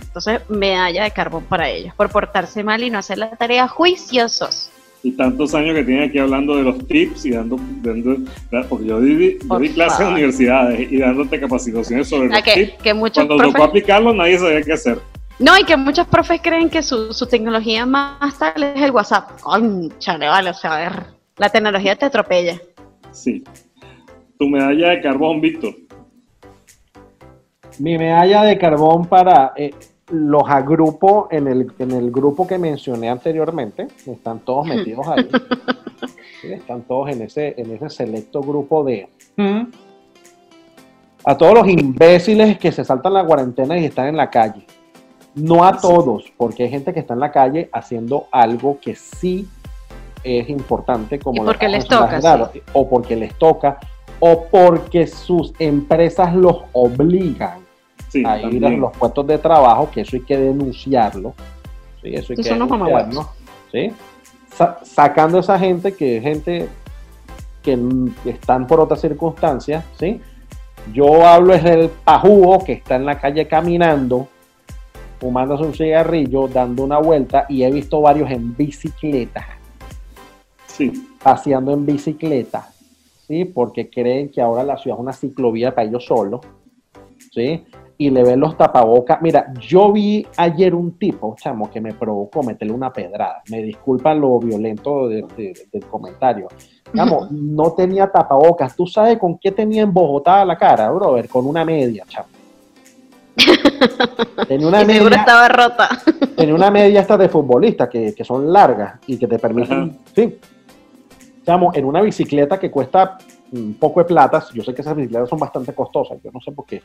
entonces, medalla de carbón para ellos, por portarse mal y no hacer la tarea juiciosos. y tantos años que tiene aquí hablando de los tips y dando, dando porque yo di, yo di clases en universidades y dándote capacitaciones sobre Ah, los que, tips. que muchos Cuando tocó profes, aplicarlo nadie sabía qué hacer. No, y que muchos profes creen que su, su tecnología más tal es el WhatsApp. Conchale, vale, o sea, a ver, la tecnología te atropella. Sí. Tu medalla de carbón, Víctor. Mi medalla de carbón para eh, los agrupo en el, en el grupo que mencioné anteriormente. Están todos metidos ahí. Sí, están todos en ese, en ese selecto grupo de. A todos los imbéciles que se saltan la cuarentena y están en la calle. No a todos, porque hay gente que está en la calle haciendo algo que sí es importante, como Y porque les toca, o porque les toca, o porque sus empresas los obligan Sí, a ir a los puestos de trabajo, que eso hay que denunciarlo. Sí, eso hay que son los denunciarlo. ¿sí? Sa- sacando a esa gente que es gente que están por otras circunstancias, ¿sí? Yo hablo es del pajúo que está en la calle caminando, fumándose un cigarrillo, dando una vuelta, y he visto varios en bicicleta, Sí, paseando en bicicleta, ¿sí? Porque creen que ahora la ciudad es una ciclovía para ellos solos, ¿sí? Y le ven los tapabocas. Mira, yo vi ayer un tipo, chamo, que me provocó meterle una pedrada. Me disculpan lo violento de- de- del comentario. Chamo, no tenía tapabocas. ¿Tú sabes con qué tenía embojotada la cara, brother? Con una media, chamo. Tenía una y seguro media estaba rota. tenía una media esta de futbolista que, que son largas y que te permiten, Ajá. sí, Chamo, en una bicicleta que cuesta un poco de plata, yo sé que esas bicicletas son bastante costosas, yo no sé por qué,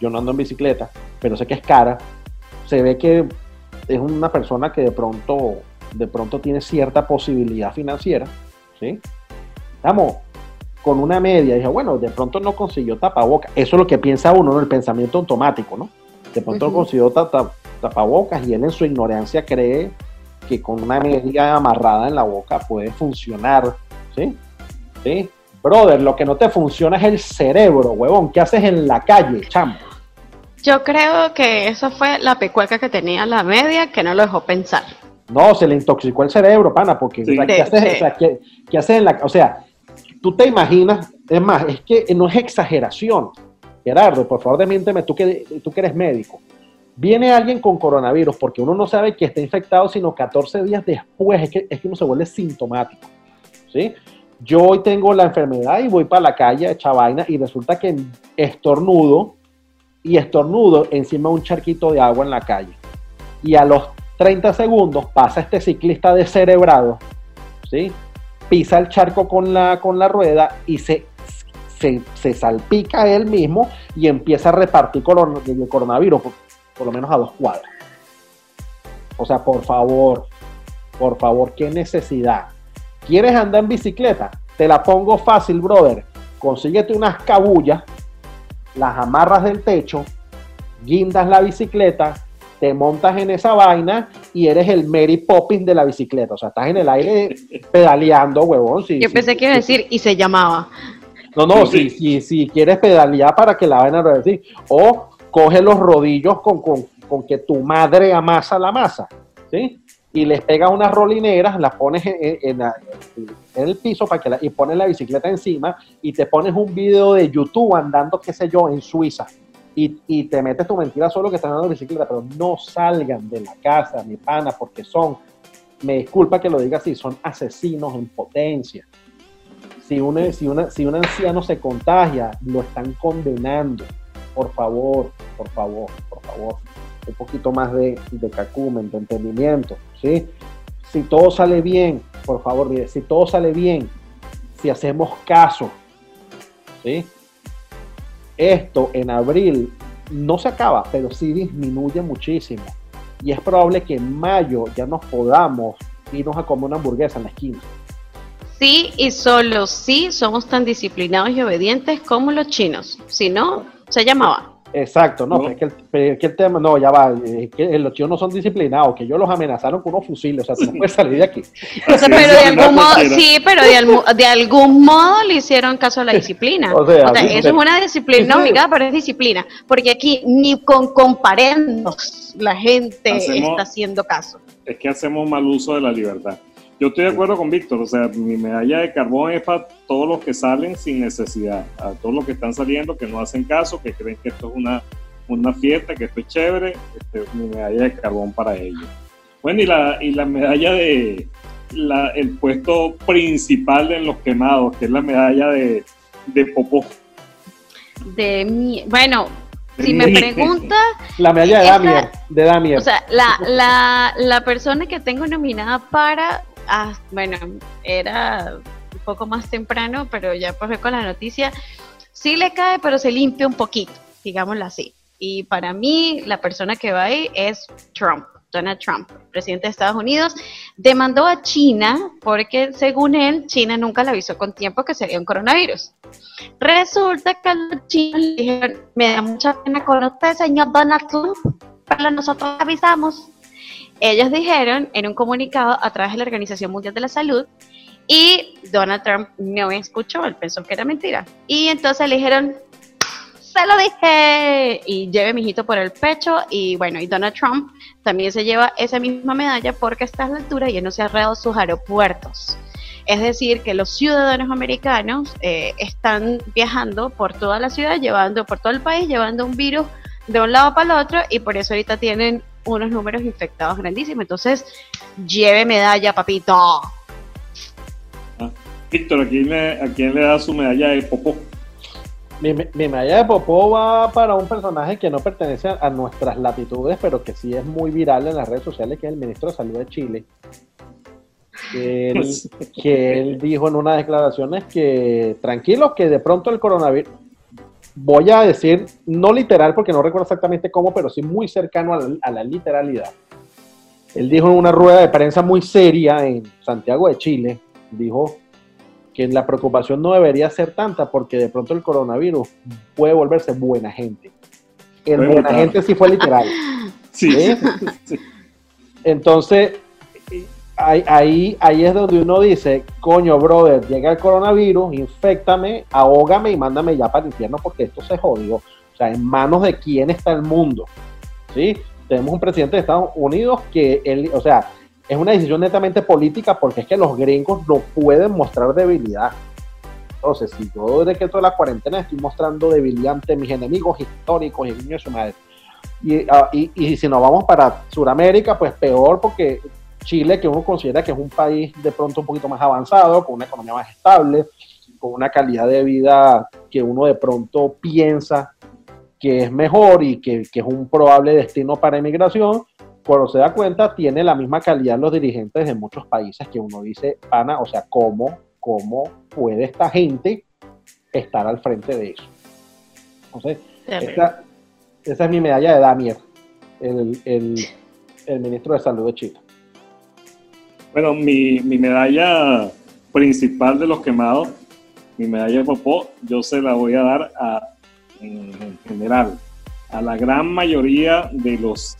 yo no ando en bicicleta, pero sé que es cara, se ve que es una persona que de pronto, de pronto tiene cierta posibilidad financiera, ¿sí? Chamo, con una media, dije, bueno, de pronto no consiguió tapabocas, eso es lo que piensa uno, ¿no? el pensamiento automático, ¿no? De pronto Ujú. consiguió ta- ta- tapabocas y él en su ignorancia cree que con una media amarrada en la boca puede funcionar, ¿sí? ¿Sí? Brother, lo que no te funciona es el cerebro, huevón. ¿Qué haces en la calle, chamo? Yo creo que eso fue la pecueca que tenía la media que no lo dejó pensar. No, se le intoxicó el cerebro, pana, porque Sí. o sea, ¿qué, haces, o sea, ¿qué- qué haces en la O sea, tú te imaginas, es más, es que no es exageración. Gerardo, por favor, desmiénteme, tú que, tú que eres médico. Viene alguien con coronavirus porque uno no sabe que está infectado, sino 14 días después es que, es que uno se vuelve sintomático. ¿sí? Yo hoy tengo la enfermedad y voy para la calle a echar vaina y resulta que estornudo y estornudo encima de un charquito de agua en la calle. Y a los 30 segundos pasa este ciclista descerebrado, ¿sí? Pisa el charco con la, con la rueda y se, se, se salpica él mismo y empieza a repartir el coronavirus, por, por lo menos a dos cuadras. O sea, por favor, por favor, qué necesidad. ¿Quieres andar en bicicleta? Te la pongo fácil, brother. Consíguete unas cabullas, las amarras del techo, guindas la bicicleta, te montas en esa vaina y eres el Mary Poppins de la bicicleta. O sea, estás en el aire pedaleando, huevón. Si, Yo pensé que iba a decir, y se llamaba. No, no, Sí, si, si, si quieres pedalear para que la vaina revertir. O coge los rodillos con, con, con que tu madre amasa la masa, ¿sí? Y les pegas unas rolineras, las pones en, en- en la- en el piso para que la, y pones la bicicleta encima y te pones un video de YouTube andando, qué sé yo, en Suiza. Y, y te metes tu mentira solo que estás andando en bicicleta, pero no salgan de la casa, mi pana, porque son, me disculpa que lo diga así, son asesinos en potencia si un, si, una, si un anciano se contagia, lo están condenando. Por favor, por favor, por favor. Un poquito más de, de cacumen, de entendimiento. ¿sí? Si todo sale bien, por favor, si todo sale bien, si hacemos caso, ¿sí? Esto en abril no se acaba, pero sí disminuye muchísimo. Y es probable que en mayo ya nos podamos irnos a comer una hamburguesa en la esquina. Sí y solo sí somos tan disciplinados y obedientes como los chinos. Si no, se llamaba. Exacto, no, No. pero es que, el, que el tema, no, ya va, es que los chinos no son disciplinados, que ellos los amenazaron con unos fusiles, o sea, tú no puedes salir de aquí. Así pero de algún modo, sí, pero de, almu- de algún modo le hicieron caso a la disciplina. O sea, eso es una disciplina no obligada, pero es disciplina. Porque aquí ni con comparendos la gente Hacemos- está haciendo caso. es que hacemos mal uso de la libertad. Yo estoy de acuerdo con Víctor, o sea, mi medalla de carbón es para todos los que salen sin necesidad, a todos los que están saliendo, que no hacen caso, que creen que esto es una, una fiesta, que esto es chévere, este, mi medalla de carbón para ellos. Bueno, y la, y la medalla de la- el puesto principal en los quemados, que es la medalla de, de popó. De mi, bueno, si me preguntas, La medalla de Damier, de Damier. O sea, la, la, la persona que tengo nominada para, ah, bueno, era un poco más temprano, pero ya pues ve con la noticia, sí le cae, pero se limpia un poquito, digámoslo así. Y para mí, la persona que va ahí es Trump, Donald Trump, presidente de Estados Unidos, demandó a China porque, según él, China nunca le avisó con tiempo que sería un coronavirus. Resulta que los chinos le dijeron, me da mucha pena con usted, señor Donald Trump, pero nosotros avisamos. Ellos dijeron en un comunicado a través de la Organización Mundial de la Salud Y Donald Trump no escuchó, él pensó que era mentira. Y entonces le dijeron, se lo dije, y lleve mi hijito por el pecho. Y bueno, y Donald Trump también se lleva esa misma medalla porque está a la altura y no se ha arreglado sus aeropuertos. Es decir, que los ciudadanos americanos eh, están viajando por toda la ciudad, llevando por todo el país, llevando un virus de un lado para el otro y por eso ahorita tienen unos números infectados grandísimos. Entonces, lleve medalla, papito. Víctor, ¿a quién, le, ¿a quién le da su medalla de popó? Mi, medalla de popó va para un personaje que no pertenece a, a nuestras latitudes, pero que sí es muy viral en las redes sociales, que es el ministro de Salud de Chile. Que él, que él dijo en unas declaraciones que tranquilos, que de pronto el coronavirus, voy a decir, no literal porque no recuerdo exactamente cómo, pero sí muy cercano a la, a la literalidad. Él dijo en una rueda de prensa muy seria en Santiago de Chile, dijo que la preocupación no debería ser tanta porque de pronto el coronavirus puede volverse buena gente. El buena gente sí fue literal. Sí, ¿Eh? sí. Entonces, ahí, ahí, es donde uno dice, coño, brother, llega el coronavirus, infectame, ahógame y mándame ya para el infierno porque esto se jodió. O sea, en manos de quién está el mundo. ¿Sí? Tenemos un presidente de Estados Unidos que, él, o sea, es una decisión netamente política porque es que los gringos no pueden mostrar debilidad. Entonces, si yo desde que toda la cuarentena estoy mostrando debilidad ante mis enemigos históricos y niños de su madre, y, ah, y, y si nos vamos para Sudamérica, pues peor porque Chile, que uno considera que es un país de pronto un poquito más avanzado, con una economía más estable, con una calidad de vida que uno de pronto piensa que es mejor y que, que es un probable destino para emigración, cuando se da cuenta, tiene la misma calidad los dirigentes de muchos países que uno dice, Ana, o sea, ¿cómo, cómo puede esta gente estar al frente de eso? Entonces, esa, esa es mi medalla de Damier, el, el, el ministro de Salud de Chile. Bueno, mi, mi medalla principal de los quemados, mi medalla de popó, yo se la voy a dar a, en general, a la gran mayoría de los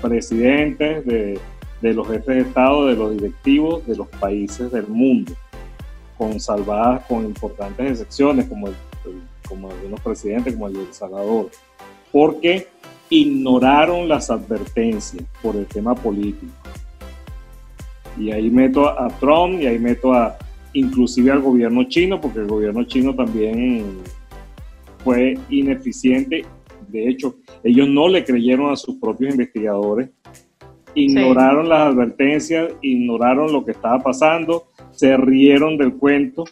presidentes, de, de los jefes de Estado, de los directivos de los países del mundo, con salvadas, con importantes excepciones, como, el- como algunos presidentes, como el de El Salvador, porque ignoraron las advertencias por el tema político. Y ahí meto a, Trump y ahí meto a inclusive al gobierno chino, porque el gobierno chino también fue ineficiente. De hecho, ellos no le creyeron a sus propios investigadores, ignoraron las advertencias, ignoraron lo que estaba pasando, se rieron del cuento.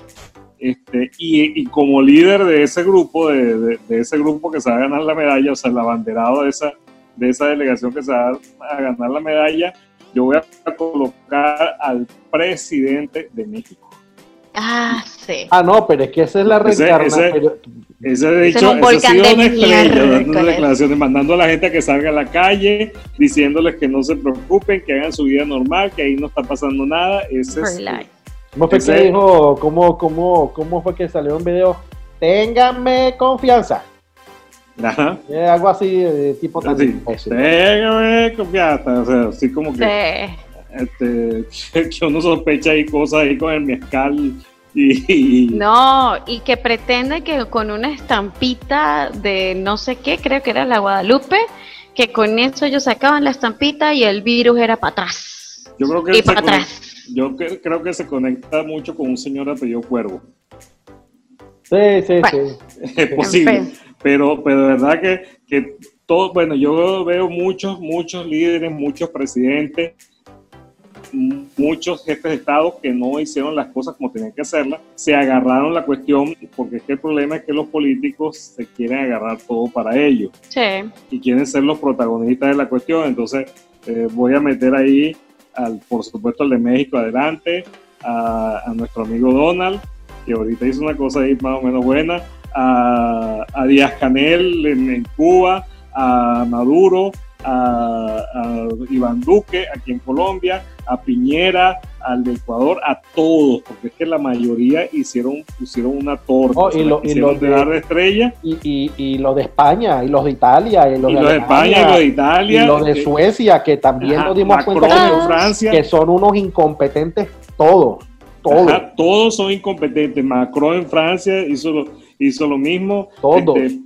Este, y, y como líder de ese grupo, de, de- de ese grupo que se va a ganar la medalla, o sea, el abanderado de esa, de esa delegación que se va a ganar la medalla, yo voy a colocar al presidente de México. Ah, sí. Ah, no, pero es que esa es la Ese- reencarnación. ese- pero- Ese, de Ese hecho, es un ese sido de una estrella, dando declaraciones, mandando a la gente a que salga a la calle, diciéndoles que no se preocupen, que hagan su vida normal, que ahí no está pasando nada. Ese es. ¿Cómo fue Ese- que dijo? ¿Cómo, cómo, ¿Cómo fue que salió un video? Ténganme confianza. Ajá. Eh, algo así, de tipo tan Así, téngame confianza, o sea, así como que, Sí. este, que uno sospecha ahí cosas ahí con el mezcal y, y- No, y que pretende que con una estampita de no sé qué, creo que era la Guadalupe, que con eso ellos sacaban la estampita y el virus era para atrás. yo creo que Y se para conecta- atrás. yo que- creo que se conecta mucho con un señor apellido Cuervo. Sí, sí, Bueno. sí. es posible. Pero, pero de verdad que, que todo, bueno, yo veo muchos, muchos líderes, muchos presidentes, muchos jefes de Estado que no hicieron las cosas como tenían que hacerlas, se agarraron la cuestión, porque es que el problema es que los políticos se quieren agarrar todo para ellos Sí. y quieren ser los protagonistas de la cuestión. Entonces, eh, voy a meter ahí, al, por supuesto, al de México adelante, a, a nuestro amigo Donald, que ahorita hizo una cosa ahí más o menos buena, a, a Díaz Canel en, en Cuba, a Maduro, a, a Iván Duque aquí en Colombia, a Piñera, al de Ecuador, a todos, porque es que la mayoría hicieron, pusieron una torta, Oh, y lo- y quisieron lo de- de estrella, Y, y, y los de España, y los de Italia, y los de, los España, y los de Italia, y los de eh, Suecia, que también nos dimos Macron cuenta en que, Francia. que son unos incompetentes todos. Todo. Ajá, todos son incompetentes. Macron en Francia hizo lo, hizo lo mismo. Todos. Este,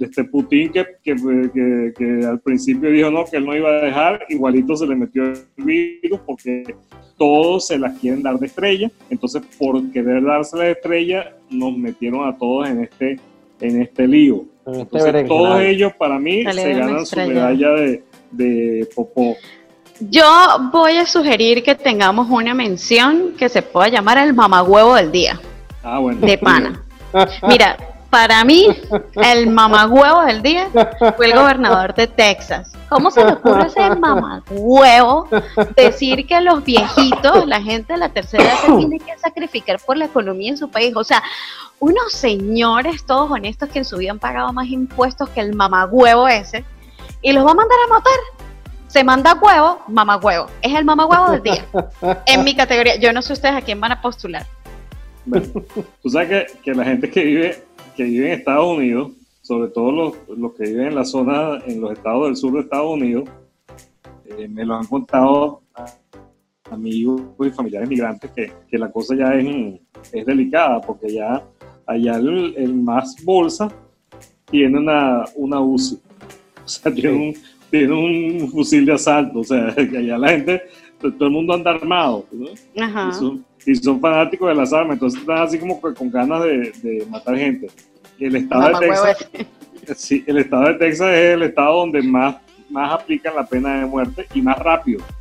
este Putin que, que, que- que al principio dijo no, que él no iba a dejar, igualito se le metió el virus porque todos se las quieren dar de estrella. Entonces, por querer darse la estrella, nos metieron a todos en este, en este lío. Este Entonces, todos ellos para mí Dale, se ganan su medalla de, de popó. Yo voy a sugerir que tengamos una mención que se pueda llamar el mamagüevo del día, Ah, bueno. de pana. Mira, para mí, el mamagüevo del día fue el gobernador de Texas. ¿Cómo se le ocurre a ese mamagüevo decir que los viejitos, la gente de la tercera edad, se tiene que sacrificar por la economía en su país? O sea, unos señores todos honestos que en su vida han pagado más impuestos que el mamagüevo ese, y los va a mandar a matar. Se manda huevo, mamagüevo. Es el mamagüevo del día. En mi categoría. Yo no sé ustedes a quién van a postular. Bueno, tú sabes que, que la gente que vive, que vive en Estados Unidos, sobre todo los, los que viven en la zona, en los estados del sur de Estados Unidos, eh, me lo han contado a- amigos y familiares migrantes que, que la cosa ya es, es delicada, porque ya allá el, el más bolsa tiene una, una UCI, o sea, tiene, un, tiene un fusil de asalto, o sea, que allá la gente, todo el mundo anda armado, ¿no? Ajá. Y son fanáticos de las armas, entonces están así como con ganas de, de matar gente. El estado de Texas, sí, el estado de Texas es el estado donde más, más aplican la pena de muerte y más rápido.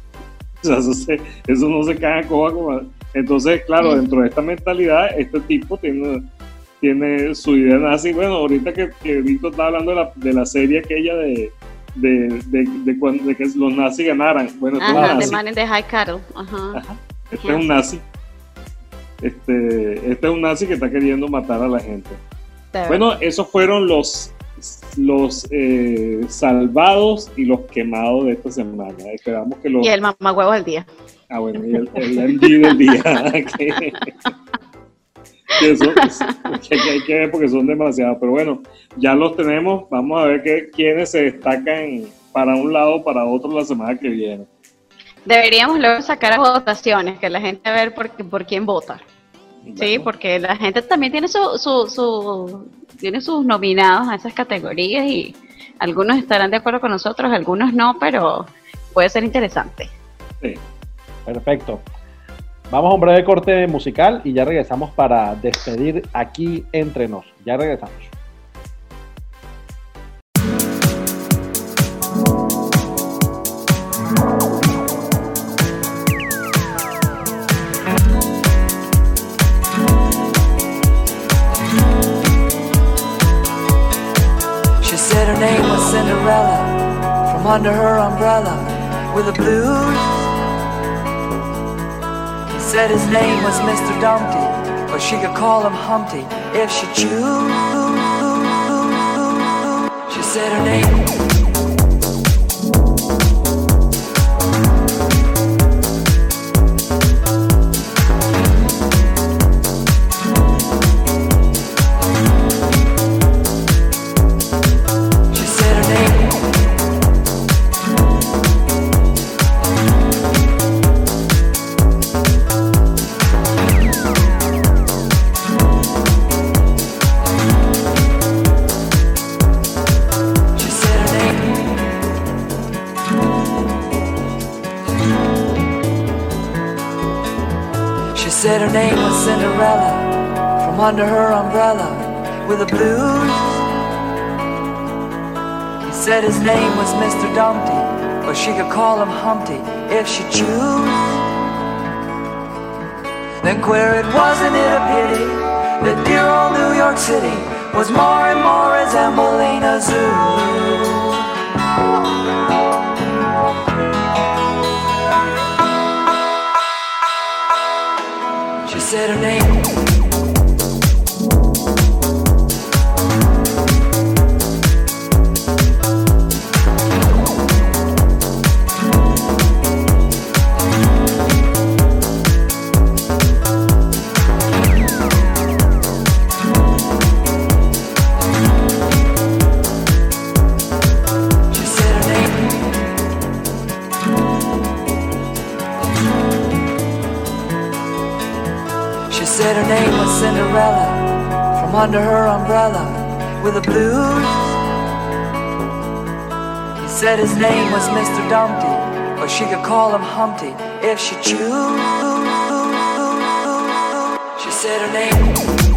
O sea, eso, se- eso no se cae en coba como... Entonces, claro, dentro de esta mentalidad, este tipo tiene, tiene su idea nazi. Bueno, ahorita que, que Víctor está hablando de la, de la serie aquella de, de, de, de cuando- de que los nazis ganaran. Bueno, Ajá, nazi. Man in the High Cattle. Ajá. Este es un nazi. Este, este es un nazi que está queriendo matar a la gente. Bueno, esos fueron los, los eh, salvados y los quemados de esta semana. Esperamos que los. Y el mamagüevo del día. Ah, bueno, y el, el del día. que, que que hay que ver porque son demasiados. Pero bueno, ya los tenemos. Vamos a ver que, quiénes se destacan para un lado o para otro la semana que viene. Deberíamos luego sacar a votaciones, que la gente ver por, por quién vota. Sí, porque la gente también tiene su, su, su- tiene sus nominados a esas categorías y algunos estarán de acuerdo con nosotros, algunos no, pero puede ser interesante. sí. Perfecto. Vamos a un breve corte musical y ya regresamos para despedir aquí entre nos. Ya regresamos. Under her umbrella with the blues. He said his name was Mr. Dumpty, but she could call him Humpty if she choose. She said her name. Under her umbrella with the blues. He said his name was Mr. Dumpty, but she could call him Humpty if she choose. Then queer it wasn't it a pity that dear old New York City was more and more resembling a zoo. She said her name. Under her umbrella, with the blues. He said his name was Mr. Dumpty, but she could call him Humpty if she choose. She said her name.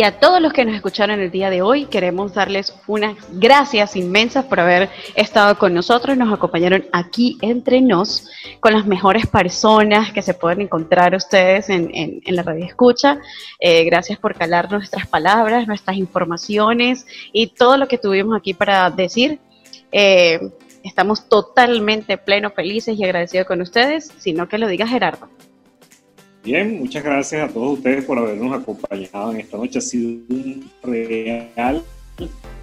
Y a todos los que nos escucharon el día de hoy, queremos darles unas gracias inmensas por haber estado con nosotros. Nos acompañaron aquí entre nos con las mejores personas que se pueden encontrar ustedes en, la radio escucha. Eh, gracias por calar nuestras palabras, nuestras informaciones y todo lo que tuvimos aquí para decir. Eh, estamos totalmente plenos, felices y agradecidos con ustedes, sino que lo diga Gerardo. Bien, muchas gracias a todos ustedes por habernos acompañado en esta noche. Ha sido un real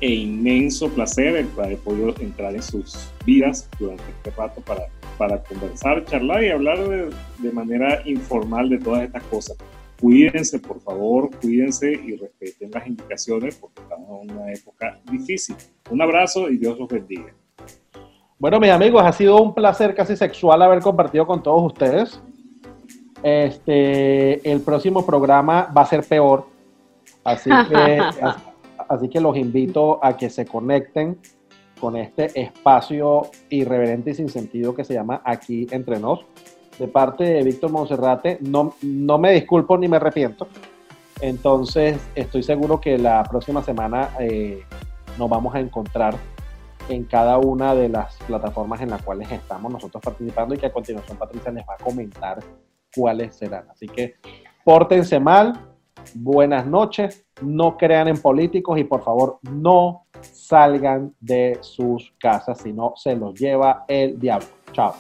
e inmenso placer el haber podido entrar en sus vidas durante este rato para, para conversar, charlar y hablar de, de manera informal de todas estas cosas. Cuídense, por favor, cuídense y respeten las indicaciones porque estamos en una época difícil. Un abrazo y Dios los bendiga. Bueno, mis amigos, ha sido un placer casi sexual haber compartido con todos ustedes. Este, el próximo programa va a ser peor, así que, as- así que los invito a que se conecten con este espacio irreverente y sin sentido que se llama Aquí Entre Nos. De parte de Víctor Monserrate, no, no me disculpo ni me arrepiento. Entonces, estoy seguro que la próxima semana eh, nos vamos a encontrar en cada una de las plataformas en las cuales estamos nosotros participando y que a continuación Patricia les va a comentar cuáles serán. Así que pórtense mal, buenas noches, no crean en políticos y por favor no salgan de sus casas, si no se los lleva el diablo. Chao.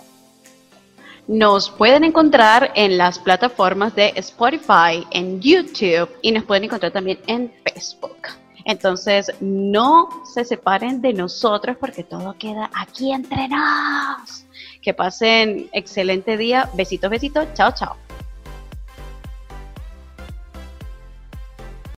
Nos pueden encontrar en las plataformas de Spotify, en YouTube y nos pueden encontrar también en Facebook. Entonces, no se separen de nosotros porque todo queda aquí entre nos. Que pasen excelente día. Besitos, besitos. Chao, chao.